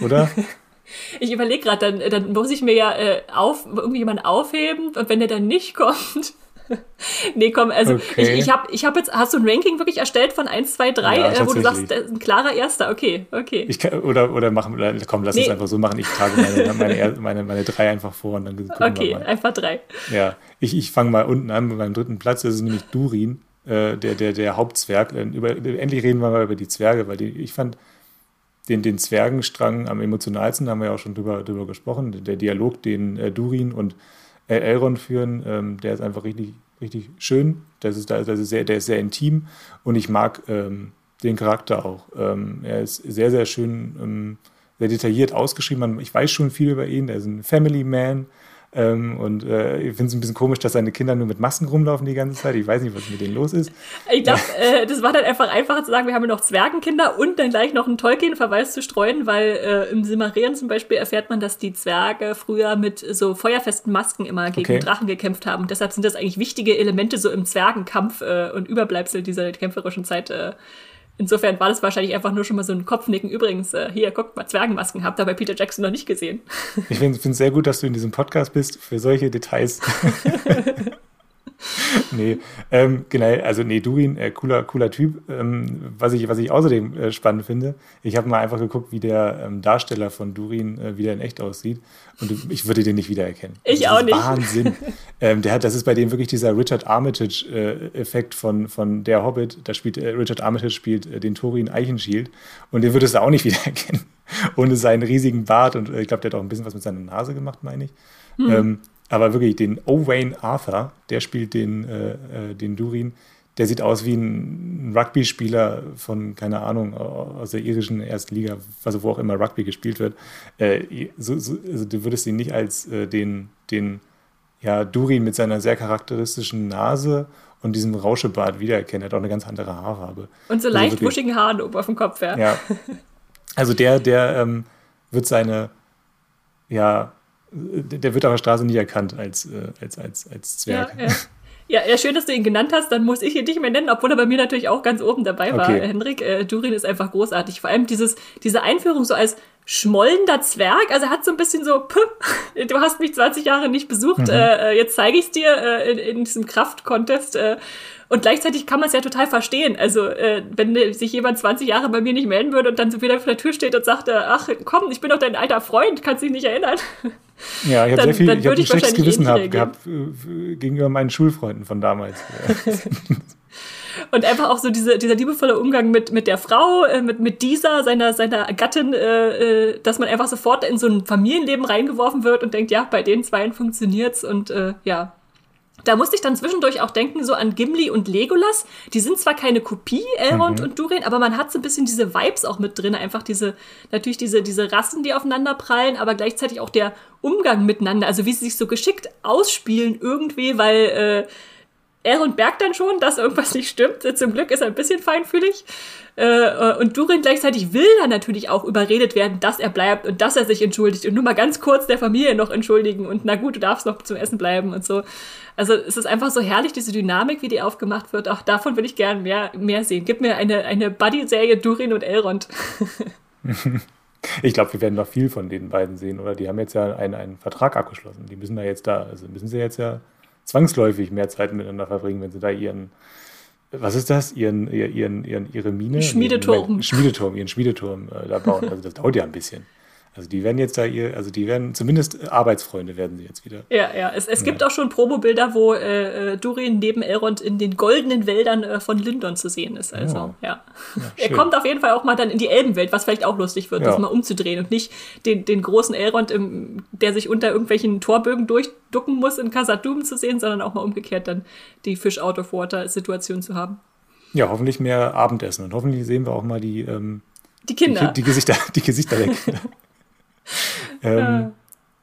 oder? *laughs* ich überlege gerade, dann, dann muss ich mir ja äh, auf, irgendwie jemanden aufheben und wenn der dann nicht kommt. *laughs* nee, komm, also okay. ich, ich habe ich hab jetzt, hast du ein Ranking wirklich erstellt von 1, 2, 3, ja, äh, wo du sagst, ein klarer Erster, okay, okay. Ich kann, oder, oder machen, komm, lass nee. es einfach so machen, ich trage meine, *laughs* meine, meine, meine drei einfach vor und dann gucken Okay, wir mal. einfach drei. Ja, ich, ich fange mal unten an, beim dritten Platz das ist nämlich Durin. Äh, der, der, der Hauptzwerg. Äh, über, endlich reden wir mal über die Zwerge, weil die, ich fand den, den Zwergenstrang am emotionalsten, da haben wir ja auch schon drüber, drüber gesprochen. Der Dialog, den äh, Durin und äh, Elrond führen, ähm, der ist einfach richtig, richtig schön. Das ist, das ist sehr, der ist sehr intim und ich mag ähm, den Charakter auch. Ähm, er ist sehr, sehr schön, ähm, sehr detailliert ausgeschrieben. Ich weiß schon viel über ihn. Er ist ein Family Man. Ähm, und äh, ich finde es ein bisschen komisch, dass seine Kinder nur mit Masken rumlaufen die ganze Zeit. Ich weiß nicht, was mit denen los ist. Ich glaube, äh, das war dann einfach einfacher zu sagen, wir haben noch Zwergenkinder und dann gleich noch einen Tolkien-Verweis zu streuen, weil äh, im Silmarillion zum Beispiel erfährt man, dass die Zwerge früher mit so feuerfesten Masken immer gegen okay. Drachen gekämpft haben. Und deshalb sind das eigentlich wichtige Elemente so im Zwergenkampf äh, und Überbleibsel dieser kämpferischen Zeit äh, Insofern war das wahrscheinlich einfach nur schon mal so ein Kopfnicken. Übrigens, äh, hier, guckt mal, Zwergenmasken habt ihr bei Peter Jackson noch nicht gesehen. Ich finde es sehr gut, dass du in diesem Podcast bist für solche Details. *laughs* *laughs* nee, ähm, genau, also nee, Durin, äh, cooler, cooler Typ. Ähm, was, ich, was ich außerdem äh, spannend finde, ich habe mal einfach geguckt, wie der ähm, Darsteller von Durin, äh, wie der in echt aussieht. Und ich würde den nicht wiedererkennen. Ich auch nicht. Wahnsinn. *laughs* ähm, der hat, das ist bei dem wirklich dieser Richard Armitage-Effekt von, von Der Hobbit. Da spielt äh, Richard Armitage spielt äh, den Thorin Eichenschild und den würdest du auch nicht *laughs* wiedererkennen. Ohne seinen riesigen Bart und äh, ich glaube, der hat auch ein bisschen was mit seiner Nase gemacht, meine ich. Hm. Aber wirklich, den Owain Arthur, der spielt den, äh, äh, den Durin, der sieht aus wie ein Rugby-Spieler von, keine Ahnung, aus der irischen ersten Liga, also wo auch immer Rugby gespielt wird. Äh, so, so, also du würdest ihn nicht als äh, den, den ja, Durin mit seiner sehr charakteristischen Nase und diesem Rauschebart wiedererkennen. Er hat auch eine ganz andere Haarfarbe. Und so also leicht buschigen Haaren oben auf dem Kopf, ja. Ja. Also der, der ähm, wird seine, ja, der wird auf der Straße nie erkannt als, äh, als, als, als Zwerg. Ja, ja. Ja, ja, schön, dass du ihn genannt hast. Dann muss ich ihn nicht mehr nennen, obwohl er bei mir natürlich auch ganz oben dabei war. Okay. Henrik, äh, Durin ist einfach großartig. Vor allem dieses, diese Einführung so als schmollender Zwerg. Also er hat so ein bisschen so, du hast mich 20 Jahre nicht besucht, mhm. äh, äh jetzt zeige ich es dir äh, in, in, diesem Kraft-Contest. Äh, und gleichzeitig kann man es ja total verstehen. Also, äh, wenn sich jemand 20 Jahre bei mir nicht melden würde und dann so wieder vor der Tür steht und sagt, ach komm, ich bin doch dein alter Freund, kannst dich nicht erinnern. Ja, ich habe sehr viel, ich habe ein schlechtes Gewissen hab, gehabt äh, gegenüber meinen Schulfreunden von damals. *laughs* *laughs* Und einfach auch so diese, dieser liebevolle Umgang mit, mit der Frau, äh, mit, mit dieser, seiner, seiner Gattin, äh, äh, dass man einfach sofort in so ein Familienleben reingeworfen wird und denkt, ja, bei den Zweien funktioniert's und äh, ja, da musste ich dann zwischendurch auch denken, so an Gimli und Legolas. Die sind zwar keine Kopie, Elrond mhm. und Durin, aber man hat so ein bisschen diese Vibes auch mit drin. Einfach diese, natürlich diese, diese Rassen, die aufeinander prallen, aber gleichzeitig auch der Umgang miteinander. Also wie sie sich so geschickt ausspielen irgendwie, weil äh, Elrond merkt dann schon, dass irgendwas nicht stimmt. Zum Glück ist er ein bisschen feinfühlig. Äh, und Durin gleichzeitig will dann natürlich auch überredet werden, dass er bleibt und dass er sich entschuldigt und nur mal ganz kurz der Familie noch entschuldigen und na gut, du darfst noch zum Essen bleiben und so. Also es ist einfach so herrlich, diese Dynamik, wie die aufgemacht wird. Auch davon will ich gern mehr, mehr sehen. Gib mir eine, eine Buddy-Serie Durin und Elrond. *laughs* Ich glaube, wir werden noch viel von den beiden sehen, oder? Die haben jetzt ja einen, einen Vertrag abgeschlossen. Die müssen da jetzt da, also müssen sie jetzt ja zwangsläufig mehr Zeit miteinander verbringen, wenn sie da ihren, was ist das? Ihren, ihren, ihren, ihre Mine? Schmiedeturm. Ihren, Schmiedeturm, ihren Schmiedeturm äh, da bauen. Also das dauert ja ein bisschen. Also die werden jetzt da ihr, also die werden zumindest Arbeitsfreunde werden sie jetzt wieder. Ja, ja. Es, es gibt auch schon Promobilder, wo äh, äh, Durin neben Elrond in den goldenen Wäldern äh, von Lindon zu sehen ist. Also oh. ja. ja *laughs* er kommt auf jeden Fall auch mal dann in die Elbenwelt, was vielleicht auch lustig wird, ja. das mal umzudrehen und nicht den, den großen Elrond, im, der sich unter irgendwelchen Torbögen durchducken muss in Khazad-dûm zu sehen, sondern auch mal umgekehrt dann die Fish-out-of-water-Situation zu haben. Ja, hoffentlich mehr Abendessen und hoffentlich sehen wir auch mal die ähm, die Kinder. Die, die, Gesichter, *laughs* die Gesichter der Kinder. *laughs* *laughs* ähm,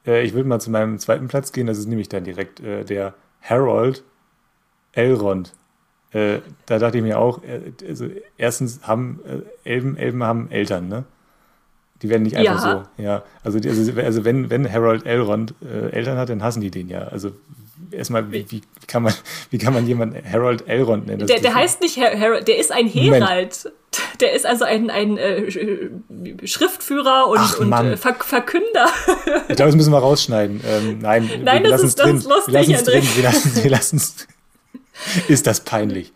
äh, ich würde mal zu meinem zweiten Platz gehen, das ist nämlich dann direkt äh, der Harold Elrond. Äh, da dachte ich mir auch, äh, also erstens haben äh, Elben, Elben haben Eltern, ne? Die werden nicht einfach ja. so. Ja, also, also, also wenn, wenn Harold Elrond äh, Eltern hat, dann hassen die den ja. Also erstmal, wie, wie, kann man, *laughs* wie kann man jemanden Harold Elrond nennen? Der, der heißt nicht Harold, der ist ein Herald. Der ist also ein, ein äh, Schriftführer und, Ach, und äh, Ver Verkünder. Ich glaube, das müssen wir rausschneiden. Ähm, nein, nein wir, das, ist, das ist lustig. Wir lassen es drin. Wir lassen es. Ist das peinlich?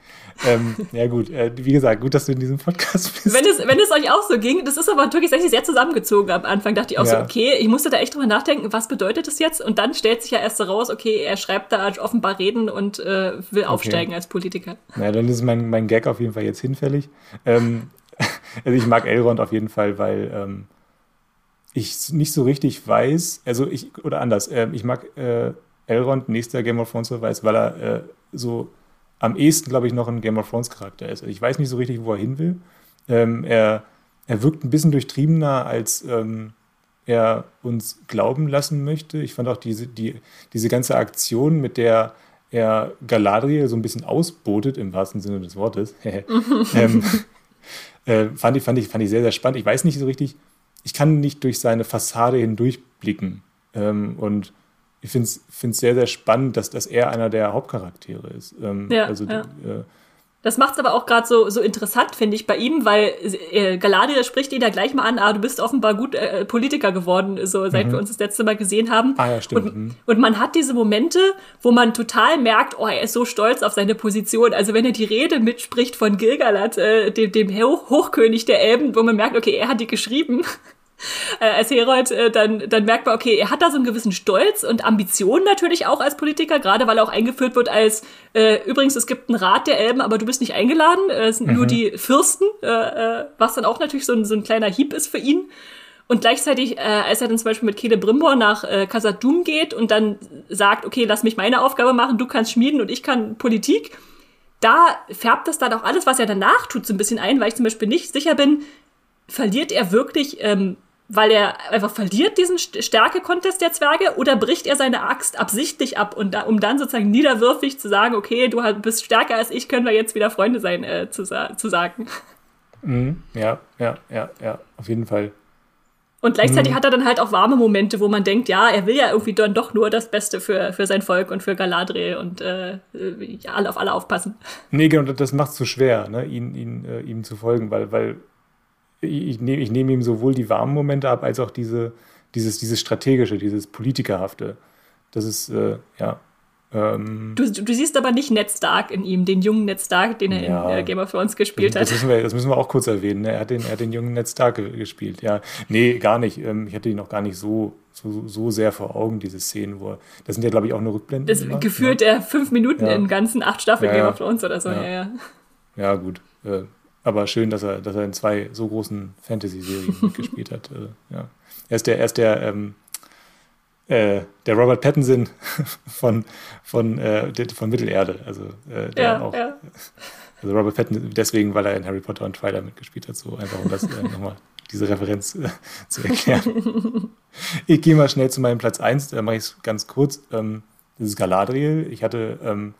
Ähm, ja gut, äh, wie gesagt, gut, dass du in diesem Podcast bist. Wenn es, wenn es euch auch so ging, das ist aber wirklich sehr zusammengezogen am Anfang, dachte ich auch ja. so, okay, ich musste da echt drüber nachdenken, was bedeutet das jetzt? Und dann stellt sich ja erst so raus, okay, er schreibt da offenbar Reden und äh, will okay. aufsteigen als Politiker. Na, dann ist mein, mein Gag auf jeden Fall jetzt hinfällig. Ähm, *laughs* also ich mag Elrond auf jeden Fall, weil ähm, ich nicht so richtig weiß, also ich, oder anders, äh, ich mag äh, Elrond, nächster Game of Thrones weiß, weil er äh, so am ehesten, glaube ich, noch ein Game of Thrones Charakter ist. Also ich weiß nicht so richtig, wo er hin will. Ähm, er, er wirkt ein bisschen durchtriebener, als ähm, er uns glauben lassen möchte. Ich fand auch diese, die, diese ganze Aktion, mit der er Galadriel so ein bisschen ausbotet, im wahrsten Sinne des Wortes, *laughs* ähm, äh, fand, ich, fand, ich, fand ich sehr, sehr spannend. Ich weiß nicht so richtig, ich kann nicht durch seine Fassade hindurchblicken. Ähm, und ich finde es sehr, sehr spannend, dass, dass er einer der Hauptcharaktere ist. Ähm, ja, also ja. Äh, Das macht es aber auch gerade so, so interessant, finde ich, bei ihm, weil äh, Galadriel spricht ihn da gleich mal an, ah, du bist offenbar gut äh, Politiker geworden, so seit mhm. wir uns das letzte Mal gesehen haben. Ah, ja, stimmt. Und, mhm. und man hat diese Momente, wo man total merkt, oh, er ist so stolz auf seine Position. Also wenn er die Rede mitspricht von Gilgalad, äh, dem, dem Hochkönig der Elben, wo man merkt, okay, er hat die geschrieben äh, als Herold, äh, dann, dann merkt man, okay, er hat da so einen gewissen Stolz und Ambition natürlich auch als Politiker, gerade weil er auch eingeführt wird als, äh, übrigens, es gibt einen Rat der Elben, aber du bist nicht eingeladen, äh, es sind mhm. nur die Fürsten, äh, äh, was dann auch natürlich so ein, so ein kleiner Hieb ist für ihn. Und gleichzeitig, äh, als er dann zum Beispiel mit Kele Brimbor nach äh, Kasadum geht und dann sagt, okay, lass mich meine Aufgabe machen, du kannst schmieden und ich kann Politik, da färbt das dann auch alles, was er danach tut, so ein bisschen ein, weil ich zum Beispiel nicht sicher bin, verliert er wirklich ähm, weil er einfach verliert diesen Stärke-Contest der Zwerge oder bricht er seine Axt absichtlich ab und da, um dann sozusagen niederwürfig zu sagen, okay, du bist stärker als ich, können wir jetzt wieder Freunde sein, äh, zu, zu sagen. Mhm. Ja, ja, ja, ja, auf jeden Fall. Und gleichzeitig mhm. hat er dann halt auch warme Momente, wo man denkt, ja, er will ja irgendwie dann doch nur das Beste für, für sein Volk und für Galadriel und äh, ja, alle auf alle aufpassen. Nee, genau, das macht es so schwer, ne, ihn, ihn, äh, ihm zu folgen, weil, weil ich, nehme, ich nehme ihm sowohl die warmen Momente ab, als auch diese, dieses, dieses strategische, dieses politikerhafte. Das ist, äh, ja. Ähm, du, du, siehst aber nicht Ned Stark in ihm, den jungen Ned Stark, den er ja, in äh, Game of Thrones gespielt das, das hat. Müssen wir, das müssen wir auch kurz erwähnen. Ne? Er, hat den, er hat den jungen Ned Stark gespielt. Ja, nee, gar nicht. Ähm, ich hatte ihn noch gar nicht so, so, so sehr vor Augen, diese Szenen, wo er, das sind ja, glaube ich, auch nur Rückblenden. Das immer, gefühlt ja. er fünf Minuten ja. in ganzen acht Staffeln Game of Thrones oder so. Ja, ja. ja gut. Äh, aber schön, dass er, dass er in zwei so großen Fantasy-Serien *laughs* mitgespielt hat. Äh, ja. Er ist der, er ist der, ähm, äh, der Robert Pattinson *laughs* von, von, äh, von Mittelerde. Also, äh, der ja, auch. Ja. *laughs* Also Robert Pattinson, deswegen, weil er in Harry Potter und Twilight mitgespielt hat, so einfach um das äh, nochmal diese Referenz äh, zu erklären. ich gehe mal schnell zu meinem Platz 1, da mache ich es ganz kurz. Ähm, das ist Galadriel. Ich hatte ähm,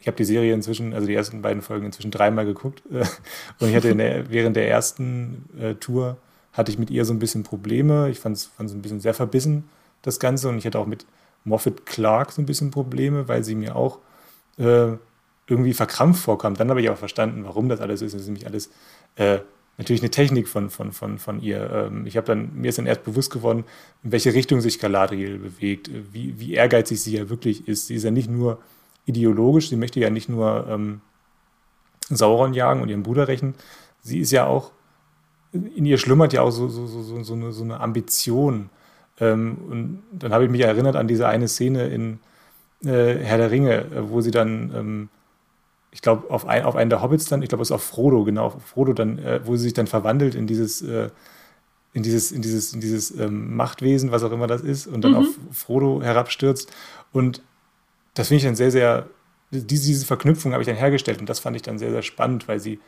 ich habe die Serie inzwischen, also die ersten beiden Folgen inzwischen dreimal geguckt. *laughs* Und ich hatte der, während der ersten äh, Tour hatte ich mit ihr so ein bisschen Probleme. Ich fand es ein bisschen sehr verbissen, das Ganze. Und ich hatte auch mit Moffat Clark so ein bisschen Probleme, weil sie mir auch äh, irgendwie verkrampft vorkam. Dann habe ich auch verstanden, warum das alles ist. Das ist nämlich alles äh, natürlich eine Technik von, von, von, von ihr. Ähm, ich habe dann, mir ist dann erst bewusst geworden, in welche Richtung sich Galadriel bewegt, wie, wie ehrgeizig sie ja wirklich ist. Sie ist ja nicht nur ideologisch. Sie möchte ja nicht nur ähm, Sauron jagen und ihren Bruder rächen. Sie ist ja auch, in ihr schlummert ja auch so, so, so, so, eine, eine Ambition. Ähm, und dann habe ich mich erinnert an diese eine Szene in äh, Herr der Ringe, äh, wo sie dann, ähm, ich glaube, auf, ein, auf einen der Hobbits dann, ich glaube, es ist auf Frodo, genau, auf Frodo dann, äh, wo sie sich dann verwandelt in dieses, äh, in dieses, in dieses, in dieses ähm, Machtwesen, was auch immer das ist, und dann mhm. auf Frodo herabstürzt. Und das finde ich dann sehr, sehr, diese, diese Verknüpfung habe ich dann hergestellt und das fand ich dann sehr, sehr spannend, weil sie,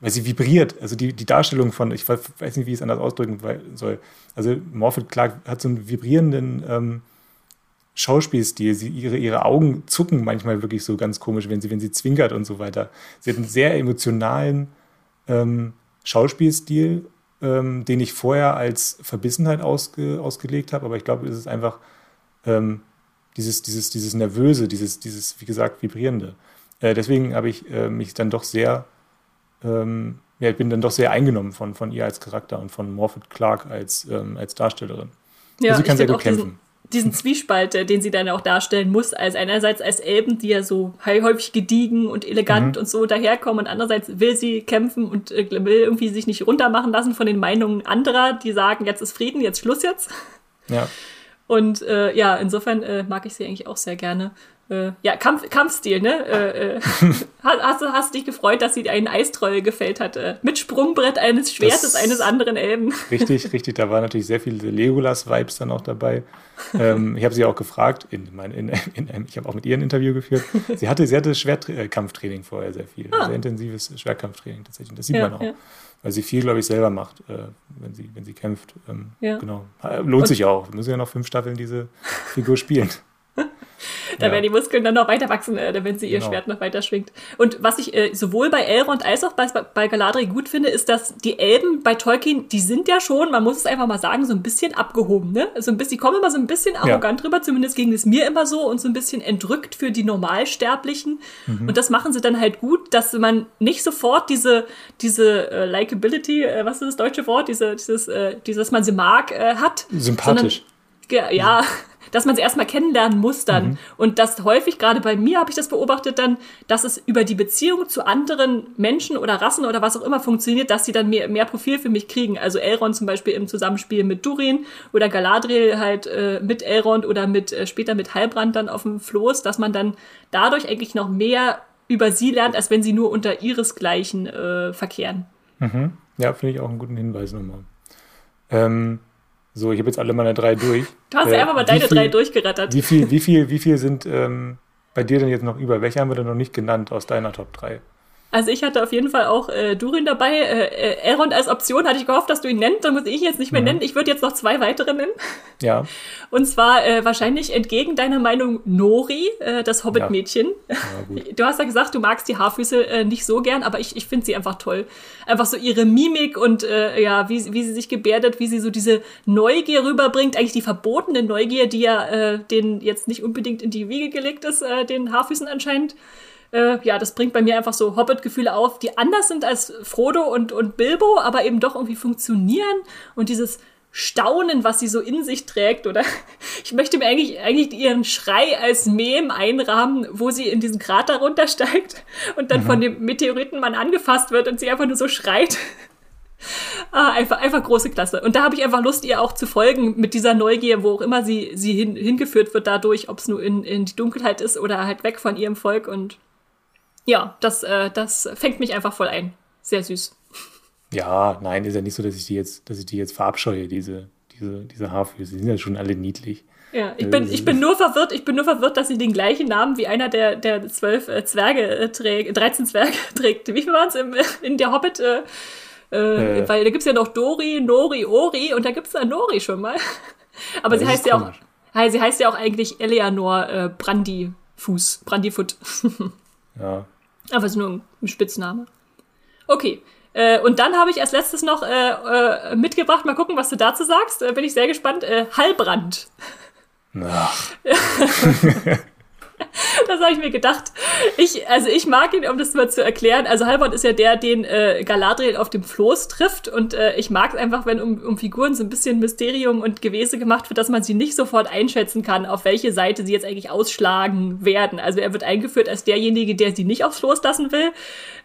weil sie vibriert. Also die, die Darstellung von, ich weiß nicht, wie ich es anders ausdrücken soll. Also Morphet Clark hat so einen vibrierenden ähm, Schauspielstil. Sie, ihre, ihre Augen zucken manchmal wirklich so ganz komisch, wenn sie, wenn sie zwinkert und so weiter. Sie hat einen sehr emotionalen ähm, Schauspielstil, ähm, den ich vorher als Verbissenheit ausge, ausgelegt habe, aber ich glaube, es ist einfach ähm, dieses, dieses, dieses Nervöse, dieses, dieses, wie gesagt, Vibrierende. Äh, deswegen habe ich äh, mich dann doch sehr, ähm, ja, ich bin dann doch sehr eingenommen von, von ihr als Charakter und von Morphet Clark als, ähm, als Darstellerin. Ja, also sie kann sehr gut kämpfen. Diesen, diesen Zwiespalt, äh, den sie dann auch darstellen muss, als einerseits als Elben, die ja so häufig gediegen und elegant mhm. und so daherkommen und andererseits will sie kämpfen und äh, will irgendwie sich nicht runtermachen lassen von den Meinungen anderer, die sagen, jetzt ist Frieden, jetzt Schluss jetzt. Ja. Und äh, ja, insofern äh, mag ich sie eigentlich auch sehr gerne. Äh, ja, Kampf, Kampfstil, ne? Äh, äh, *laughs* hast, du hast dich gefreut, dass sie einen Eistroll gefällt hat? Äh, mit Sprungbrett eines Schwertes das eines anderen Elben. Richtig, richtig. Da war natürlich sehr viele Legolas-Vibes dann auch dabei. Ähm, ich habe sie auch gefragt, in mein, in, in, in, ich habe auch mit ihr ein Interview geführt. Sie hatte, sie hatte Schwertkampftraining vorher sehr viel. Ah. Sehr intensives Schwertkampftraining tatsächlich. Das sieht ja, man auch. Ja weil sie viel, glaube ich, selber macht, äh, wenn, sie, wenn sie kämpft. Ähm, ja. Genau. Lohnt und sich auch. Wir müssen ja noch fünf Staffeln diese Figur spielen. Da ja. werden die Muskeln dann noch weiter wachsen, äh, wenn sie ihr genau. Schwert noch weiter schwingt. Und was ich äh, sowohl bei Elrond als auch bei, bei Galadriel gut finde, ist, dass die Elben bei Tolkien, die sind ja schon, man muss es einfach mal sagen, so ein bisschen abgehoben, ne? So ein bisschen, die kommen immer so ein bisschen arrogant ja. rüber, zumindest ging es mir immer so und so ein bisschen entrückt für die Normalsterblichen. Mhm. Und das machen sie dann halt gut, dass man nicht sofort diese, diese äh, Likability, äh, was ist das deutsche Wort, diese, dieses, äh, dieses man sie mag, äh, hat. Sympathisch. Sondern, ja, dass man sie erstmal kennenlernen muss dann. Mhm. Und das häufig, gerade bei mir habe ich das beobachtet dann, dass es über die Beziehung zu anderen Menschen oder Rassen oder was auch immer funktioniert, dass sie dann mehr, mehr Profil für mich kriegen. Also Elrond zum Beispiel im Zusammenspiel mit Durin oder Galadriel halt äh, mit Elrond oder mit äh, später mit Heilbrand dann auf dem Floß, dass man dann dadurch eigentlich noch mehr über sie lernt, als wenn sie nur unter ihresgleichen äh, verkehren. Mhm. Ja, finde ich auch einen guten Hinweis nochmal. Ähm, so, ich habe jetzt alle meine drei durch. Du hast äh, ja einfach mal deine viel, drei durchgerattert. Wie viel, wie viel, wie viel sind ähm, bei dir denn jetzt noch über? Welche haben wir denn noch nicht genannt aus deiner Top 3? Also ich hatte auf jeden Fall auch äh, Durin dabei. Äh, äh, Elrond als Option hatte ich gehofft, dass du ihn nennst. Dann muss ich ihn jetzt nicht mehr mhm. nennen. Ich würde jetzt noch zwei weitere nennen. Ja. Und zwar äh, wahrscheinlich entgegen deiner Meinung Nori, äh, das Hobbit-Mädchen. Ja. Ja, *laughs* du hast ja gesagt, du magst die Haarfüße äh, nicht so gern, aber ich, ich finde sie einfach toll. Einfach so ihre Mimik und äh, ja, wie, wie sie sich gebärdet, wie sie so diese Neugier rüberbringt. Eigentlich die verbotene Neugier, die ja äh, den jetzt nicht unbedingt in die Wiege gelegt ist, äh, den Haarfüßen anscheinend äh, ja, das bringt bei mir einfach so Hobbit-Gefühle auf, die anders sind als Frodo und, und Bilbo, aber eben doch irgendwie funktionieren und dieses Staunen, was sie so in sich trägt, oder *laughs* ich möchte mir eigentlich, eigentlich ihren Schrei als Mem einrahmen, wo sie in diesen Krater runtersteigt und dann mhm. von dem Meteoritenmann angefasst wird und sie einfach nur so schreit. *laughs* Ah, einfach, einfach große Klasse. Und da habe ich einfach Lust, ihr auch zu folgen mit dieser Neugier, wo auch immer sie, sie hin, hingeführt wird dadurch, ob es nur in, in die Dunkelheit ist oder halt weg von ihrem Volk. Und ja, das, äh, das fängt mich einfach voll ein. Sehr süß. Ja, nein, ist ja nicht so, dass ich die jetzt, dass ich die jetzt verabscheue, diese, diese, diese Haarfüße. Die sind ja schon alle niedlich. Ja, ich bin, ich bin nur verwirrt, ich bin nur verwirrt, dass sie den gleichen Namen wie einer der, der zwölf äh, Zwerge äh, trägt, 13 Zwerge *laughs* trägt. Wie viel waren es in der Hobbit? Äh, äh, äh. Weil da gibt es ja noch Dori, Nori, Ori und da gibt es da Nori schon mal. *laughs* Aber sie heißt ja auch, sie heißt ja auch eigentlich Eleanor äh, Brandyfuß, Brandyfoot. *laughs* ja. Aber es ist nur ein Spitzname. Okay. Äh, und dann habe ich als letztes noch äh, äh, mitgebracht, mal gucken, was du dazu sagst. Äh, bin ich sehr gespannt. Äh, Hallbrand. Ach. *laughs* *laughs* *laughs* das habe ich mir gedacht. Ich, also ich mag ihn, um das mal zu erklären. Also Halbert ist ja der, den äh, Galadriel auf dem Floß trifft. Und äh, ich mag es einfach, wenn um, um Figuren so ein bisschen Mysterium und Gewese gemacht wird, dass man sie nicht sofort einschätzen kann, auf welche Seite sie jetzt eigentlich ausschlagen werden. Also er wird eingeführt als derjenige, der sie nicht aufs Floß lassen will.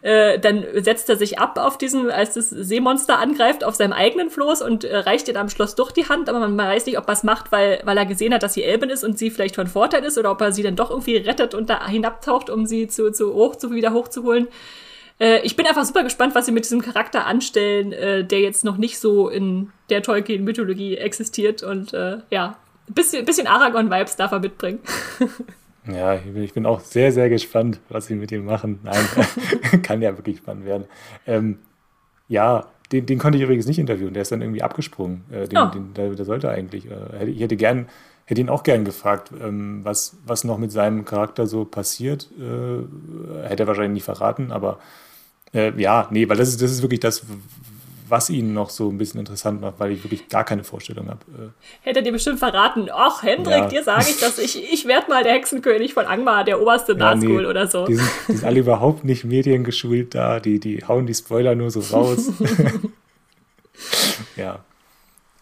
Äh, dann setzt er sich ab auf diesen, als das Seemonster angreift, auf seinem eigenen Floß und äh, reicht ihr am Schluss durch die Hand. Aber man, weiß nicht, ob er es macht, weil, weil er gesehen hat, dass sie Elben ist und sie vielleicht von Vorteil ist oder ob er sie dann doch irgendwie rettet und da hinabtaucht, um sie zu, zu hoch, zu, wieder hochzuholen. Äh, ich bin einfach super gespannt, was sie mit diesem Charakter anstellen, äh, der jetzt noch nicht so in der Tolkien-Mythologie existiert und äh, ja, ein bisschen, bisschen Aragorn-Vibes darf er mitbringen. *laughs* Ja, ich bin auch sehr, sehr gespannt, was sie mit ihm machen. Nein, *laughs* kann ja wirklich spannend werden. Ähm, ja, den, den, konnte ich übrigens nicht interviewen, der ist dann irgendwie abgesprungen. Äh, den, oh. den, der, der, sollte eigentlich. Äh, ich hätte gern hätte ihn auch gern gefragt, ähm, was, was noch mit seinem Charakter so passiert. Äh, hätte er wahrscheinlich nicht verraten, aber äh, ja, nee, weil das ist, das ist wirklich das, was ihn noch so ein bisschen interessant macht, weil ich wirklich gar keine Vorstellung habe. Äh. Hätte dir bestimmt verraten, ach Hendrik, ja. dir sage ich, dass ich, ich werde mal der Hexenkönig von Angmar, der oberste ja, Nazgul nee, oder so. Die sind, die sind alle überhaupt nicht mediengeschult da, die, die hauen die Spoiler nur so raus. *laughs* *laughs* ja.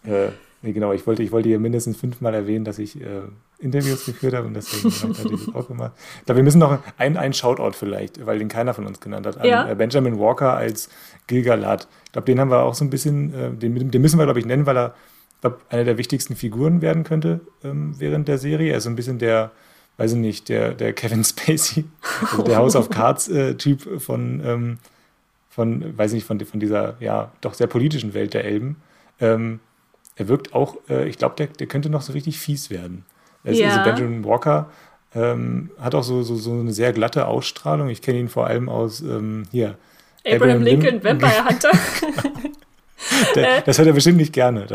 Äh, Nee, genau, ich wollte, ich wollte hier mindestens fünfmal erwähnen, dass ich äh, Interviews geführt habe und deswegen *laughs* habe ich das auch gemacht. Da wir müssen noch einen, einen Shoutout vielleicht, weil den keiner von uns genannt hat, an ja. Äh, Benjamin Walker als Gilgalad. Ich glaube, den haben wir auch so ein bisschen, äh, den, den, müssen wir, glaube ich, nennen, weil er glaub, einer der wichtigsten Figuren werden könnte ähm, während der Serie. Er ist so ein bisschen der, weiß ich nicht, der, der Kevin *laughs* Spacey, also der House of Cards-Typ äh, von, ähm, von, weiß ich nicht, von, von dieser, ja, doch sehr politischen Welt der Elben. Ähm, er wirkt auch, äh, ich glaube, der, der könnte noch so richtig fies werden. Also, ja. also Benjamin Walker ähm, hat auch so, so, so eine sehr glatte Ausstrahlung. Ich kenne ihn vor allem aus ähm, hier. Abraham, Abraham Lincoln, Vampire Hunter. *laughs* das hört er bestimmt nicht gerne.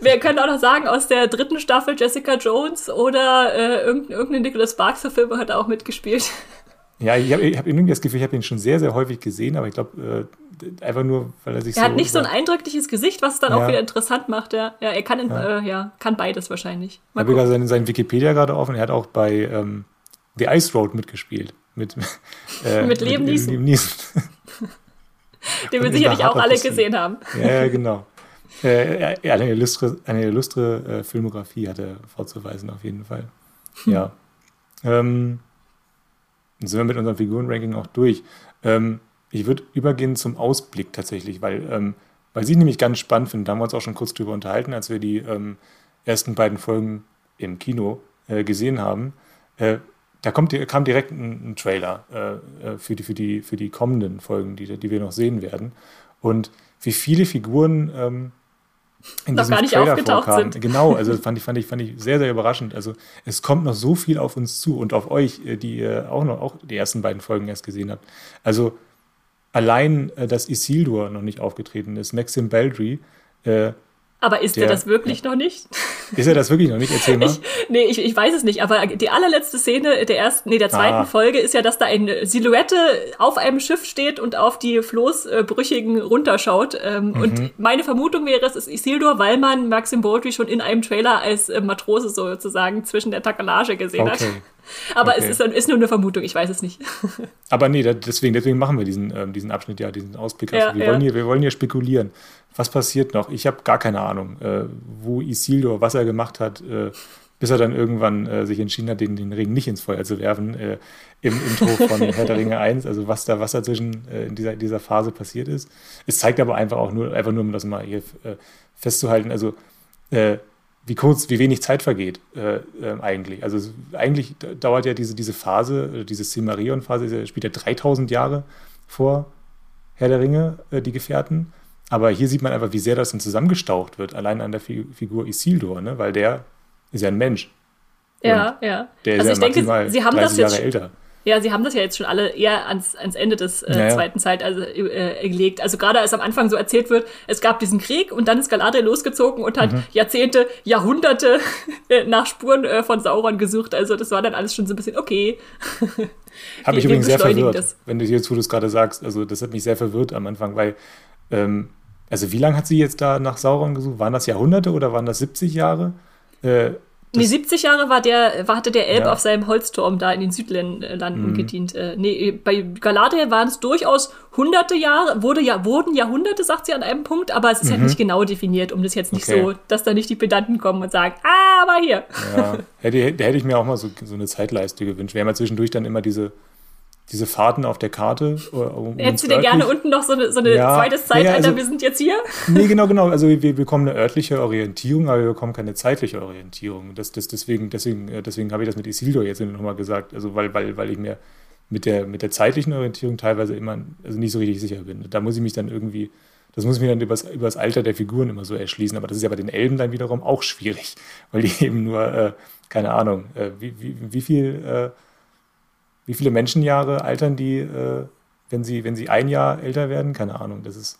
Wir können auch noch sagen, aus der dritten Staffel Jessica Jones oder äh, irgendeine Nicholas Sparks-Verfilmung hat er auch mitgespielt. Ja, ich habe hab irgendwie das Gefühl, ich habe ihn schon sehr, sehr häufig gesehen, aber ich glaube, äh, einfach nur, weil er sich er so. Er hat nicht so ein eindrückliches Gesicht, was es dann ja. auch wieder interessant macht. Ja, ja er kann, in, ja. Äh, ja kann beides wahrscheinlich. Mal ich habe gerade seinen, seinen Wikipedia gerade offen. Er hat auch bei ähm, The Ice Road mitgespielt. Mit, *laughs* äh, mit Liam Neeson. Neeson. *laughs* Den wir sicherlich auch alle gesehen haben. Ja, genau. *laughs* Äh, eine illustre, eine illustre äh, Filmografie hat er vorzuweisen, auf jeden Fall. Hm. Ja. Ähm, dann sind wir mit unserem Figurenranking auch durch. Ähm, ich würde übergehen zum Ausblick tatsächlich, weil, ähm, weil ich nämlich ganz spannend finde. Da haben wir uns auch schon kurz drüber unterhalten, als wir die ähm, ersten beiden Folgen im Kino äh, gesehen haben. Äh, da kommt, kam direkt ein, ein Trailer äh, äh, für, die, für, die, für die kommenden Folgen, die, die wir noch sehen werden. Und wie viele Figuren ähm, in noch gar nicht Trailer aufgetaucht vorkamen. sind. Genau, also fand ich, fand, ich, fand ich sehr, sehr überraschend. Also es kommt noch so viel auf uns zu und auf euch, äh, die ihr auch noch auch die ersten beiden Folgen erst gesehen habt. Also allein, äh, dass Isildur noch nicht aufgetreten ist, Maxim Baldry, äh, aber ist der, er das wirklich ja. noch nicht? Ist er das wirklich noch nicht? Erzähl *laughs* mal. Ich, nee, ich, ich weiß es nicht, aber die allerletzte Szene der ersten, nee, der zweiten ah. Folge ist ja, dass da eine Silhouette auf einem Schiff steht und auf die Floßbrüchigen runterschaut. Ähm, mhm. Und meine Vermutung wäre, es ist Isildur, weil man Maxim Baldry schon in einem Trailer als äh, Matrose sozusagen zwischen der Takelage gesehen okay. hat. Aber okay. es ist, ist, nur eine Vermutung, ich weiß es nicht. *laughs* Aber nee, deswegen, deswegen machen wir diesen, ähm, diesen Abschnitt ja, diesen Ausblick. Also ja, wir, ja. Wollen hier, wir wollen hier spekulieren. Was passiert noch? Ich habe gar keine Ahnung, äh, wo Isildur, was er gemacht hat, äh, bis er dann irgendwann äh, sich entschieden hat, den, den Ring nicht ins Feuer zu werfen, äh, im Intro von *laughs* Herr der Ringe 1, also was da, was da zwischen äh, in dieser, dieser Phase passiert ist. Es zeigt aber einfach auch nur, einfach nur, um das mal hier äh, festzuhalten, also wie kurz, wie wenig Zeit vergeht äh, äh, eigentlich. Also eigentlich dauert ja diese, diese Phase, diese Silmarillion-Phase, spielt ja 3000 Jahre vor Herr der Ringe, die Gefährten. Aber hier sieht man einfach, wie sehr das dann zusammengestaucht wird, allein an der Figur Isildur, ne? weil der ist ja ein Mensch. Ja, ja. Der also ist ja maximal denke, Sie haben 30 das jetzt Jahre älter. Ja, sie haben das ja jetzt schon alle eher ans, ans Ende des äh, naja. zweiten Zeitalters also, äh, gelegt. Also gerade als am Anfang so erzählt wird, es gab diesen Krieg und dann ist Galadriel losgezogen und hat mhm. Jahrzehnte, Jahrhunderte *laughs* nach Spuren äh, von Sauron gesucht. Also das war dann alles schon so ein bisschen okay. Habe mich *laughs* übrigens sehr verwirrt, das. wenn du jetzt, wo du es gerade sagst. Also das hat mich sehr verwirrt am Anfang, weil ähm, also wie lange hat sie jetzt da nach Sauron gesucht? Waren das Jahrhunderte oder waren das 70 Jahre? Äh, Nee, 70 Jahre war der, hatte der Elb ja. auf seinem Holzturm da in den Südlanden mhm. gedient. Äh, nee, bei Galadriel waren es durchaus hunderte Jahre, wurde ja, wurden Jahrhunderte, sagt sie an einem Punkt, aber es ist halt mhm. halt nicht genau definiert, um das jetzt nicht okay. so, dass da nicht die Pedanten kommen und sagen, ah, aber hier. Ja, hätte, hätte ich mir auch mal so, so eine Zeitleiste gewünscht. Wir haben ja zwischendurch dann immer diese diese Fahrten auf der Karte. Äh, um Hättest du dir gerne unten noch so eine, so eine ja, zweites Zeitalter, ja, also, wir sind jetzt hier? Nee, genau, genau. Also wir bekommen eine örtliche Orientierung, aber wir bekommen keine zeitliche Orientierung. Das, das, deswegen deswegen, äh, deswegen habe ich das mit Isildur jetzt nochmal gesagt. Also weil, weil, weil ich mir mit der, mit der zeitlichen Orientierung teilweise immer also nicht so richtig sicher bin. Da muss ich mich dann irgendwie, das muss ich mir dann über das Alter der Figuren immer so erschließen. Aber das ist ja bei den Elben dann wiederum auch schwierig, weil die *laughs* eben nur, äh, keine Ahnung, äh, wie, wie, wie viel äh, wie viele Menschenjahre altern die, äh, wenn, sie, wenn sie ein Jahr älter werden? Keine Ahnung, das ist.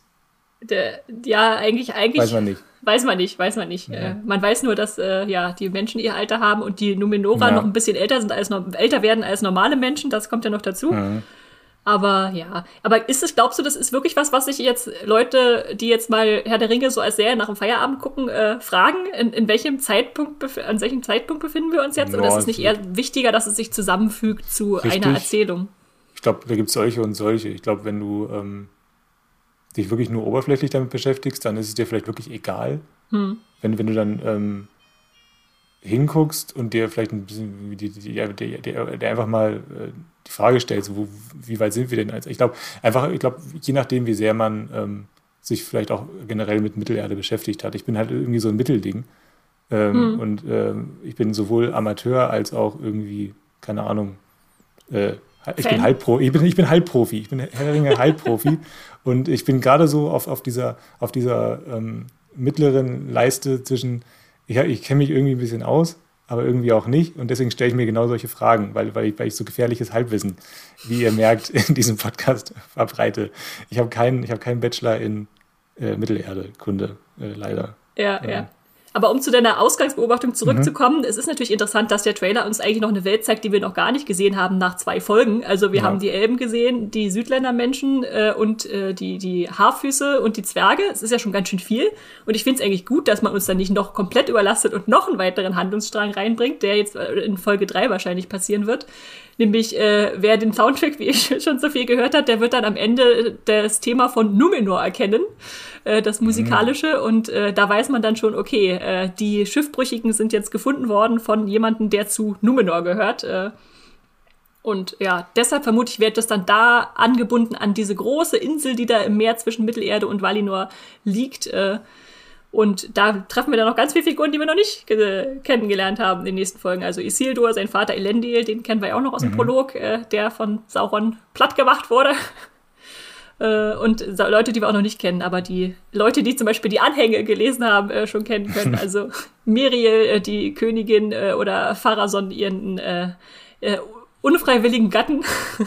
Der, ja, eigentlich, eigentlich. Weiß man nicht. Weiß man nicht, weiß man nicht. Ja. Äh, man weiß nur, dass äh, ja, die Menschen ihr Alter haben und die Numenora ja. noch ein bisschen älter sind als älter werden als normale Menschen. Das kommt ja noch dazu. Mhm. Aber ja, aber ist es, glaubst du, das ist wirklich was, was sich jetzt Leute, die jetzt mal Herr der Ringe so als Serie nach dem Feierabend gucken, äh, fragen, in, in welchem Zeitpunkt, an welchem Zeitpunkt befinden wir uns jetzt? Ja, Oder ist es nicht eher wichtiger, dass es sich zusammenfügt zu richtig. einer Erzählung? Ich glaube, da gibt es solche und solche. Ich glaube, wenn du ähm, dich wirklich nur oberflächlich damit beschäftigst, dann ist es dir vielleicht wirklich egal. Hm. Wenn, wenn du dann ähm, hinguckst und dir vielleicht ein bisschen, die, die, die, die einfach mal äh, die Frage stellst, wo, wie weit sind wir denn als? Ich glaube, einfach, ich glaube, je nachdem, wie sehr man ähm, sich vielleicht auch generell mit Mittelerde beschäftigt hat. Ich bin halt irgendwie so ein Mittelding. Ähm, hm. Und ähm, ich bin sowohl Amateur als auch irgendwie, keine Ahnung, äh, ich bin Halbprofi, ich bin, ich bin Halbprofi, ich bin Herringer Halbprofi *laughs* und ich bin gerade so auf, auf dieser, auf dieser ähm, mittleren Leiste zwischen, ich, ich kenne mich irgendwie ein bisschen aus, aber irgendwie auch nicht. Und deswegen stelle ich mir genau solche Fragen, weil, weil, ich, weil ich so gefährliches Halbwissen, wie ihr merkt, in diesem Podcast *laughs* verbreite. Ich habe keinen, hab keinen Bachelor in äh, Mittelerde-Kunde, äh, leider. Ja, ja. ja. Aber um zu deiner Ausgangsbeobachtung zurückzukommen, mhm. es ist natürlich interessant, dass der Trailer uns eigentlich noch eine Welt zeigt, die wir noch gar nicht gesehen haben nach zwei Folgen. Also wir ja. haben die Elben gesehen, die Südländermenschen äh, und äh, die, die Haarfüße und die Zwerge. Es ist ja schon ganz schön viel. Und ich finde es eigentlich gut, dass man uns dann nicht noch komplett überlastet und noch einen weiteren Handlungsstrang reinbringt, der jetzt äh, in Folge drei wahrscheinlich passieren wird. Nämlich, äh, wer den Soundtrack, wie ich *laughs* schon so viel gehört hat, der wird dann am Ende das Thema von Numenor erkennen, äh, das musikalische. Mhm. Und äh, da weiß man dann schon, okay, äh, die Schiffbrüchigen sind jetzt gefunden worden von jemandem, der zu Numenor gehört. Äh, und ja, deshalb vermute ich, wird das dann da angebunden an diese große Insel, die da im Meer zwischen Mittelerde und Valinor liegt. Äh, und da treffen wir dann noch ganz viele Figuren, die wir noch nicht kennengelernt haben in den nächsten Folgen. Also Isildur, sein Vater Elendil, den kennen wir ja auch noch aus dem mhm. Prolog, äh, der von Sauron platt gemacht wurde. Äh, und Leute, die wir auch noch nicht kennen, aber die Leute, die zum Beispiel die Anhänge gelesen haben, äh, schon kennen können. *laughs* Also Miriel, äh, die Königin, äh, oder Pharason, ihren äh, unfreiwilligen Gatten,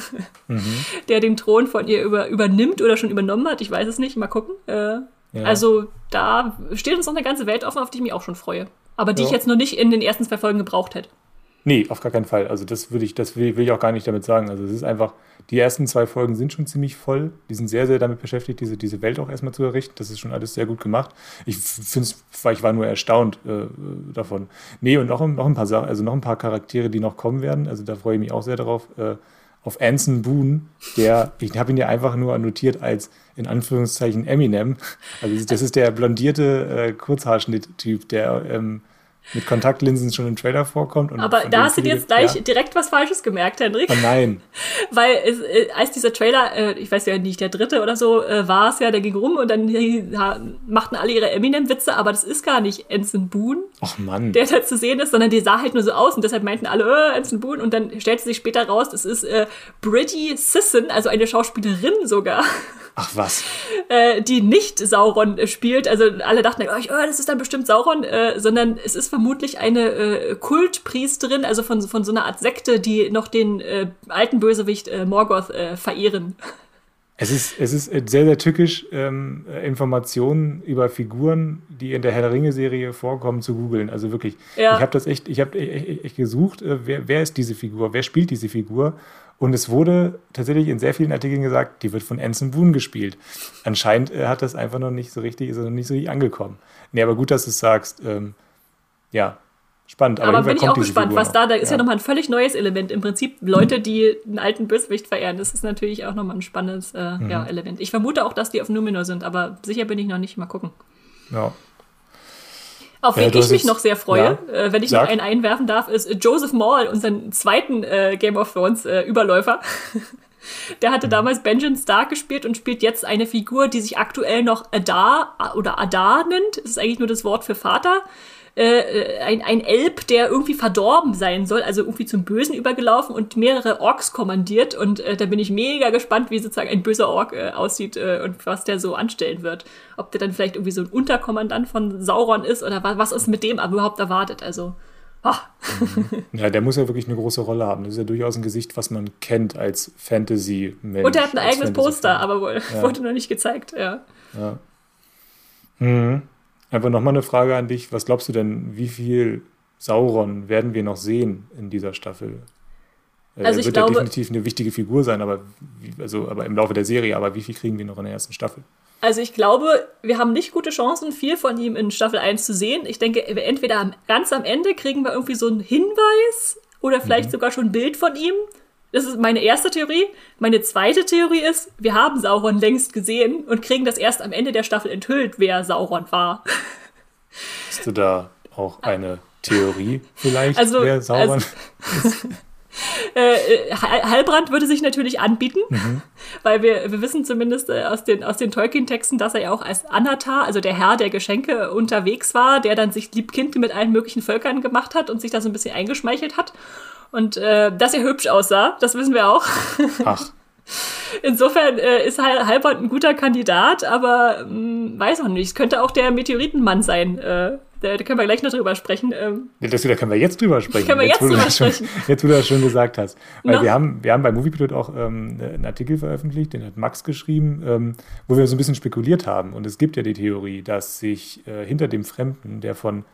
*laughs* mhm. der den Thron von ihr über, übernimmt oder schon übernommen hat. Ich weiß es nicht. Mal gucken. Ja. Also da steht uns noch eine ganze Welt offen, auf die ich mich auch schon freue. Aber die ja. ich jetzt noch nicht in den ersten zwei Folgen gebraucht hätte. Nee, auf gar keinen Fall. Also das würde ich, das will, will, ich auch gar nicht damit sagen. Also es ist einfach, die ersten zwei Folgen sind schon ziemlich voll. Die sind sehr, sehr damit beschäftigt, diese, diese Welt auch erstmal zu errichten. Das ist schon alles sehr gut gemacht. Ich finde ich war nur erstaunt äh, davon. Nee, und noch, noch ein paar Sachen, also noch ein paar Charaktere, die noch kommen werden. Also da freue ich mich auch sehr darauf. Äh, auf Anson Boone, der, ich habe ihn ja einfach nur annotiert als in Anführungszeichen Eminem. Also das ist der blondierte äh, Kurzhaarschnitt-Typ, der ähm, mit Kontaktlinsen schon im Trailer vorkommt. Aber da hast du dir jetzt gleich ja. direkt was Falsches gemerkt, Henrik. Oh nein. *laughs* Weil es, äh, als dieser Trailer, äh, ich weiß ja nicht, der dritte oder so, äh, war es ja, der ging rum und dann machten alle ihre Eminem-Witze, aber das ist gar nicht Anson Boone, Ach Mann. der da zu sehen ist, sondern der sah halt nur so aus und deshalb meinten alle, äh, Anson Boone und dann stellte sich später raus, das ist äh, Bridgie Sisson, also eine Schauspielerin sogar. *laughs* Ach was. Die nicht Sauron spielt. Also alle dachten, oh, das ist dann bestimmt Sauron, sondern es ist vermutlich eine äh, Kultpriesterin, also von, von so einer Art Sekte, die noch den äh, alten Bösewicht äh, Morgoth äh, verehren. Es ist, es ist sehr, sehr tückisch, ähm, Informationen über Figuren, die in der Herr der Ringe-Serie vorkommen, zu googeln. Also wirklich, ja. ich habe das echt, ich habe echt, echt gesucht, äh, wer, wer ist diese Figur, wer spielt diese Figur? Und es wurde tatsächlich in sehr vielen Artikeln gesagt, die wird von Anson Boone gespielt. Anscheinend äh, hat das einfach noch nicht so richtig, ist er noch nicht so richtig angekommen. Nee, aber gut, dass du es sagst. Ähm, ja, spannend. Aber, aber bin ich auch gespannt, was da, da ist ja, ja nochmal ein völlig neues Element. Im Prinzip Leute, die einen alten Bösewicht verehren, das ist natürlich auch nochmal ein spannendes äh, mhm. ja, Element. Ich vermute auch, dass die auf Numenor sind, aber sicher bin ich noch nicht. Mal gucken. Ja. Auf wen ich mich noch sehr freue, ja, äh, wenn ich sag. noch einen einwerfen darf, ist Joseph Maul, unseren zweiten äh, Game of Thrones äh, Überläufer. *laughs* Der hatte mhm. damals Benjamin Stark gespielt und spielt jetzt eine Figur, die sich aktuell noch Adar oder Adar nennt. Das ist eigentlich nur das Wort für Vater. Äh, ein, ein Elb, der irgendwie verdorben sein soll, also irgendwie zum Bösen übergelaufen und mehrere Orks kommandiert. Und äh, da bin ich mega gespannt, wie sozusagen ein böser Ork äh, aussieht äh, und was der so anstellen wird. Ob der dann vielleicht irgendwie so ein Unterkommandant von Sauron ist oder was, was ist mit dem überhaupt erwartet. Also. Oh. Ja, der muss ja wirklich eine große Rolle haben. Das ist ja durchaus ein Gesicht, was man kennt als Fantasy-Mensch. Und er hat ein eigenes Poster, aber wohl, ja. *laughs* wurde noch nicht gezeigt, ja. Ja. Mhm. Einfach nochmal eine Frage an dich. Was glaubst du denn, wie viel Sauron werden wir noch sehen in dieser Staffel? Äh, also er wird glaube, ja definitiv eine wichtige Figur sein, aber, also, aber im Laufe der Serie. Aber wie viel kriegen wir noch in der ersten Staffel? Also ich glaube, wir haben nicht gute Chancen, viel von ihm in Staffel 1 zu sehen. Ich denke, entweder ganz am Ende kriegen wir irgendwie so einen Hinweis oder vielleicht mhm. sogar schon ein Bild von ihm. Das ist meine erste Theorie. Meine zweite Theorie ist, wir haben Sauron längst gesehen und kriegen das erst am Ende der Staffel enthüllt, wer Sauron war. Hast du da auch eine Theorie vielleicht, also, wer Sauron also, *laughs* *laughs* ist? Äh, Halbrand würde sich natürlich anbieten, mhm. weil wir, wir wissen zumindest äh, aus den, aus den Tolkien-Texten, dass er ja auch als Anatar, also der Herr der Geschenke, unterwegs war, der dann sich Liebkind mit allen möglichen Völkern gemacht hat und sich da so ein bisschen eingeschmeichelt hat. Und äh, dass er hübsch aussah, das wissen wir auch. Ach. *laughs* Insofern äh, ist Halbert ein guter Kandidat, aber mh, hm, weiß auch nicht. Es könnte auch der Meteoritenmann sein, äh, Da, da, können wir gleich noch drüber sprechen. Ähm, ja, das, da können wir jetzt drüber sprechen. Können wir jetzt, jetzt drüber sprechen. Schon, jetzt, wo du das schon gesagt hast. Weil no. wir haben, wir haben bei Moviepilot auch ähm, einen Artikel veröffentlicht, den hat Max geschrieben, ähm, wo wir so ein bisschen spekuliert haben. Und es gibt ja die Theorie, dass sich äh, hinter dem Fremden, der von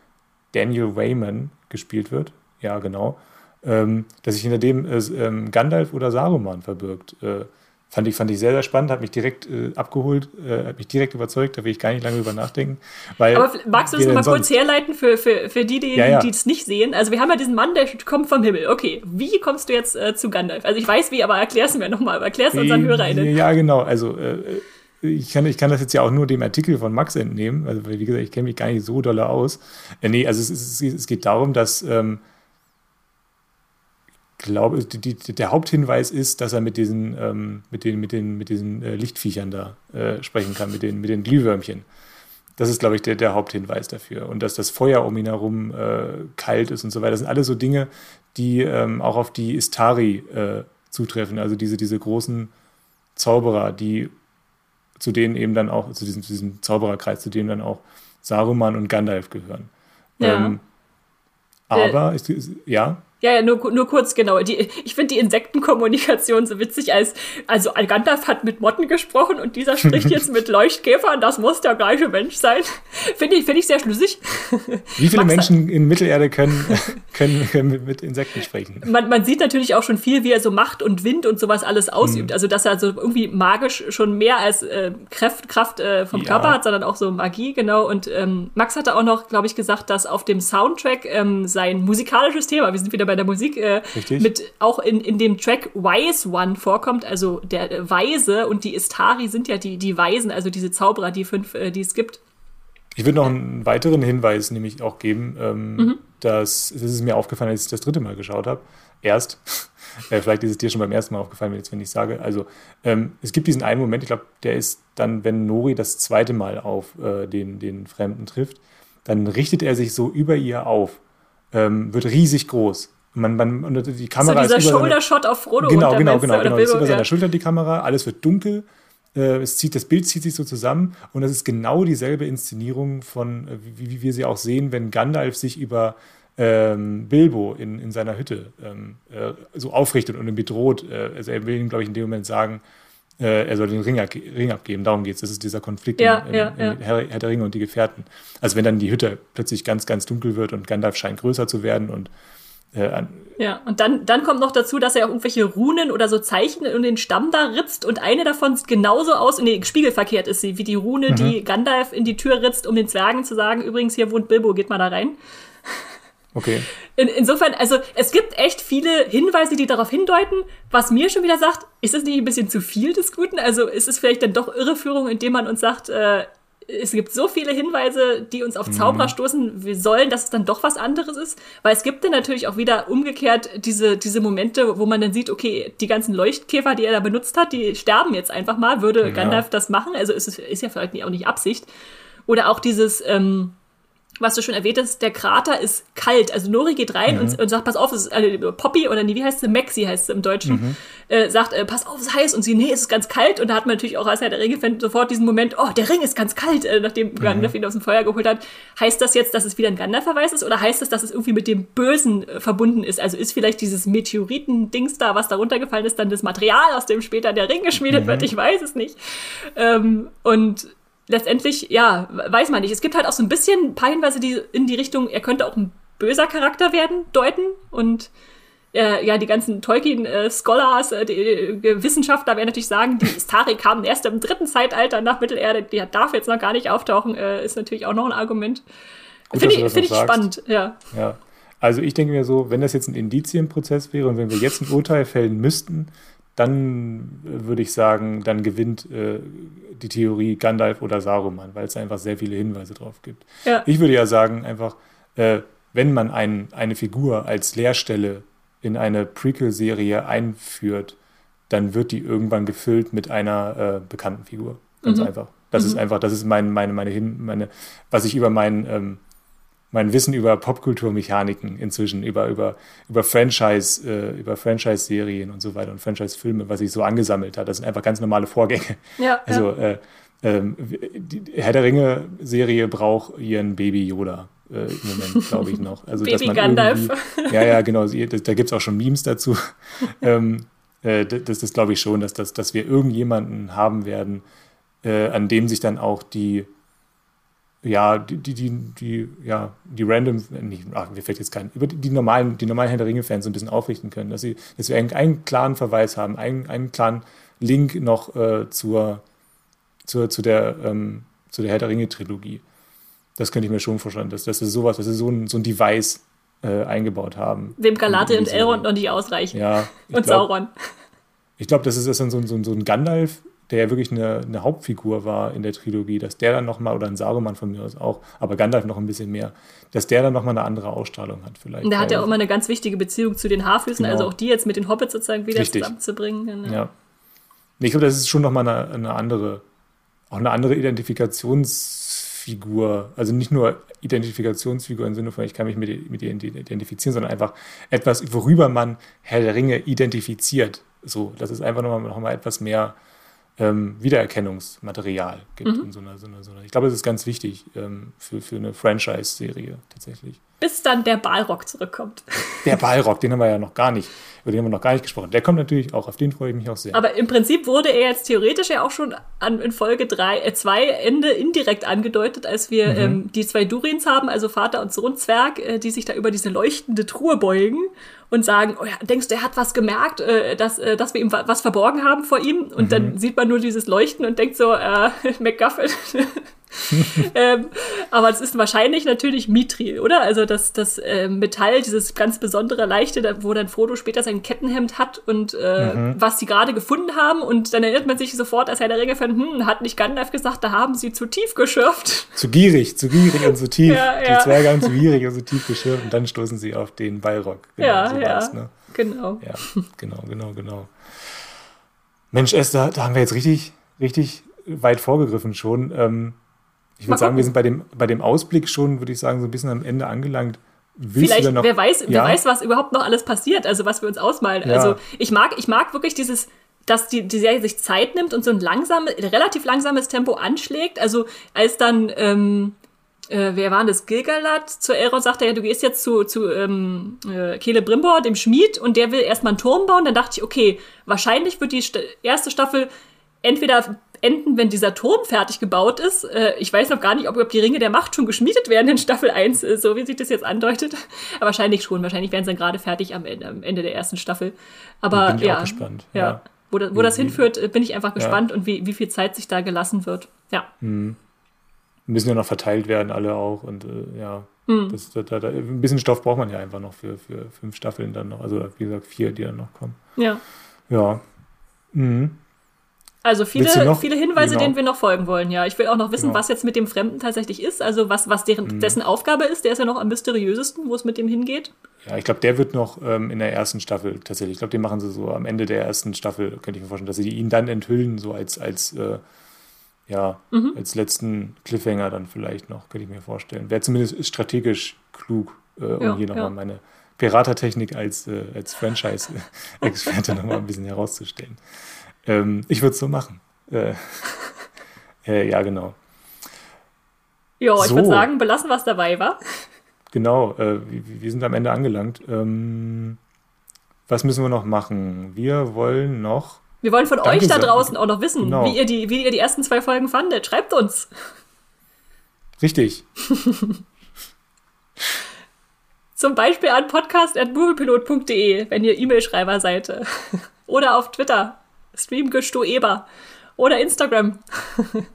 Daniel Wayman gespielt wird, ja genau, dass sich hinter dem äh, ähm, Gandalf oder Saruman verbirgt. Äh, Fand ich, fand ich sehr, sehr spannend, hat mich direkt äh, abgeholt, äh, hat mich direkt überzeugt, da will ich gar nicht lange drüber nachdenken. Aber magst du das mal kurz herleiten für, für, für die, die ja, ja. es nicht sehen? Also wir haben ja diesen Mann, der kommt vom Himmel. Okay, wie kommst du jetzt äh, zu Gandalf? Also ich weiß wie, aber erklär es mir nochmal, erklär es unseren HörerInnen. Ja, genau, also äh, ich kann, ich kann das jetzt ja auch nur dem Artikel von Max entnehmen, also wie gesagt, ich kenne mich gar nicht so dolle aus. Äh, nee, also es, es, es geht darum, dass ähm, glaube, die, die, der Haupthinweis ist, dass er mit diesen, ähm, mit den, mit den, mit diesen äh, Lichtviechern da äh, sprechen kann, mit den, mit den Glühwürmchen. Das ist, glaube ich, der, der Haupthinweis dafür. Und dass das Feuer um ihn herum äh, kalt ist und so weiter. Das sind alles so Dinge, die ähm, auch auf die Istari äh, zutreffen. Also diese, diese großen Zauberer, die zu denen eben dann auch, zu diesem, zu diesem Zaubererkreis, zu denen dann auch Saruman und Gandalf gehören. Ja. Ähm, aber, äh, ist, ja. Ja, ja, nur, nur kurz, genau. Die, ich finde die Insektenkommunikation so witzig, als also Gandalf hat mit Motten gesprochen und dieser spricht jetzt mit *laughs* Leuchtkäfern, das muss der gleiche Mensch sein. Finde ich, find ich sehr schlüssig. Wie viele Max Menschen in Mittelerde können, *laughs* können, können mit Insekten sprechen? Man, man sieht natürlich auch schon viel, wie er so Macht und Wind und sowas alles ausübt. Mhm. Also, dass er so irgendwie magisch schon mehr als äh, Kraft, Kraft äh, vom ja. Körper hat, sondern auch so Magie, genau. Und ähm, Max hatte auch noch, glaube ich, gesagt, dass auf dem Soundtrack ähm, sein musikalisches Thema, wir sind wieder bei der Musik, äh, mit auch in, in dem Track Wise One vorkommt, also der Weise und die Istari sind ja die, die Weisen, also diese Zauberer, die fünf, äh, die es gibt. Ich würde noch einen weiteren Hinweis nämlich auch geben, ähm, mhm. dass das ist mir aufgefallen, als ich das dritte Mal geschaut habe. Erst, *laughs* äh, vielleicht ist es dir schon beim ersten Mal aufgefallen, wenn, jetzt, wenn ich sage. Also ähm, es gibt diesen einen Moment, ich glaube, der ist dann, wenn Nori das zweite Mal auf äh, den, den Fremden trifft, dann richtet er sich so über ihr auf, ähm, wird riesig groß man, man, und die Kamera so dieser Shoulder-Shot auf Frodo Genau, genau, genau. genau. ist über ja. seiner Schulter die Kamera, alles wird dunkel. Äh, es zieht, das Bild zieht sich so zusammen und das ist genau dieselbe Inszenierung von, äh, wie, wie wir sie auch sehen, wenn Gandalf sich über ähm, Bilbo in, in seiner Hütte ähm, äh, so aufrichtet und ihn bedroht. Äh, also er will ihm, glaube ich, in dem Moment sagen, äh, er soll den Ring, Ring abgeben. Darum geht es. Das ist dieser Konflikt ja, in, in, ja, in Herr, Herr, der Ringe und die Gefährten. Also wenn dann die Hütte plötzlich ganz, ganz dunkel wird und Gandalf scheint größer zu werden und äh, ja, und dann, dann kommt noch dazu, dass er auch irgendwelche Runen oder so Zeichen in den Stamm da ritzt und eine davon sieht genauso aus, nee, spiegelverkehrt ist sie, wie die Rune, mhm. die Gandalf in die Tür ritzt, um den Zwergen zu sagen, übrigens, hier wohnt Bilbo, geht mal da rein. Okay. In, insofern, also es gibt echt viele Hinweise, die darauf hindeuten, was mir schon wieder sagt, ist das nicht ein bisschen zu viel des Guten? Also ist es vielleicht dann doch Irreführung, indem man uns sagt, äh, es gibt so viele Hinweise, die uns auf Zauberer mhm. stoßen, wir sollen, dass es dann doch was anderes ist. Weil es gibt dann natürlich auch wieder umgekehrt diese, diese Momente, wo man dann sieht, okay, die ganzen Leuchtkäfer, die er da benutzt hat, die sterben jetzt einfach mal. Würde ja. Gandalf das machen? Also ist es ist ja vielleicht auch nicht Absicht. Oder auch dieses, ähm, was du schon erwähnt hast, der Krater ist kalt. Also Nori geht rein mhm. und, und, sagt, pass auf, es ist äh, Poppy oder nee, wie heißt sie? Maxi heißt sie im Deutschen. Mhm. Äh, sagt, äh, pass auf, es ist heiß. Und sie, nee, es ist ganz kalt. Und da hat man natürlich auch als Herr der Ringe-Fan sofort diesen Moment, oh, der Ring ist ganz kalt, äh, nachdem mhm. Gandalf ihn aus dem Feuer geholt hat. Heißt das jetzt, dass es wieder ein Gandalf-Verweis ist? Oder heißt das, dass es irgendwie mit dem Bösen äh, verbunden ist? Also ist vielleicht dieses Meteoriten-Dings da, was da runtergefallen ist, dann das Material, aus dem später der Ring geschmiedet wird? Mhm. Ich weiß es nicht. Ähm, und letztendlich, ja, weiß man nicht. Es gibt halt auch so ein bisschen ein paar Hinweise, die in die Richtung, er könnte auch ein böser Charakter werden, deuten. Und äh, ja, die ganzen Tolkien-Scholars, äh, die äh, Wissenschaftler werden natürlich sagen, die Istari kamen erst im dritten Zeitalter nach Mittelerde, die darf jetzt noch gar nicht auftauchen, äh, ist natürlich auch noch ein Argument. Finde ich, find ich spannend, ja. Ja. Also ich denke mir so, wenn das jetzt ein Indizienprozess wäre und wenn wir jetzt ein Urteil fällen müssten, dann würde ich sagen, dann gewinnt äh, die Theorie Gandalf oder Saruman, weil es einfach sehr viele Hinweise drauf gibt. Ja. Ich würde ja sagen, einfach, äh, wenn man ein, eine Figur als Leerstelle in eine Prequel-Serie einführt, dann wird die irgendwann gefüllt mit einer äh, bekannten Figur. Ganz mhm. einfach. Das mhm. ist einfach, das ist mein, meine, meine, meine, was ich über meinen ähm, mein Wissen über Popkulturmechaniken inzwischen, über, über, über Franchise, äh, über Franchise-Serien und so weiter und Franchise-Filme, was sich so angesammelt hat. Das sind einfach ganz normale Vorgänge. Ja, also ja. Äh, äh, die Herr der Ringe-Serie braucht ihren Baby Yoda. äh, im Moment, glaube ich noch. Also, Baby Gandalf. Ja, ja, genau. Da gibt es auch schon Memes dazu. *laughs* ähm, äh, das ist, glaube ich, schon, dass, dass, dass wir irgendjemanden haben werden, äh, an dem sich dann auch die ja, die, die, die, die, ja, die random, nicht, ach, mir fällt jetzt kein, über die, die normalen, die normalen Herr der Ringe-Fans so ein bisschen aufrichten können, dass sie, dass wir einen, einen klaren Verweis haben, einen, einen klaren Link noch äh, zur, zur, zu der, ähm, zu der Herr der Ringe-Trilogie. Das könnte ich mir schon vorstellen, dass, dass sie sowas, dass sie so ein, so ein Device äh, eingebaut haben. Dem Galadriel und Elrond noch nicht ausreichen. Ja. Und glaub, Sauron. Ich glaube, das ist, ist so, so, so ein Gandalf, der ja wirklich eine, eine, Hauptfigur war in der Trilogie, dass der dann nochmal, oder ein Saruman von mir aus auch, aber Gandalf noch ein bisschen mehr, dass der dann nochmal eine andere Ausstrahlung hat vielleicht. Und der hat ja auch immer eine ganz wichtige Beziehung zu den Haarfüßen, genau. also auch die jetzt mit den Hobbits sozusagen wieder Richtig. zusammenzubringen. Genau. Ja. Ich glaube, das ist schon nochmal eine, eine andere, auch eine andere Identifikationsfigur, also nicht nur Identifikationsfigur im Sinne von, ich kann mich mit, mit ihr identifizieren, sondern einfach etwas, worüber man Herr der Ringe identifiziert. So, das ist einfach nochmal noch mal etwas mehr ähm, Wiedererkennungsmaterial gibt mhm. in so einer, so einer, so einer. Ich glaube, das ist ganz wichtig ähm, für, für eine Franchise-Serie tatsächlich. Bis dann der Balrog zurückkommt. Der Balrog, den haben wir ja noch gar nicht, über den haben wir noch gar nicht gesprochen. Der kommt natürlich auch, auf den freue ich mich auch sehr. Aber im Prinzip wurde er jetzt theoretisch ja auch schon an, in Folge 3, äh, 2 Ende indirekt angedeutet, als wir mhm. ähm, die zwei Durins haben, also Vater und Sohn Zwerg, äh, die sich da über diese leuchtende Truhe beugen und sagen, oh ja, denkst du, er hat was gemerkt, äh, dass, äh, dass wir ihm was verborgen haben vor ihm? Und mhm. dann sieht man nur dieses Leuchten und denkt so, äh, *laughs* McGuffin. *laughs* ähm, aber es ist wahrscheinlich natürlich Mithril, oder? Also das, das äh, Metall, dieses ganz besondere Leichte, wo dann Frodo später sein Kettenhemd hat und äh, mhm. was sie gerade gefunden haben. Und dann erinnert man sich sofort, als Herr der Ringe fand, hm, hat nicht Gandalf gesagt, da haben sie zu tief geschürft. Zu gierig, zu gierig und zu tief. ja, *laughs* ja. Die Zwerge haben zu gierig und zu tief geschürft und dann stoßen sie auf den Balrog. Genau, ja, so ja. Ne? Genau. Ja, genau, genau, genau. Mensch, Esther, da haben wir jetzt richtig, richtig weit vorgegriffen schon. Ähm, ich würde sagen, wir sind bei dem, bei dem Ausblick schon, würde ich sagen, so ein bisschen am Ende angelangt. Willst Vielleicht, noch, wer weiß, ja? wer weiß, was überhaupt noch alles passiert, also was wir uns ausmalen. Ja. Also ich mag, ich mag wirklich dieses, dass die, die Serie sich Zeit nimmt und so ein langsames, relativ langsames Tempo anschlägt. Also als dann, ähm, äh, wer war das? Gilgalad zu Elrond sagte, ja, du gehst jetzt zu, zu ähm, äh, Kele Brimbor, dem Schmied, und der will erstmal einen Turm bauen. Dann dachte ich, okay, wahrscheinlich wird die St erste Staffel entweder enden, wenn dieser Turm fertig gebaut ist. Äh, ich weiß noch gar nicht, ob, die Ringe der Macht schon geschmiedet werden in Staffel 1, äh, so wie sich das jetzt andeutet. *laughs* Aber wahrscheinlich schon. Wahrscheinlich werden sie dann gerade fertig am Ende, am Ende der ersten Staffel. Aber bin ich ja, auch gespannt. Ja. ja. Wo, das, wo das hinführt, äh, bin ich einfach gespannt ja. und wie, wie viel Zeit sich da gelassen wird. Ja. Mhm. Müssen ja noch verteilt werden, alle auch. Und äh, ja, mhm. das, da, da, ein bisschen Stoff braucht man ja einfach noch für, für fünf Staffeln dann noch. Also wie gesagt, vier, die dann noch kommen. Ja. Ja. Mhm. Also viele, viele Hinweise, genau. denen wir noch folgen wollen, ja. Ich will auch noch wissen, genau. was jetzt mit dem Fremden tatsächlich ist, also was, was deren, mhm. dessen Aufgabe ist. Der ist ja noch am mysteriösesten, wo es mit dem hingeht. Ja, ich glaube, der wird noch ähm, in der ersten Staffel tatsächlich. Ich glaube, den machen sie so am Ende der ersten Staffel, könnte ich mir vorstellen, dass sie ihn dann enthüllen, so als, als äh, ja, mhm. als letzten Cliffhanger dann vielleicht noch, könnte ich mir vorstellen. Wäre zumindest strategisch klug, äh, um ja, hier nochmal ja. meine Piratertechnik als, äh, als Franchise-Experte *laughs* nochmal ein bisschen herauszustellen. Ähm, ich würde es so machen. Äh, *laughs* äh, ja, genau. Ja, ich so. würde sagen, belassen, was dabei war. Genau, äh, wir, wir, sind am Ende angelangt. Ähm, was müssen wir noch machen? Wir wollen noch. Wir wollen von Danke euch da draußen auch noch wissen, genau. wie, ihr die, wie ihr die ersten zwei Folgen fandet. Schreibt uns. Richtig. *laughs* Zum Beispiel an podcast.moviepilot.de, wenn ihr E-Mail-Schreiber seid. *laughs* Oder auf Twitter Streamgesto Eber oder Instagram. *laughs*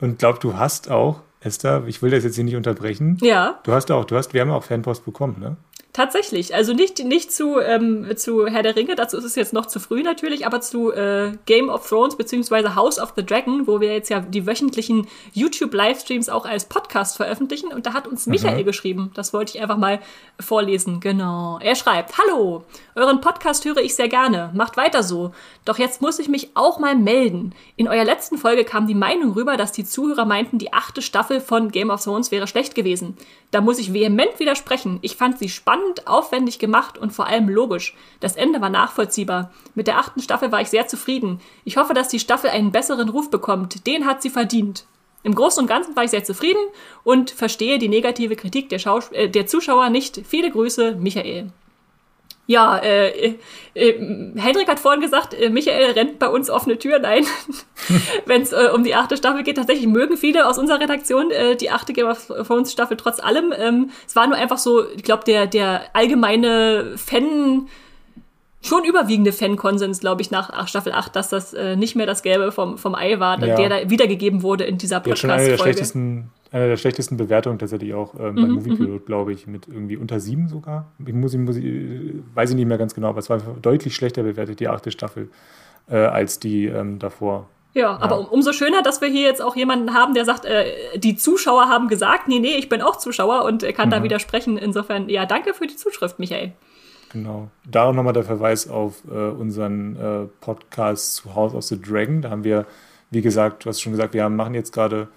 Und glaub, du hast auch, Esther, ich will das jetzt hier nicht unterbrechen. Ja. Du hast auch, du hast, wir haben auch Fanpost bekommen, ne? Tatsächlich. Also nicht, nicht zu, ähm, zu Herr der Ringe, dazu ist es jetzt noch zu früh natürlich, aber zu äh, Game of Thrones beziehungsweise House of the Dragon, wo wir jetzt ja die wöchentlichen YouTube-Livestreams auch als Podcast veröffentlichen. Und da hat uns Michael mhm. geschrieben. Das wollte ich einfach mal vorlesen. Genau. Er schreibt, Hallo, euren Podcast höre ich sehr gerne. Macht weiter so. Doch jetzt muss ich mich auch mal melden. In eurer letzten Folge kam die Meinung rüber, dass die Zuhörer meinten, die achte Staffel von Game of Thrones wäre schlecht gewesen. Da muss ich vehement widersprechen. Ich fand sie spannend, aufwendig gemacht und vor allem logisch. Das Ende war nachvollziehbar. Mit der achten Staffel war ich sehr zufrieden. Ich hoffe, dass die Staffel einen besseren Ruf bekommt. Den hat sie verdient. Im Großen und Ganzen war ich sehr zufrieden und verstehe die negative Kritik der, Schaus äh, der Zuschauer nicht. Viele Grüße, Michael. Ja, äh, äh, äh, Hendrik hat vorhin gesagt, äh, Michael rennt bei uns offene Türen ein, *laughs* wenn es äh, um die achte Staffel geht. Tatsächlich mögen viele aus unserer Redaktion äh, die achte Game of Thrones Staffel trotz allem. Ähm, es war nur einfach so, ich glaube, der, der allgemeine Fan schon überwiegende Fankonsens, glaube ich, nach Staffel 8, dass das nicht mehr das Gelbe vom, vom Ei war, ja. der da wiedergegeben wurde in dieser Podcast-Folge. Ja, schon eine der schlechtesten, eine der schlechtesten Bewertungen tatsächlich auch ähm, bei mhm, Moviepilot, mhm. glaube ich, mit irgendwie unter sieben sogar. Ich muss, ich muss, weiß ich nicht mehr ganz genau, aber es war deutlich schlechter bewertet, die achte Staffel, äh, als die ähm, davor. Ja, ja, aber um, umso schöner, dass wir hier jetzt auch jemanden haben, der sagt, äh, die Zuschauer haben gesagt, nee, nee, ich bin auch Zuschauer und er kann mhm. da widersprechen. Insofern, ja, danke für die Zuschrift, Michael. Genau. Da auch nochmal der Verweis auf äh, unseren äh, Podcast zu House of the Dragon. Da haben wir, wie gesagt, du hast schon gesagt, wir haben, machen jetzt gerade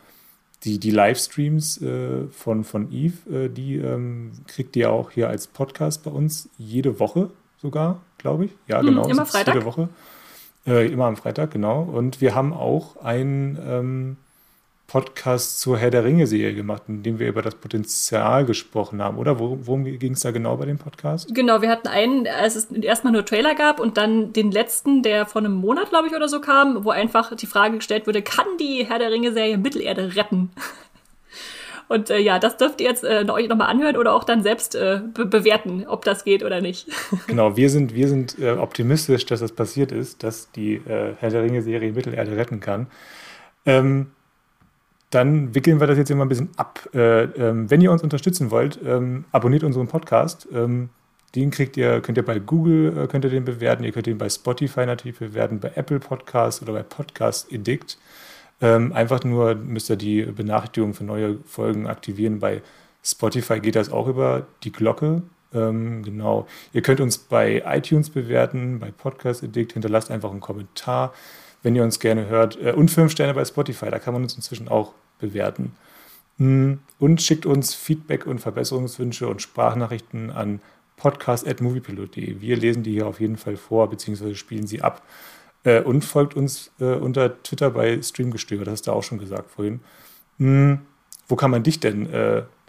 die, die Livestreams äh, von, von Eve. Äh, die ähm, kriegt ihr auch hier als Podcast bei uns jede Woche sogar, glaube ich. Ja, hm, genau. immer Freitag. Jede Woche. Äh, immer am Freitag, genau. Und wir haben auch ein. Ähm, Podcast zur Herr der Ringe-Serie gemacht, in dem wir über das Potenzial gesprochen haben, oder? Worum ging es da genau bei dem Podcast? Genau, wir hatten einen, als es erstmal nur Trailer gab und dann den letzten, der vor einem Monat, glaube ich, oder so kam, wo einfach die Frage gestellt wurde, kann die Herr der Ringe-Serie Mittelerde retten? *laughs* Und äh, ja, das dürft ihr jetzt äh, euch nochmal anhören oder auch dann selbst äh, be bewerten, ob das geht oder nicht. *laughs* Genau, wir sind, wir sind äh, optimistisch, dass das passiert ist, dass die äh, Herr der Ringe-Serie Mittelerde retten kann. Ähm, dann wickeln wir das jetzt immer ein bisschen ab. Äh, ähm, wenn ihr uns unterstützen wollt, ähm, abonniert unseren Podcast. Ähm, den kriegt ihr, könnt ihr bei Google äh, könnt ihr den bewerten, ihr könnt ihn bei Spotify natürlich bewerten, bei Apple Podcast oder bei Podcast Edict. Ähm, einfach nur müsst ihr die Benachrichtigung für neue Folgen aktivieren. Bei Spotify geht das auch über die Glocke. Ähm, genau. Ihr könnt uns bei iTunes bewerten, bei Podcast Edict. Hinterlasst einfach einen Kommentar wenn ihr uns gerne hört. Äh, und fünf Sterne bei Spotify, da kann man uns inzwischen auch bewerten. Hm, und schickt uns Feedback und Verbesserungswünsche und Sprachnachrichten an podcast.moviepilot.de. Wir lesen die hier auf jeden Fall vor, beziehungsweise spielen sie ab. Äh, und folgt uns äh, unter Twitter bei Streamgestöber, das hast du auch schon gesagt vorhin. Hm, wo kann man dich denn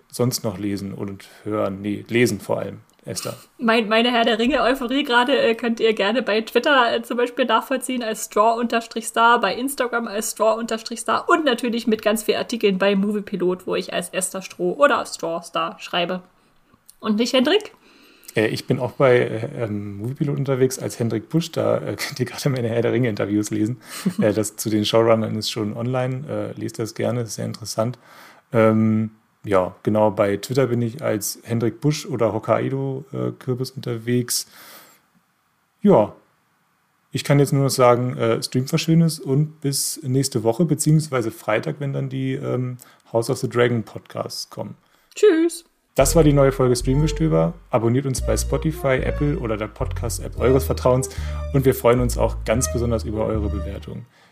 sonst noch lesen und hören? Nee, lesen vor allem. Esther. Mein, meine Herr der Ringe-Euphorie gerade äh, könnt ihr gerne bei Twitter äh, zum Beispiel nachvollziehen als Straw-Star, bei Instagram als Straw-Star und natürlich mit ganz vielen Artikeln bei Moviepilot, wo ich als Esther Stroh oder Straw-Star schreibe. Und nicht Hendrik? Äh, ich bin auch bei äh, ähm, Moviepilot unterwegs als Hendrik Busch. Da äh, könnt ihr gerade meine Herr der Ringe-Interviews lesen. *laughs* äh, das zu den Showrunnern ist schon online. Lest das gerne, ist sehr interessant. Ähm, ja, genau, bei Twitter bin ich als Hendrik Busch oder Hokkaido äh, Kürbis unterwegs. Ja, ich kann jetzt nur noch sagen, äh, streamt was Schönes und bis nächste Woche, beziehungsweise Freitag, wenn dann die ähm, House of the Dragon Podcasts kommen. Tschüss. Das war die neue Folge Streamgestöber. Abonniert uns bei Spotify, Apple oder der Podcast-App eures Vertrauens und wir freuen uns auch ganz besonders über eure Bewertungen.